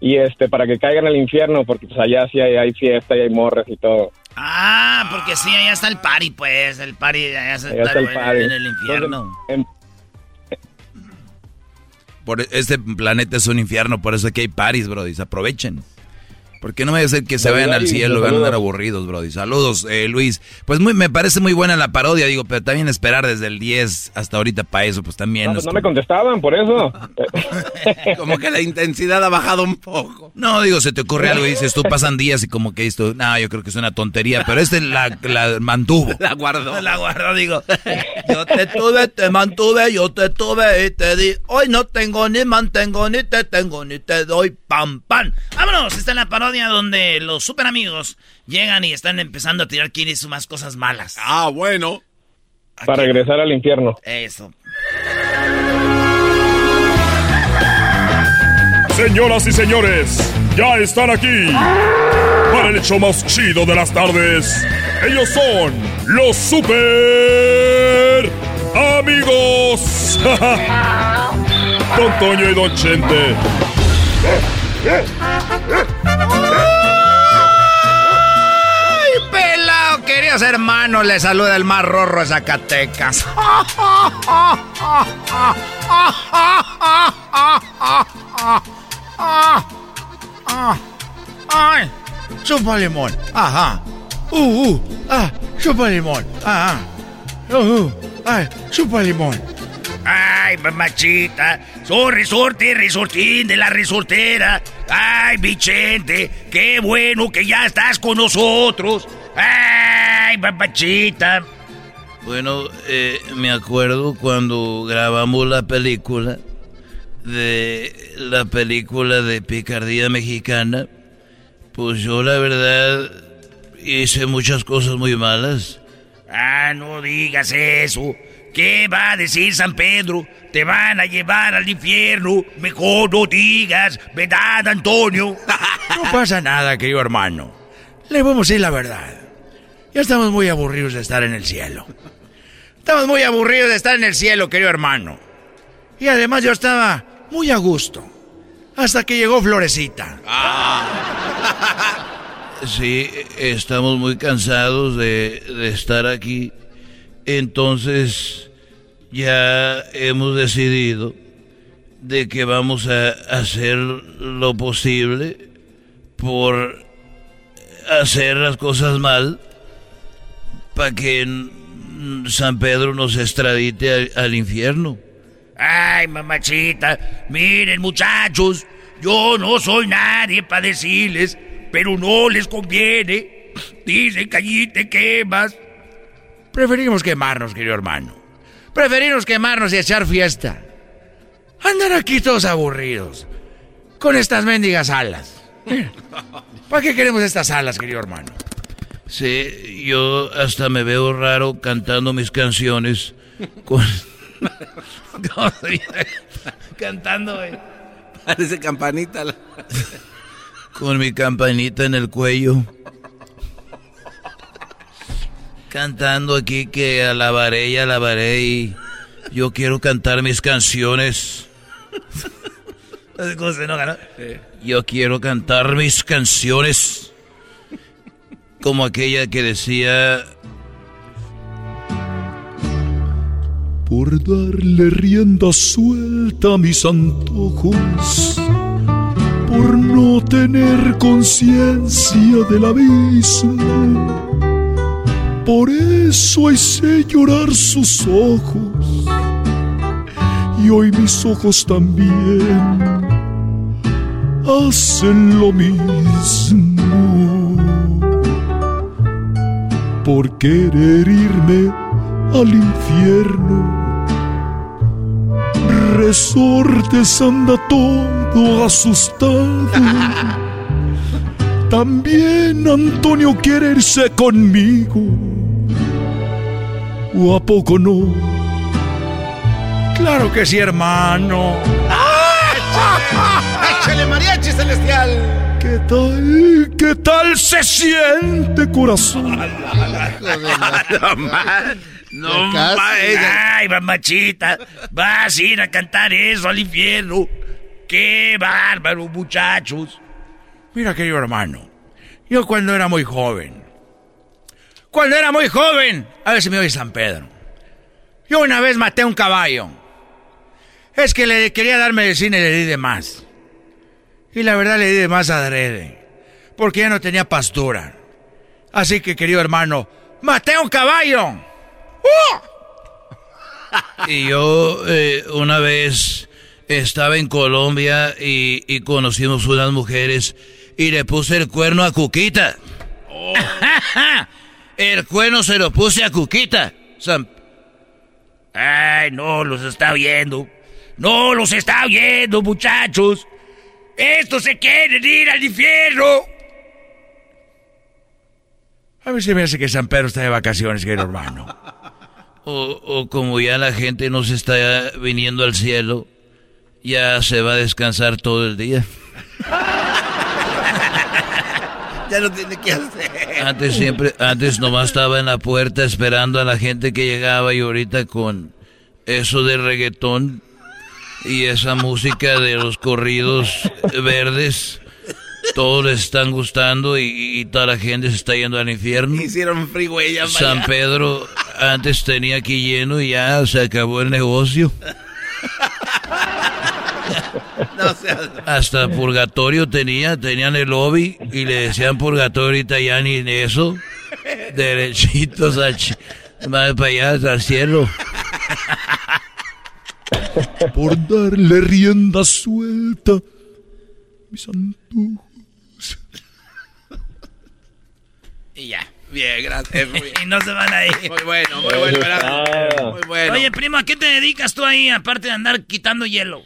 y este para que caigan al infierno porque pues allá sí hay, hay fiesta y hay morras y todo. Ah, porque sí, allá está el party, pues. El party allá está, Allá está el en- party. en el infierno. Entonces, Por este planeta es un infierno, por eso aquí hay paris, Brody. Aprovechen. ¿Por qué no me ser que se vayan al cielo y van a andar aburridos, Brody? Saludos, eh, Luis. Pues muy, me parece muy buena la parodia, digo, pero también esperar desde el 10 hasta ahorita para eso, pues también. no, no pues no me contestaban por eso. Como que la intensidad ha bajado un poco. No, digo, se te ocurre algo y dices, tú pasan días y como que esto, no, yo creo que es una tontería, pero este la, la mantuvo. La guardó. La guardo, digo. Yo te tuve, te mantuve, yo te tuve y te di. Hoy no tengo ni mantengo, ni te tengo, ni te doy pam, pam. Vámonos, esta es la parodia donde los super amigos llegan y están empezando a tirar quiris más cosas malas. Ah, bueno. Para regresar al infierno. Eso. Señoras y señores, ya están aquí para el hecho más chido de las tardes. Ellos son los super amigos. Don Toño y Don Chente. ¡Ay, pelado! Queridos hermanos, les saluda el más rorro de Zacatecas. ¡Ay! ¡Chupa limón! ¡Ajá! ¡Uh, uh! ¡Ah! ¡Chupa limón! ¡Ajá! ¡Uh, uh! ¡Ay! ¡Chupa limón! Ay, mamachita, soy resorte, resortín de la resortera. Ay, Vicente, qué bueno que ya estás con nosotros. Ay, mamachita. Bueno, eh, me acuerdo cuando grabamos la película de la película de picardía mexicana, pues yo la verdad hice muchas cosas muy malas. Ah, no digas eso. ¿Qué va a decir San Pedro? Te van a llevar al infierno. Mejor no digas, ¿verdad, Antonio? No pasa nada, querido hermano. Le vamos a decir la verdad. Ya estamos muy aburridos de estar en el cielo. Estamos muy aburridos de estar en el cielo, querido hermano. Y además yo estaba muy a gusto. Hasta que llegó Florecita. Sí, estamos muy cansados de, de estar aquí. Entonces, ya hemos decidido de que vamos a hacer lo posible por hacer las cosas mal para que San Pedro nos extradite al, al infierno. Ay, mamachita, miren muchachos, yo no soy nadie para decirles, pero no les conviene. Dicen que allí te quemas. Preferimos quemarnos, querido hermano. Preferimos quemarnos y echar fiesta. Andar aquí todos aburridos. Con estas mendigas alas. ¿Para qué queremos estas alas, querido hermano? Sí, yo hasta me veo raro cantando mis canciones con... Cantando, eh. Parece campanita. la- con mi campanita en el cuello. Cantando aquí que alabaré y alabaré y yo quiero cantar mis canciones. ¿Cómo se enoja, no? Yo quiero cantar mis canciones. Como aquella que decía... Por darle rienda suelta a mis antojos, por no tener conciencia del abismo, Por eso hice llorar sus ojos. Y hoy mis ojos también hacen lo mismo. Por querer irme al infierno. Resortes anda todo asustado. También Antonio quiere irse conmigo. ¿O a poco no? Claro que sí, hermano. ¡Échale mariachi celestial! ¿Qué tal? ¿Qué tal se siente, corazón? No más. Ay, mamachita. Vas a ir a cantar eso al infierno. Qué bárbaro, muchachos. Mira, querido hermano, yo cuando era muy joven, cuando era muy joven, a ver si me oye San Pedro, yo una vez maté un caballo. Es que le quería dar medicina y le di de más. Y la verdad le di de más adrede, porque ya no tenía pastura. Así que, querido hermano, maté un caballo. Y yo eh, una vez estaba en Colombia y, y conocimos unas mujeres y le puse el cuerno a Cuquita. el cuerno se lo puse a Cuquita. San- Ay, no los está viendo. No los está viendo, muchachos. Estos se quieren ir al infierno. A ver si me hace que San Pedro está de vacaciones, querido hermano. O, o como ya la gente no se está viniendo al cielo, ya se va a descansar todo el día. Ya no tiene que hacer. Antes siempre, antes nomás estaba en la puerta esperando a la gente que llegaba y ahorita con eso de reggaetón y esa música de los corridos verdes, todos les están gustando y, y toda la gente se está yendo al infierno. Hicieron freeway ya San. Pedro antes tenía aquí lleno y ya se acabó el negocio. No seas- Hasta purgatorio tenía, tenían el lobby y le decían purgatorio ya ni eso. Derechitos al más para allá al cielo. Por darle rienda suelta. Mis antojos. Y ya. Bien, gracias. Muy bien. Y no se van a ir. Muy bueno, muy bueno. Muy bueno. Oye, primo, ¿a qué te dedicas tú ahí, aparte de andar quitando hielo?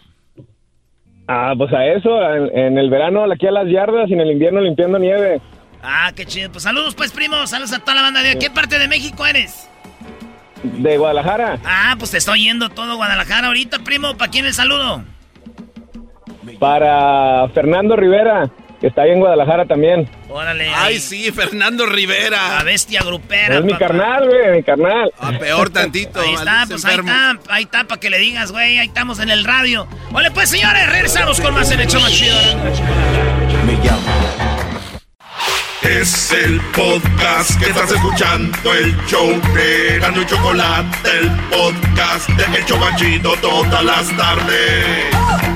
Ah, pues a eso, en, en el verano aquí a las yardas y en el invierno limpiando nieve. Ah, qué chido. Pues saludos, pues, primo. Saludos a toda la banda. ¿De qué parte de México eres? De Guadalajara. Ah, pues te estoy yendo todo Guadalajara ahorita, primo. ¿Para quién el saludo? Para Fernando Rivera, que está ahí en Guadalajara también. Órale. Ay, sí, Fernando Rivera. La bestia grupera. es mi carnal, güey, mi carnal. Ah, peor tantito. Ahí está, pues ahí enfermo. está, ahí está, para que le digas, güey, ahí estamos en el radio. Vale, pues señores, regresamos con más en el show más chido. Me llamo. Es el podcast que estás escuchando, el show de Gano y Chocolate, el podcast de El Chobachito todas las tardes.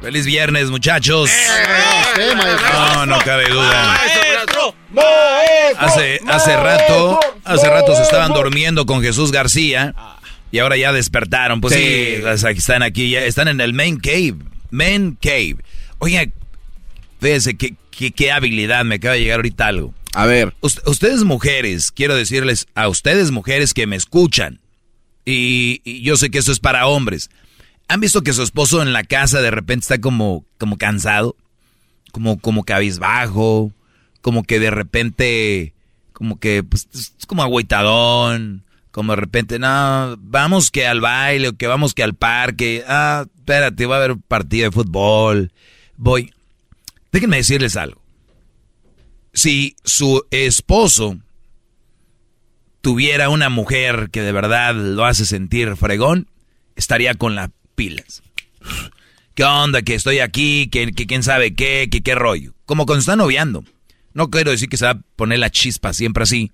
Feliz viernes, muchachos. Sí, maestro. No, no cabe duda. ¡Maestro! Hace, hace rato, hace rato se estaban durmiendo con Jesús García y ahora ya despertaron. Pues sí, están aquí, ya están en el main cave. Main cave. Oye, fíjense qué, qué, qué habilidad, me acaba de llegar ahorita algo. A ver. Ust- ustedes mujeres, quiero decirles a ustedes mujeres que me escuchan, y, y yo sé que eso es para hombres. ¿Han visto que su esposo en la casa de repente está como, como cansado? Como, como cabizbajo, como que de repente, como que, pues, es como agüitadón, como de repente, no, vamos que al baile, o que vamos que al parque, ah, espérate, va a haber partido de fútbol, voy. Déjenme decirles algo si su esposo tuviera una mujer que de verdad lo hace sentir fregón, estaría con las pilas. ¿Qué onda? Que estoy aquí, que, quién sabe qué, que qué rollo. Como cuando está noviando. No quiero decir que se va a poner la chispa siempre así,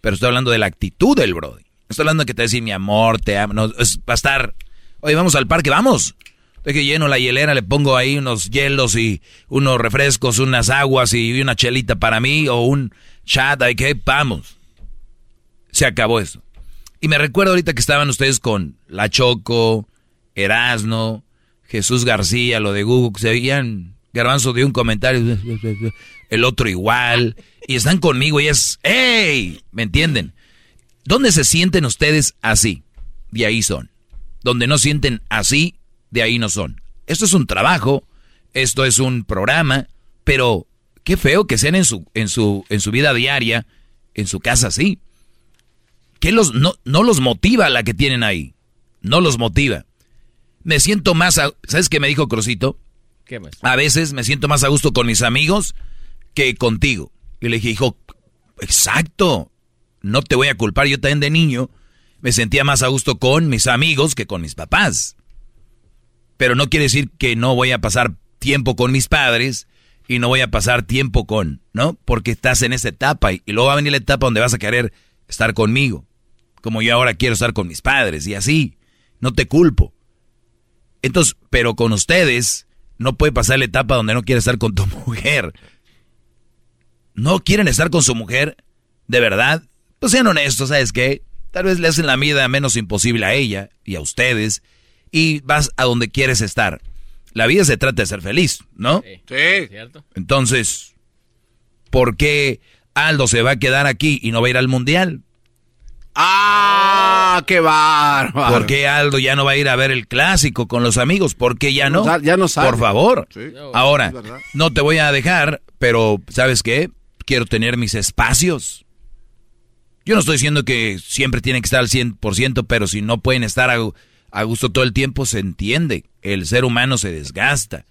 pero estoy hablando de la actitud del Brody. Estoy hablando de que te va a decir mi amor, te amo. No, es, va a estar, oye, vamos al parque, vamos. De que lleno la hielera, le pongo ahí unos hielos y unos refrescos, unas aguas y una chelita para mí o un chat, ahí que vamos. Se acabó eso. Y me recuerdo ahorita que estaban ustedes con La Choco, Erasno, Jesús García, lo de Google, se veían garbanzo de un comentario, el otro igual, y están conmigo y es, ¡hey! ¿Me entienden? ¿Dónde se sienten ustedes así? De ahí son. Donde no sienten así, de ahí no son. Esto es un trabajo, esto es un programa, pero qué feo que sean en su, en su, en su vida diaria, en su casa así. ¿Qué los, no, no los motiva la que tienen ahí? No los motiva. Me siento más, ¿sabes qué me dijo Crosito? ¿Qué más? A veces me siento más a gusto con mis amigos que contigo. Y le dije, hijo, exacto, no te voy a culpar, yo también de niño me sentía más a gusto con mis amigos que con mis papás. Pero no quiere decir que no voy a pasar tiempo con mis padres y no voy a pasar tiempo con, ¿no? Porque estás en esa etapa y, y luego va a venir la etapa donde vas a querer estar conmigo. Como yo ahora quiero estar con mis padres y así. No te culpo. Entonces, pero con ustedes no puede pasar la etapa donde no quiere estar con tu mujer. No quieren estar con su mujer, de verdad. Pues sean honestos, ¿sabes qué? Tal vez le hacen la vida menos imposible a ella y a ustedes y vas a donde quieres estar. La vida se trata de ser feliz, ¿no? Sí. ¿Cierto? Entonces, ¿por qué Aldo se va a quedar aquí y no va a ir al mundial? ¡Ah! ¡Qué bárbaro! ¿Por qué Aldo ya no va a ir a ver el clásico con los amigos? ¿Por qué ya no? Ya no sabe. Por favor. Ahora, no te voy a dejar, pero ¿sabes qué? Quiero tener mis espacios. Yo no estoy diciendo que siempre tienen que estar al 100%, pero si no pueden estar a, gusto todo el tiempo, se entiende. El ser humano se desgasta.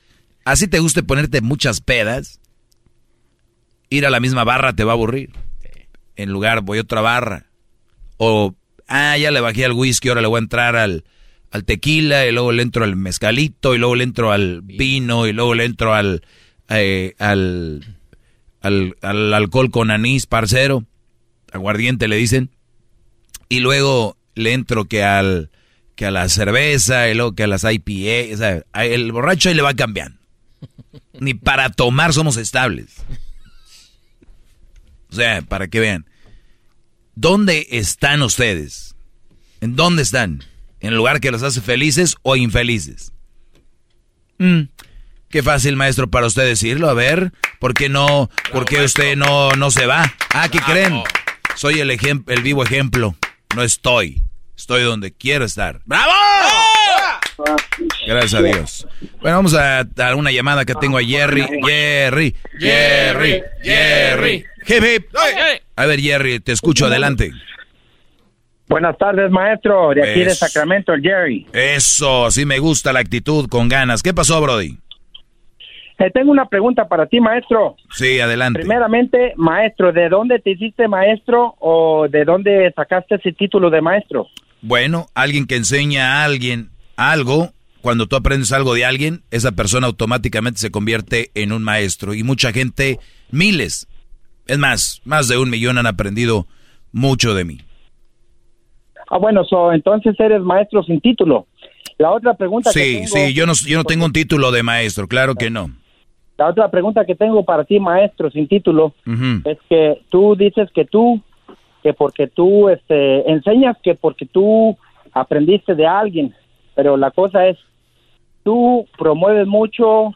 Así te guste ponerte muchas pedas, ir a la misma barra te va a aburrir. En lugar, voy a otra barra o, ah, ya le bajé al whisky, ahora le voy a entrar al, al tequila, y luego le entro al mezcalito, y luego le entro al vino, y luego le entro al, eh, al, al, al, alcohol con anís, parcero, aguardiente le dicen, y luego le entro que al, que a la cerveza, y luego que a las IPA, o sea, el borracho ahí le va cambiando. Ni para tomar somos estables. O sea, para que vean. ¿Dónde están ustedes? ¿En dónde están? ¿En el lugar que los hace felices o infelices? Mm, qué fácil, maestro, para usted decirlo. A ver, ¿por qué no, por qué usted no, no se va? Ah, ¿qué creen? Soy el, el vivo ejemplo. No estoy. Estoy donde quiero estar. ¡Bravo! Gracias a Dios. Bueno, vamos a dar una llamada que tengo a Jerry. Jerry. Jerry. Jerry. Hip, A ver, Jerry, te escucho, adelante. Buenas tardes, maestro. De aquí de Sacramento, Jerry. Eso, sí me gusta la actitud, con ganas. ¿Qué pasó, Brody? Eh, tengo una pregunta para ti, maestro. Sí, adelante. Primeramente, maestro, ¿de dónde te hiciste maestro o de dónde sacaste ese título de maestro? Bueno, alguien que enseña a alguien algo, cuando tú aprendes algo de alguien, esa persona automáticamente se convierte en un maestro. Y mucha gente, miles, es más, más de un millón han aprendido mucho de mí. Ah, bueno, entonces eres maestro sin título. La otra pregunta sí, que tengo... Sí, yo no, yo no tengo un título de maestro, claro que no. La otra pregunta que tengo para ti, maestro sin título, es que tú dices que tú, que porque tú este, enseñas, que porque tú aprendiste de alguien, pero la cosa es, tú promueves mucho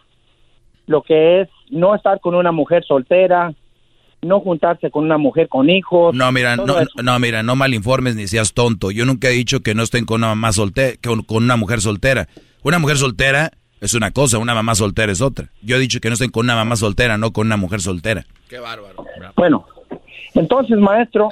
lo que es no estar con una mujer soltera, no juntarse con una mujer con hijos. No, mira, no, no, mira, no malinformes ni seas tonto. Yo nunca he dicho que no estén con una mamá soltera, con, con una mujer soltera. Una mujer soltera es una cosa, una mamá soltera es otra. Yo he dicho que no estén con una mamá soltera, no con una mujer soltera. Qué bárbaro. Bueno, entonces, maestro,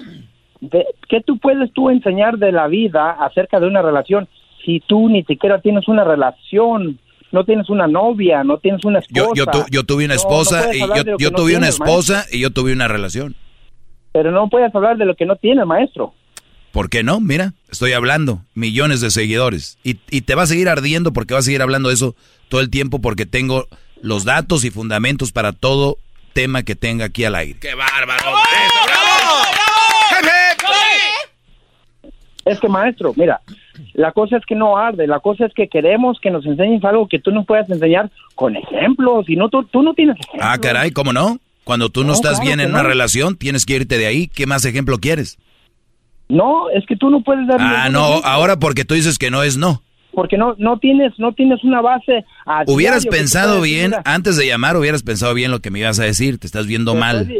¿qué tú puedes tú enseñar de la vida acerca de una relación si tú ni siquiera tienes una relación no tienes una novia, no tienes una esposa. Yo, yo, tuve una esposa y yo, tuve una esposa y yo tuve una relación. Pero no puedes hablar de lo que no tienes, maestro. ¿Por qué no? Mira, estoy hablando, millones de seguidores. Y, y te va a seguir ardiendo porque va a seguir hablando de eso todo el tiempo porque tengo los datos y fundamentos para todo tema que tenga aquí al aire. ¡Qué bárbaro! Es que maestro, mira, la cosa es que no arde, la cosa es que queremos que nos enseñes algo que tú nos puedas enseñar con ejemplos, y no tú, tú no tienes ejemplos. Ah, caray, ¿cómo no? Cuando tú no, No, estás claro bien en una relación, tienes que irte de ahí. ¿Qué más ejemplo quieres? No, es que tú no puedes dar Ah, no, ejemplo, ahora porque tú dices que no es no. porque no no tienes no tienes una base a Hubieras pensado decir, bien, antes de llamar, hubieras pensado bien lo que me ibas a decir. Te estás viendo mal.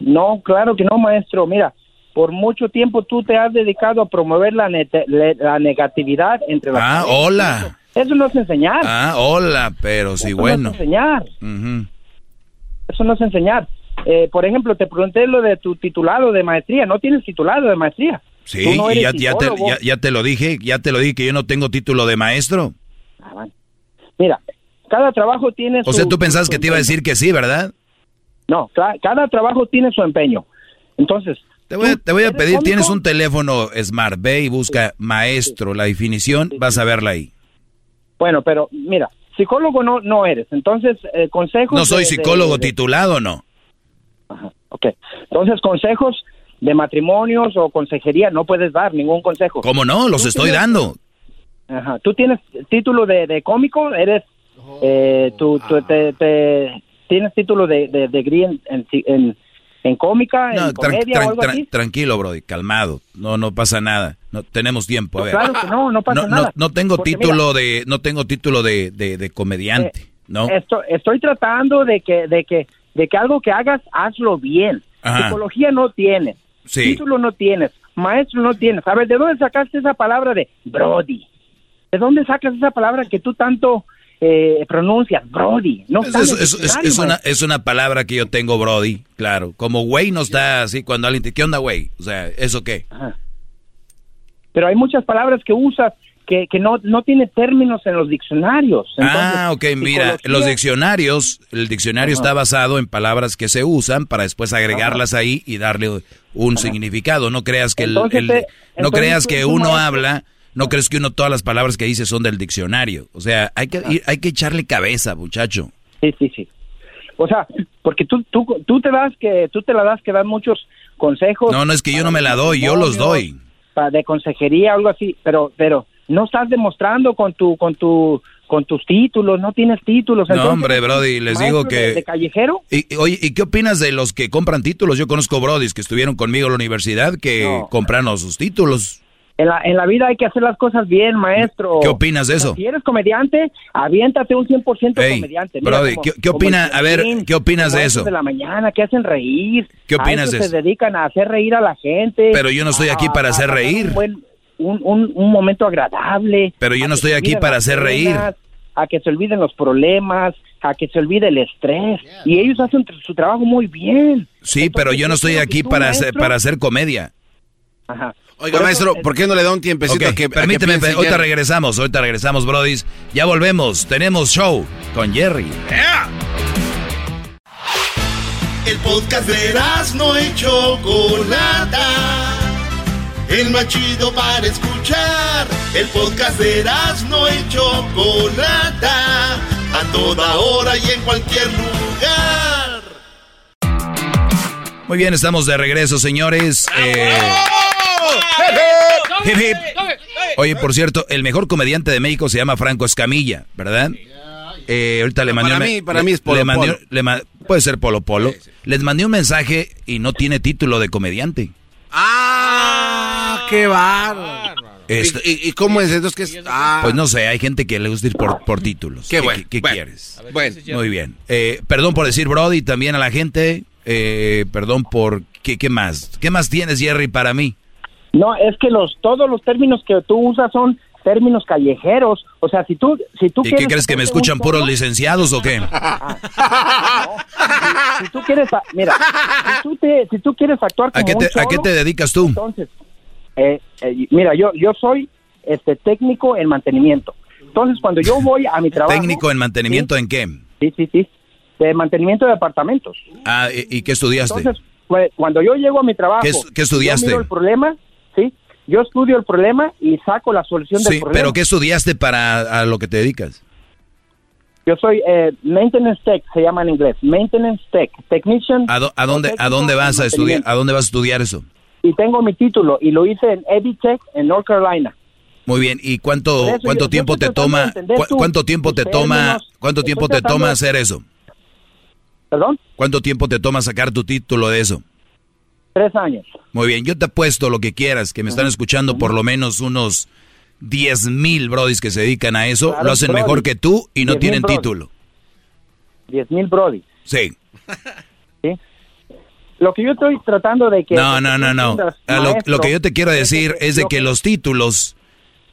No, claro que no, maestro. Mira, por mucho tiempo tú te has dedicado a promover la, le- la negatividad entre las Ah, hola. Eso no es enseñar. Ah, hola, pero sí, Eso bueno. No es enseñar. Eso no es enseñar. Eh, por ejemplo, te pregunté lo de tu titulado de maestría. No tienes titulado de maestría. Sí, no y ya, ya te, psicólogo. ya, ya te lo dije, ya te lo dije que yo no tengo título de maestro. Mira, cada trabajo tiene O su... sea, tú pensabas que te iba a decir que sí, ¿verdad? No, cada trabajo tiene su empeño. Entonces... Te voy, a- te voy a ¿eres pedir, cómico? tienes un teléfono Smart, ve y busca maestro, la definición, vas a verla ahí. Bueno, pero mira, psicólogo no no eres. Entonces, eh, consejos... No soy de- psicólogo de- titulado, no. Ok. Entonces, consejos de matrimonios o consejería no puedes dar ningún consejo. ¿Cómo no? Los estoy tienes- dando. Ajá. ¿Tú tienes título de, de cómico? ¿Eres... Eh, tú, tú- te, te- ¿Tienes título de degree en, en, en, en cómica, No, en comedia tran- o algo tran- así? tranquilo, Brody, calmado. No, no pasa nada. No tenemos tiempo. A ver. Claro que no, no pasa no, nada. no tengo Porque título de, no tengo título de, de, de comediante, Eh, ¿no? Esto, estoy tratando de que, de que, de que algo que hagas, hazlo bien. Ajá. Psicología no tienes. Sí. Título no tienes. Maestro no tienes. A ver, ¿de dónde sacaste esa palabra de Brody? ¿De dónde sacas esa palabra que tú tanto eh, pronuncias? Brody. No Es, es- una, es una palabra que yo tengo, Brody, claro. Como güey no está así cuando alguien te... ¿Qué onda, güey? O sea, ¿eso qué? Pero hay muchas palabras que usas que, que no, no tiene términos en los diccionarios. ah, ok, mira, los diccionarios, el diccionario Ajá. está basado en palabras que se usan para después agregarlas ahí y darle un significado. No creas que el, Entonces, el- eh, no creas que uno habla, no crees que uno todas las palabras que dice son del diccionario. O sea, hay que ir- hay que echarle cabeza, muchacho. Sí, sí, sí. O sea, porque tú, tú, tú te das que, tú te la das que dan muchos consejos. No, no es que yo no me la doy, yo los doy. de consejería algo así, pero, pero no estás demostrando con tu, con tu, con tus títulos, no tienes títulos. No, hombre, Brody, les digo que... de- de callejero? Y, y, oye, ¿y qué opinas de los que compran títulos? Yo conozco Brodis que estuvieron conmigo en la universidad que No. compraron sus títulos. En la, en la vida hay que hacer las cosas bien, maestro. ¿Qué opinas de O sea, eso? Si eres comediante, aviéntate un 100% Ey, comediante. Mira, Brody, como- ¿qué- qué como opina- el a ver, ¿qué opinas de eso? de la mañana que hacen reír. ¿Qué opinas a de eso eso? se dedican a hacer reír a la gente. Pero yo no estoy aquí para a hacer reír. Un, buen- un, un- un momento agradable. Pero yo a no que estoy se aquí olviden para hacer reír. A que se olviden los problemas, a que se olvide el estrés. Y ellos hacen su trabajo muy bien. Sí, pero yo no estoy aquí tú, para hacer, para hacer comedia. Ajá. Oiga, Por eso, maestro, ¿por qué no le da un tiempecito Ok, a que a que permíteme, piense ahorita regresamos, ahorita regresamos, Brodis. Ya volvemos, tenemos show con Jerry. El podcast de no y Chocolata. El más chido para escuchar. El podcast de no y Chocolata. A toda hora y en cualquier lugar. Muy bien, estamos de regreso, señores. Eh, hip, hip. Oye, por cierto, el mejor comediante de México se llama Franco Escamilla, ¿verdad? Eh, ahorita le mandé para un- mí- para mí es Polo le mandé- Polo. le ma- puede ser Polo Polo. Les mandé un mensaje y no tiene título de comediante. ¡Ah! ¡Qué bárbaro! Este- ¿Y, cómo es? Entonces. Ah, Pues no sé, hay gente que le gusta ir por, por títulos. Qué bueno, ¿Qué, bueno, quieres? bueno. Muy bien. Eh, perdón por decir Brody también a la gente. Eh, perdón por... ¿qué, ¿Qué más? ¿Qué más tienes, Jerry, para mí? No, es que los todos los términos que tú usas son términos callejeros. O sea, si tú si tú ¿Y qué quieres crees que me escuchan puros licenciados o qué? si tú quieres, mira, si tú, te, si tú quieres actuar como ¿A qué, un te, ¿A qué te dedicas tú? Entonces, eh, eh, mira, yo yo soy este técnico en mantenimiento. Entonces, cuando yo voy a mi trabajo, ¿Técnico en mantenimiento en qué? sí, sí, sí, de mantenimiento de apartamentos. Ah, ¿y, y qué estudiaste? Entonces, pues, cuando yo llego a mi trabajo, ¿Qué es- qué estudiaste? yo miro el problema, sí, yo estudio el problema y saco la solución del Sí, problema. pero ¿qué estudiaste para a lo que te dedicas? Yo soy eh, maintenance tech, se llama en inglés, maintenance tech, technician. ¿A, do- a dónde a dónde vas a estudiar? ¿A dónde vas a estudiar eso? Y tengo mi título y lo hice en EdTech en North Carolina. Muy bien, ¿y cuánto eso cuánto yo- yo tiempo estoy te toma cu- cuánto tiempo te toma cuánto tiempo te toma hacer eso? ¿Perdón? ¿Cuánto tiempo te toma sacar tu título de eso? Tres años. Muy bien, yo te apuesto lo que quieras, que me están escuchando por lo menos unos 10 mil brodis que se dedican a eso, Claro, lo hacen mejor que tú y no 10,000 tienen título. Diez mil brody. Sí. ¿sí? Lo que yo estoy tratando de que... No, no, no, no. Ah, Lo, que yo te quiero decir es de que los títulos,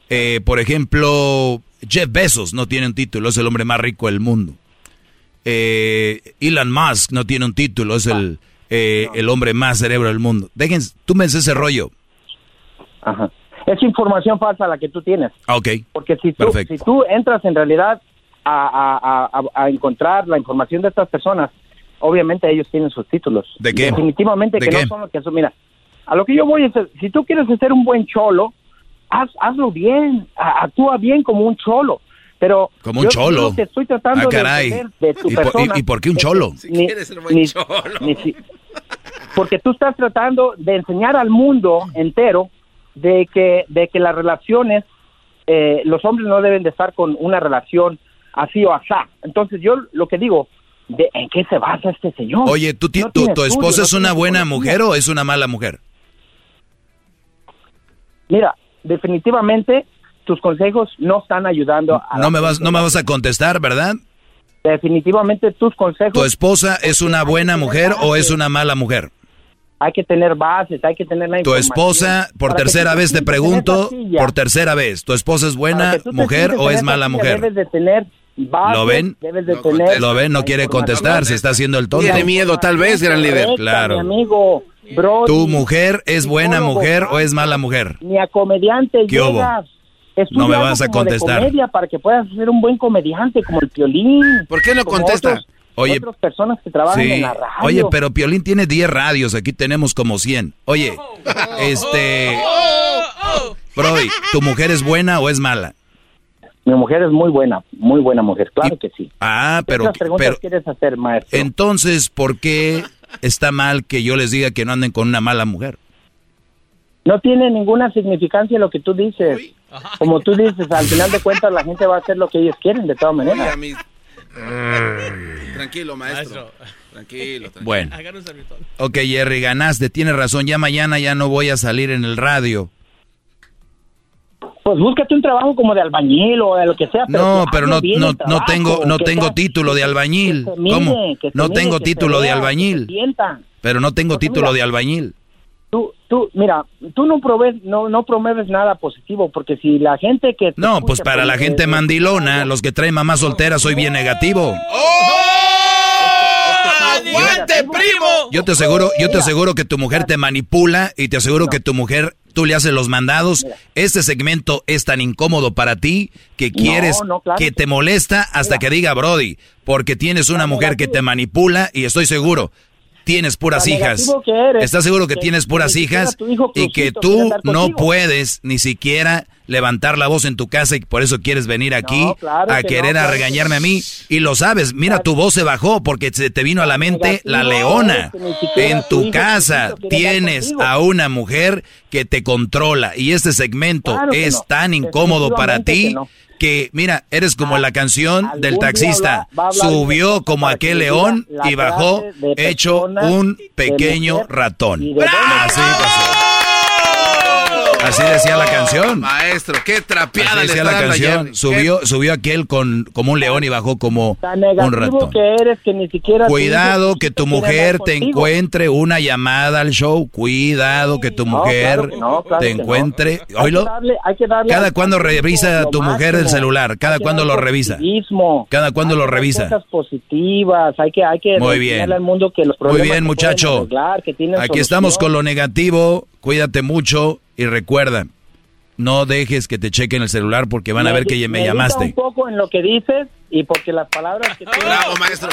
eh, por ejemplo, Jeff Bezos no tiene un título, es el hombre más rico del mundo. Eh, Elon Musk no tiene un título, es el, eh, el hombre más cerebro del mundo. Dejen, tú me ese rollo. Ajá. Es información falsa la que tú tienes. Ah, Ok. Porque si tú, Perfecto. si tú entras en realidad a, a- a- encontrar la información de estas personas, obviamente ellos tienen sus títulos. ¿De qué? Definitivamente ¿De que qué? no son lo que son. Mira, a lo que yo voy es, si tú quieres ser un buen cholo, haz, hazlo bien, actúa bien como un cholo. Pero Como un yo- cholo. que estoy tratando Ah, de caray. de tu ¿Y por- persona y- y por qué un cholo? ni- ni- ni si- porque tú estás tratando de enseñar al mundo entero de que de que las relaciones eh, los hombres no deben de estar con una relación así o asá. Entonces yo lo que digo, de, ¿en qué se basa este señor? Oye, ¿tú, No tu, tu estudio, esposa no es una buena mujer o es una mala mujer? Mira, definitivamente tus consejos no están ayudando a No me vas, no me vas a contestar, ¿verdad? definitivamente tus consejos ¿Tu esposa es una buena mujer o es una mala mujer? hay que tener bases, hay que tener la Tu esposa, por tercera vez te pregunto, por tercera vez, ¿tu esposa es buena mujer o es mala silla, mujer? Debes de tener bases, ¿Lo ven? Debes de tener Lo ven, no quiere contestar, se está haciendo el tonto. Tiene miedo, tal vez, gran líder. Claro. Mi amigo, bro, ¿Tu mujer es buena mujer o es mala mujer? ni a comediante ¿Qué llegas. No me vas a contestar. comedia para que puedas ser un buen comediante como el Piolín. ¿Por qué no como contesta? otros- Oye, otras personas que trabajan Sí. en la radio. Oye, pero Piolín tiene 10 radios, aquí tenemos como 100. Oye, este... Brody, ¿tu mujer es buena o es mala? Mi mujer es muy buena, muy buena mujer, claro que sí. Ah, ¿Qué pero... preguntas pero quieres hacer, maestro? entonces, ¿por qué está mal que yo les diga que no anden con una mala mujer? No tiene ninguna significancia lo que tú dices. Como tú dices, al final de cuentas la gente va a hacer lo que ellos quieren de todas maneras. Mis- Tranquilo, maestro. Tranquilo, tranquilo. Bueno. Ok, Jerry, ganaste, tienes razón, ya mañana ya no voy a salir en el radio. Pues búscate un trabajo como de albañil o de lo que sea. No, pero no, bien no, no trabajo, tengo, no que tengo sea- título de albañil. que se mire, ¿Cómo? que se No mire, tengo título de vea, albañil. Pero no tengo Porque título mira, de albañil. Tú, tú, mira, tú no promueves, no, no promueves nada positivo, porque si la gente que... No, pues para la gente mandilona, los que traen mamá soltera, soy bien negativo. ¡Aguante, primo! Yo te aseguro, yo te aseguro que tu mujer te manipula y te aseguro que tu mujer, tú le haces los mandados. Este segmento es tan incómodo para ti que quieres, no, claro que que te molesta hasta que diga Brody, porque tienes una mujer que te manipula y estoy seguro. Tienes puras hijas. negativo que eres, ¿Estás seguro que que- tienes puras hijas hijo y que tú no puedes ni siquiera levantar la voz en tu casa y por eso quieres venir aquí No, claro a que querer no, a claro regañarme a mí? Y lo sabes, mira, tu voz se bajó porque se te vino a la mente la leona. En tu hijo casa tienes a una mujer que te controla y este segmento Claro es no. tan incómodo para ti que mira, eres como la canción del taxista. de Subió como aquel le león y bajó hecho un pequeño ratón. Así pasó. Así decía la canción. Maestro, qué trapeada Así le decía está la a canción. Jerry. Subió, subió aquel con como un león y bajó como Tan un ratón. que eres que ni siquiera... Cuidado que tu mujer te encuentre una llamada al show. Cuidado que tu No, mujer claro que no, claro te que no. encuentre. Hay que darle- hay que darle Cada cuando revisa lo tu mujer el máximo. celular. Cada cuando lo revisa. Cada cuando lo revisa. Cosas positivas, hay que, hay que Muy bien. al mundo que los Muy problemas bien, se muchacho. arreglar, que Aquí estamos solución. con lo negativo. Cuídate mucho y recuerda, no dejes que te chequen el celular porque van a ver que me llamaste. un poco en lo que dices y porque las palabras que tú Bravo, maestro.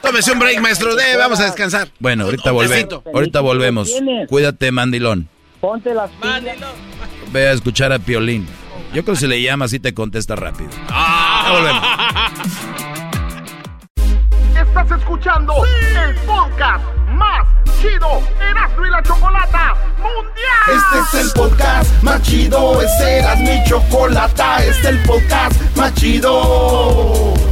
Tómese un break, maestro. De, vamos a descansar. Bueno, ahorita volvemos. Ahorita volvemos. Cuídate, mandilón. Ponte las pilas. Ve a escuchar a Piolín. Yo creo que si le llamas así te contesta rápido. Ah, volvemos. Estás escuchando el podcast más chido Erasmo y la Chocolata. Es el podcast más chido, mi Chocolata, es el podcast más chido.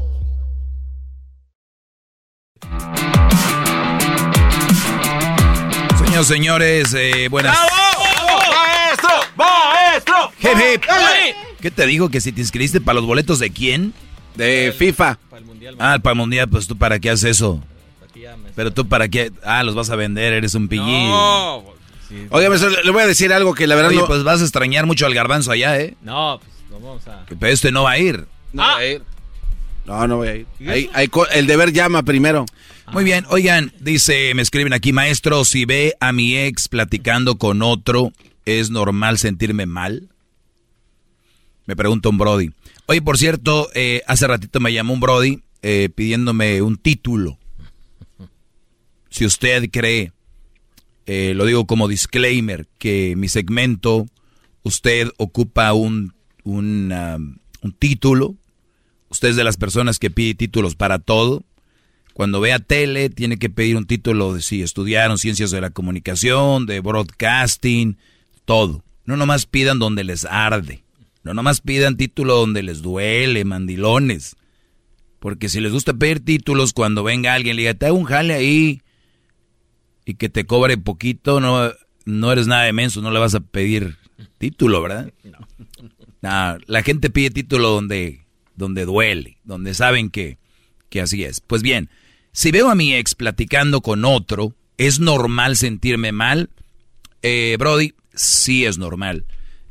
Señores, señores, eh, buenas. ¡Maestro! ¡Maestro! Hip, hip. ¿Qué te digo? Que si te inscribiste para los boletos de quién? De FIFA. Ah, para el mundial, pues tú para qué haces eso. Pero tú para qué. Ah, los vas a vender, eres un pillín. No. Oiga, le voy a decir algo que la verdad Oye, no... pues vas a extrañar mucho al garbanzo allá, ¿eh? No, pues no vamos a. Pero este no va a ir. No voy a ir. No, no voy a ir. Hay co- el deber llama primero. Muy bien, oigan, dice, me escriben aquí, maestro, si ve a mi ex platicando con otro, ¿es normal sentirme mal? Me pregunta un Brody. Oye, por cierto, eh, hace ratito me llamó un Brody eh, pidiéndome un título. Si usted cree, eh, lo digo como disclaimer, que mi segmento, usted ocupa un, un, um, un título, usted es de las personas que pide títulos para todo, cuando vea tele, tiene que pedir un título de si estudiaron ciencias de la comunicación, de broadcasting, todo. No nomás pidan donde les arde. No nomás pidan título donde les duele, mandilones. Porque si les gusta pedir títulos, cuando venga alguien, le diga, te hago un jale ahí y que te cobre poquito, no, no eres nada de menso, no le vas a pedir título, ¿verdad? No. la gente pide título donde, donde duele, donde saben que, que así es. Pues bien, si veo a mi ex platicando con otro, ¿es normal sentirme mal? Eh, Brody, sí es normal.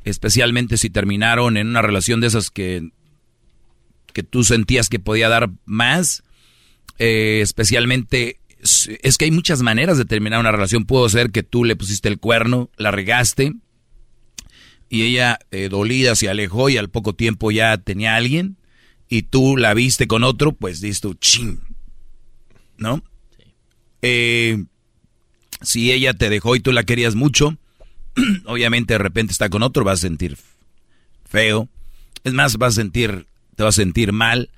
Especialmente si terminaron en una relación de esas que, que tú sentías que podía dar más. Eh, especialmente, es que hay muchas maneras de terminar una relación. Pudo ser que tú le pusiste el cuerno, la regaste, y ella eh, dolida se alejó y al poco tiempo ya tenía a alguien, y tú la viste con otro, pues dices tú, ching, ¿no? Eh, si ella te dejó y tú la querías mucho, obviamente de repente está con otro, vas a sentir feo. Es más, vas a sentir, te vas a sentir mal.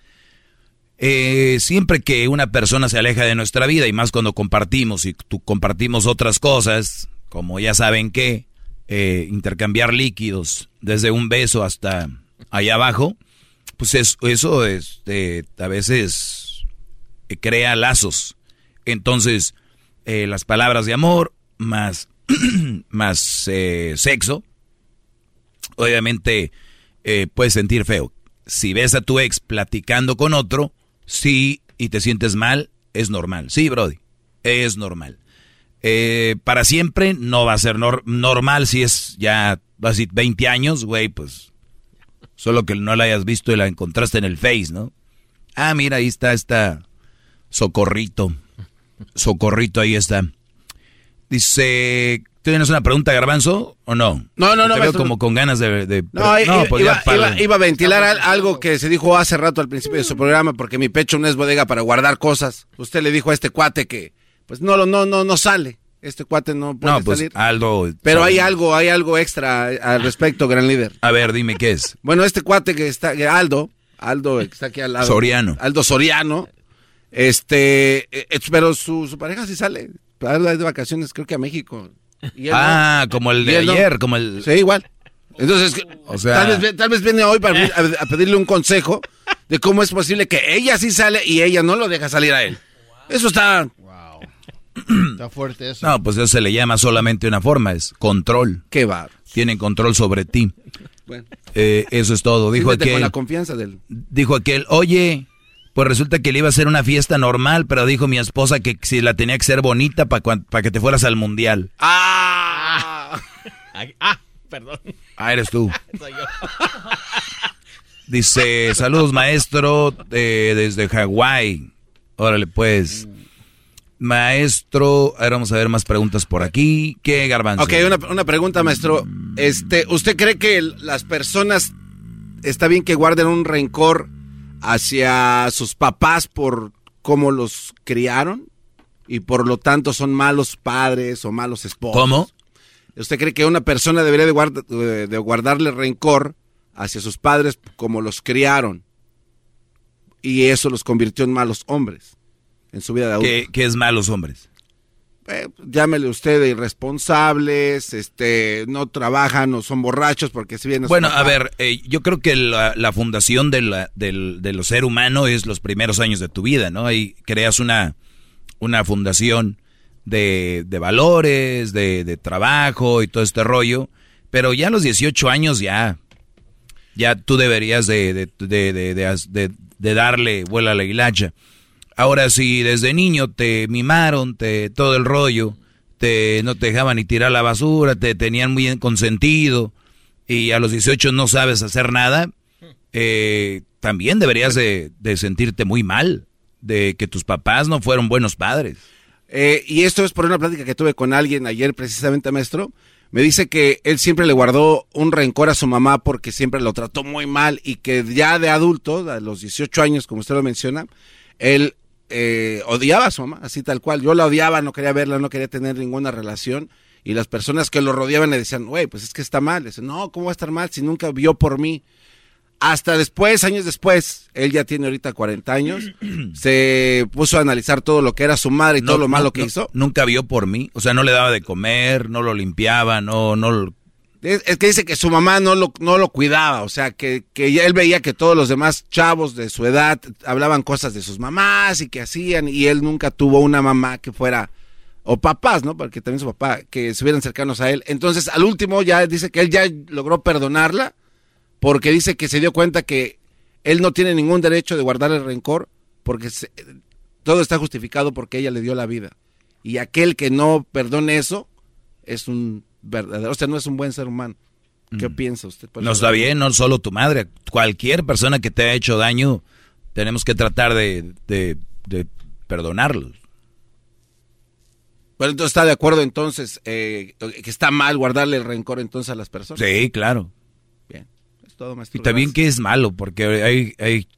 Eh, siempre que una persona se aleja de nuestra vida y más cuando compartimos y tú compartimos otras cosas, como ya saben que eh, intercambiar líquidos desde un beso hasta allá abajo, pues es- eso este, a veces crea lazos. Entonces, eh, las palabras de amor más, más eh, sexo, obviamente eh, puedes sentir feo. Si ves a tu ex platicando con otro, sí, y te sientes mal, es normal. Sí, Brody, es normal. Para siempre no va a ser nor- normal si es ya, así 20 años, güey, pues solo que no la hayas visto y la encontraste en el Face, ¿no? Ah, mira, ahí está, está Socorrito. Socorrito, ahí está. Dice, ¿tienes una pregunta, Garbanzo, o no? No, no, no, Te veo como con ganas de... de- No, iba, pues iba- iba- iba a ventilar al- algo que se dijo hace rato al principio de su programa, porque mi pecho no es bodega para guardar cosas. Usted le dijo a este cuate que, pues no, no, no, no sale. Este cuate no puede No, pues salir. Aldo... Pero hay algo, hay algo extra al respecto, gran líder. A ver, dime qué es. Bueno, este cuate que está, que Aldo, Aldo que está aquí al lado. Soriano. Aldo Soriano. Este, eh, eh, pero su, su pareja sí sale. Es de vacaciones, creo que a México. Y él Ah, no. como el Y de no. ayer, como el... Sí, igual. Entonces, O sea- tal, vez, tal vez viene hoy para a, a pedirle un consejo de cómo es posible que ella sí sale y ella no lo deja salir a él. Eso está... Está fuerte eso. No, pues eso se le llama solamente una forma, es control. ¿Qué va? Tienen control sobre ti. Bueno. Eh, eso es todo. Dijo con aquel, la confianza del... dijo aquel, oye, pues resulta que le iba a hacer una fiesta normal, pero dijo mi esposa que si la tenía que ser bonita para que te fueras al mundial. ¡Ah! Perdón. Ah, eres tú. Soy yo. Dice, saludos maestro eh, desde Hawái. Órale, pues. Maestro, ahora vamos a ver más preguntas por aquí. ¿Qué garbanzo? Ok, una, una pregunta, maestro. Este, ¿usted cree que las personas está bien que guarden un rencor hacia sus papás por cómo los criaron y por lo tanto son malos padres o malos esposos? ¿Cómo? ¿Usted cree que una persona debería de, guarda- de- de guardarle rencor hacia sus padres como los criaron y eso los convirtió en malos hombres en su vida de adulto? ¿Qué, qué es malos hombres? Eh, llámele usted de irresponsables, este, no trabajan o son borrachos porque si bien... Bueno, a ver, eh, yo creo que la, la fundación de, la, del, de lo ser humano es los primeros años de tu vida, ¿no? Ahí creas una, una fundación de, de valores, de, de trabajo y todo este rollo, pero ya a los 18 años ya, ya tú deberías de, de, de, de, de- de- de darle vuela a la hilacha. Ahora, si desde niño te mimaron, te, todo el rollo, te, no te dejaban ni tirar la basura, te tenían muy consentido y a los 18 no sabes hacer nada, eh, también deberías de, de sentirte muy mal de que tus papás no fueron buenos padres. Eh, y esto es por una plática que tuve con alguien ayer precisamente, maestro. Me dice que él siempre le guardó un rencor a su mamá porque siempre lo trató muy mal y que ya de adulto, a los 18 años, como usted lo menciona, él eh, odiaba a su mamá, así tal cual. Yo la odiaba, no quería verla, no quería tener ninguna relación. Y las personas que lo rodeaban le decían, güey, pues es que está mal. Le decían, no, ¿cómo va a estar mal si nunca vio por mí? Hasta después, años después, él ya tiene ahorita 40 años, se puso a analizar todo lo que era su madre y todo lo malo que no, hizo. Nunca vio por mí, o sea, no le daba de comer, no lo limpiaba, no, no, lo- Es, que dice que su mamá no lo, no lo cuidaba, o sea, que, que él veía que todos los demás chavos de su edad hablaban cosas de sus mamás y que hacían, y él nunca tuvo una mamá que fuera, o papás, ¿no? Porque también su papá, que estuvieran cercanos a él. Entonces, al último ya dice que él ya logró perdonarla, porque dice que se dio cuenta que él no tiene ningún derecho de guardarle rencor, porque todo está justificado porque ella le dio la vida. Y aquel que no perdone eso es un verdadero, o sea, no es un buen ser humano. ¿Qué piensa usted? Mm. no está bien, no solo tu madre, cualquier persona que te ha hecho daño, tenemos que tratar de, de, de perdonarlos. Pero entonces está de acuerdo entonces eh, que está mal guardarle el rencor entonces a las personas. Sí, claro. Bien. Es todo, maestro. Y también que es malo, porque hay, hay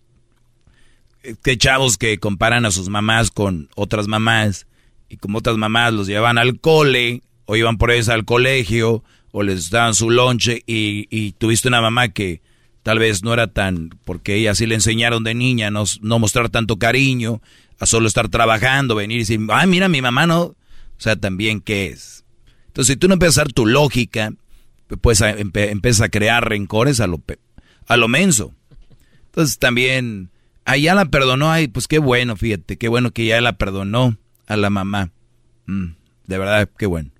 que chavos que comparan a sus mamás con otras mamás, y como otras mamás los llevan al cole, o iban por ellos al colegio, o les daban su lonche, y, y tuviste una mamá que tal vez no era tan, porque ella sí le enseñaron de niña, no, no mostrar tanto cariño, a solo estar trabajando, venir y decir, ay, mira, mi mamá no, o sea, también, ¿qué es? Entonces, si tú no empiezas a dar tu lógica, pues empe- empiezas a crear rencores a lo, a lo menso. Entonces también, ya la perdonó, ay, pues qué bueno, fíjate, qué bueno que ya la perdonó a la mamá. Mm, de verdad, qué bueno.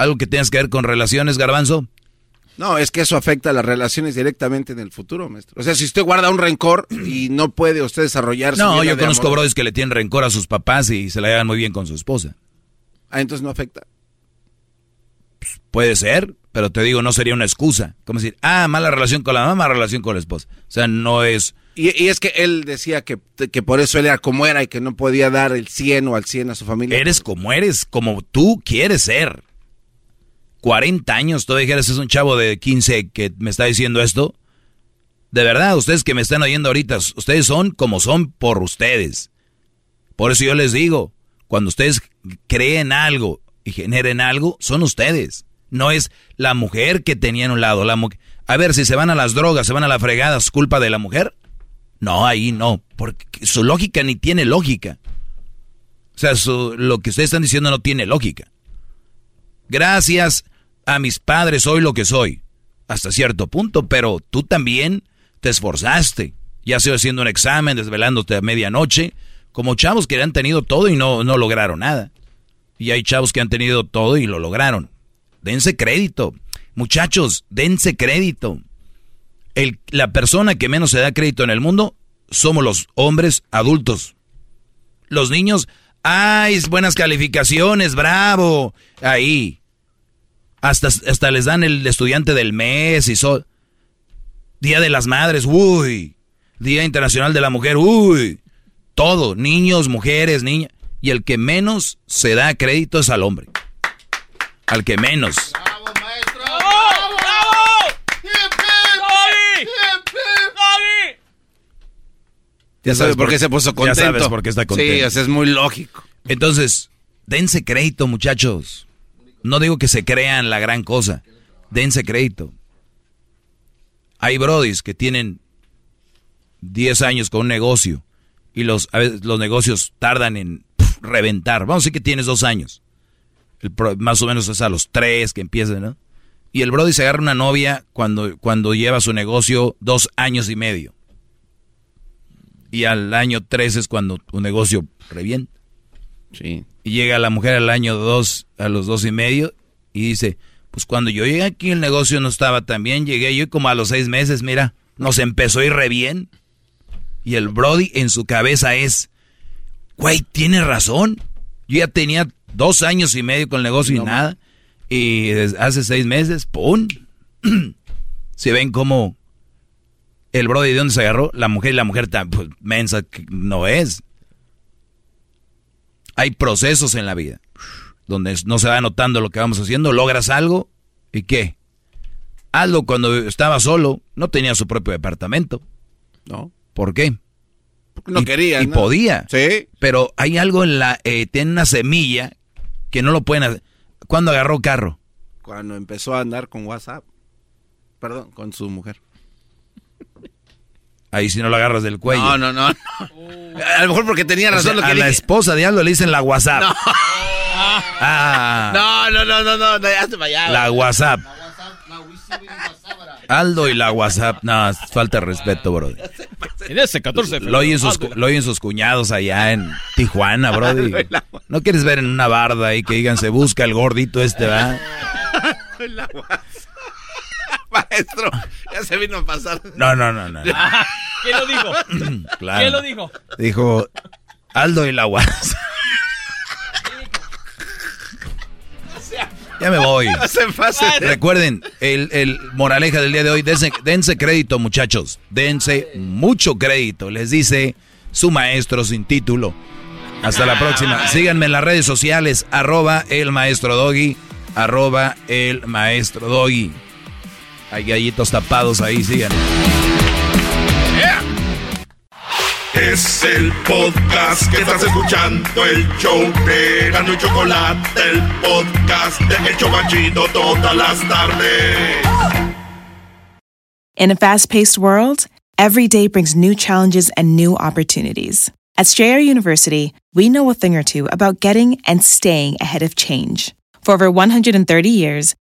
¿Algo que tengas que ver con relaciones, garbanzo? No, es que eso afecta a las relaciones directamente en el futuro, maestro. O sea, si usted guarda un rencor y no puede usted desarrollar su No, yo de conozco brodis que le tienen rencor a sus papás y se la llevan muy bien con su esposa. Ah, entonces no afecta. Puede ser, pero te digo, no sería una excusa. Como decir, ah, mala relación con la mamá, mala relación con la esposa. O sea, no es... Y, y es que él decía que, que por eso él era como era y que no podía dar el 100 o al 100 a su familia. Eres como eres, como tú quieres ser. 40 años, todavía dijeras, es un chavo de 15 que me está diciendo esto. De verdad, ustedes que me están oyendo ahorita, ustedes son como son por ustedes. Por eso yo les digo, cuando ustedes creen algo y generen algo, son ustedes. No es la mujer que tenía en un lado. La a ver, si se van a las drogas, se van a la fregada, ¿es culpa de la mujer? No, ahí no, porque su lógica ni tiene lógica. O sea, su- lo que ustedes están diciendo no tiene lógica. Gracias a mis padres soy lo que soy, hasta cierto punto, pero tú también te esforzaste, ya sea haciendo un examen, desvelándote a medianoche, como chavos que han tenido todo y no, no lograron nada. Y hay chavos que han tenido todo y lo lograron. Dense crédito. Muchachos, dense crédito. La persona que menos se da crédito en el mundo somos los hombres adultos. Los niños, ¡ay, buenas calificaciones, bravo! Ahí. Hasta, hasta les dan el estudiante del mes y so, Día de las Madres, uy. Día Internacional de la Mujer, uy. Todo, niños, mujeres, niñas. Y el que menos se da crédito es al hombre. Al que menos. ¡Bravo, maestro! ¡Bravo! ¡Bravo! Ya sabes por qué se puso contento. Ya sabes por qué está contento. Sí, eso es muy lógico. Entonces, dense crédito, muchachos. No digo que se crean la gran cosa. Dense crédito. Hay brodis que tienen 10 años con un negocio y los, a veces los negocios tardan en reventar. Vamos a decir que tienes dos años. Más o menos es a los tres que empiezan, ¿no? Y el brody se agarra una novia cuando, cuando lleva su negocio dos años y medio. Y al año tres es cuando tu negocio revienta. Sí. Y llega la mujer al año dos, a los dos y medio, y dice, pues cuando yo llegué aquí el negocio no estaba tan bien, llegué yo y como a los seis meses, mira, nos empezó a ir re bien. Y el Brody en su cabeza es, güey, tiene razón. Yo ya tenía dos años y medio con el negocio y nada. Y hace seis meses, ¡pum! Se ven como el Brody de dónde se agarró, la mujer y la mujer tan pues, mensa no es. Hay procesos en la vida donde no se va notando lo que vamos haciendo, logras algo y qué. Hazlo cuando estaba solo, no tenía su propio departamento. No. ¿Por qué? Porque no y, quería. Y ¿no? podía. Sí. Pero hay algo en la. Eh, tiene una semilla que no lo pueden hacer. ¿Cuándo agarró carro? Cuando empezó a andar con WhatsApp. Perdón, con su mujer. Ahí si no lo agarras del cuello. No, no, no. no. A lo mejor porque tenía razón o sea, lo que A dije. la esposa de Aldo le dicen la WhatsApp. No. Ah. No, no, no, no, no, no, ya se vaya. La WhatsApp. Aldo y la WhatsApp. No, falta de respeto, bro. En ese 14 de Lo oyen, sus, Aldo. lo oyen sus cuñados allá en Tijuana, bro. ¿No quieres ver en una barda ahí que digan se busca el gordito este, va? La WhatsApp. Maestro, ya se vino a pasar. No, no, no, no. no. ¿Quién lo dijo? Claro. ¿Quién lo dijo? Dijo Aldo y la WhatsApp. Ya me voy. Hacen fase. Recuerden, el, el moraleja del día de hoy, dense, dense crédito, muchachos. Dense mucho crédito. Les dice su maestro sin título. Hasta la próxima. Síganme en las redes sociales, arroba el maestro doggy, arroba el maestro doggy. Hay gallitos tapados ahí, síganme. Es el podcast que estás escuchando, el show de Gano y Chocolate, el podcast de El Chobachito todas las tardes. In a fast paced world, every day brings new challenges and new opportunities. At Strayer University, we know a thing or two about getting and staying ahead of change. For over 130 years,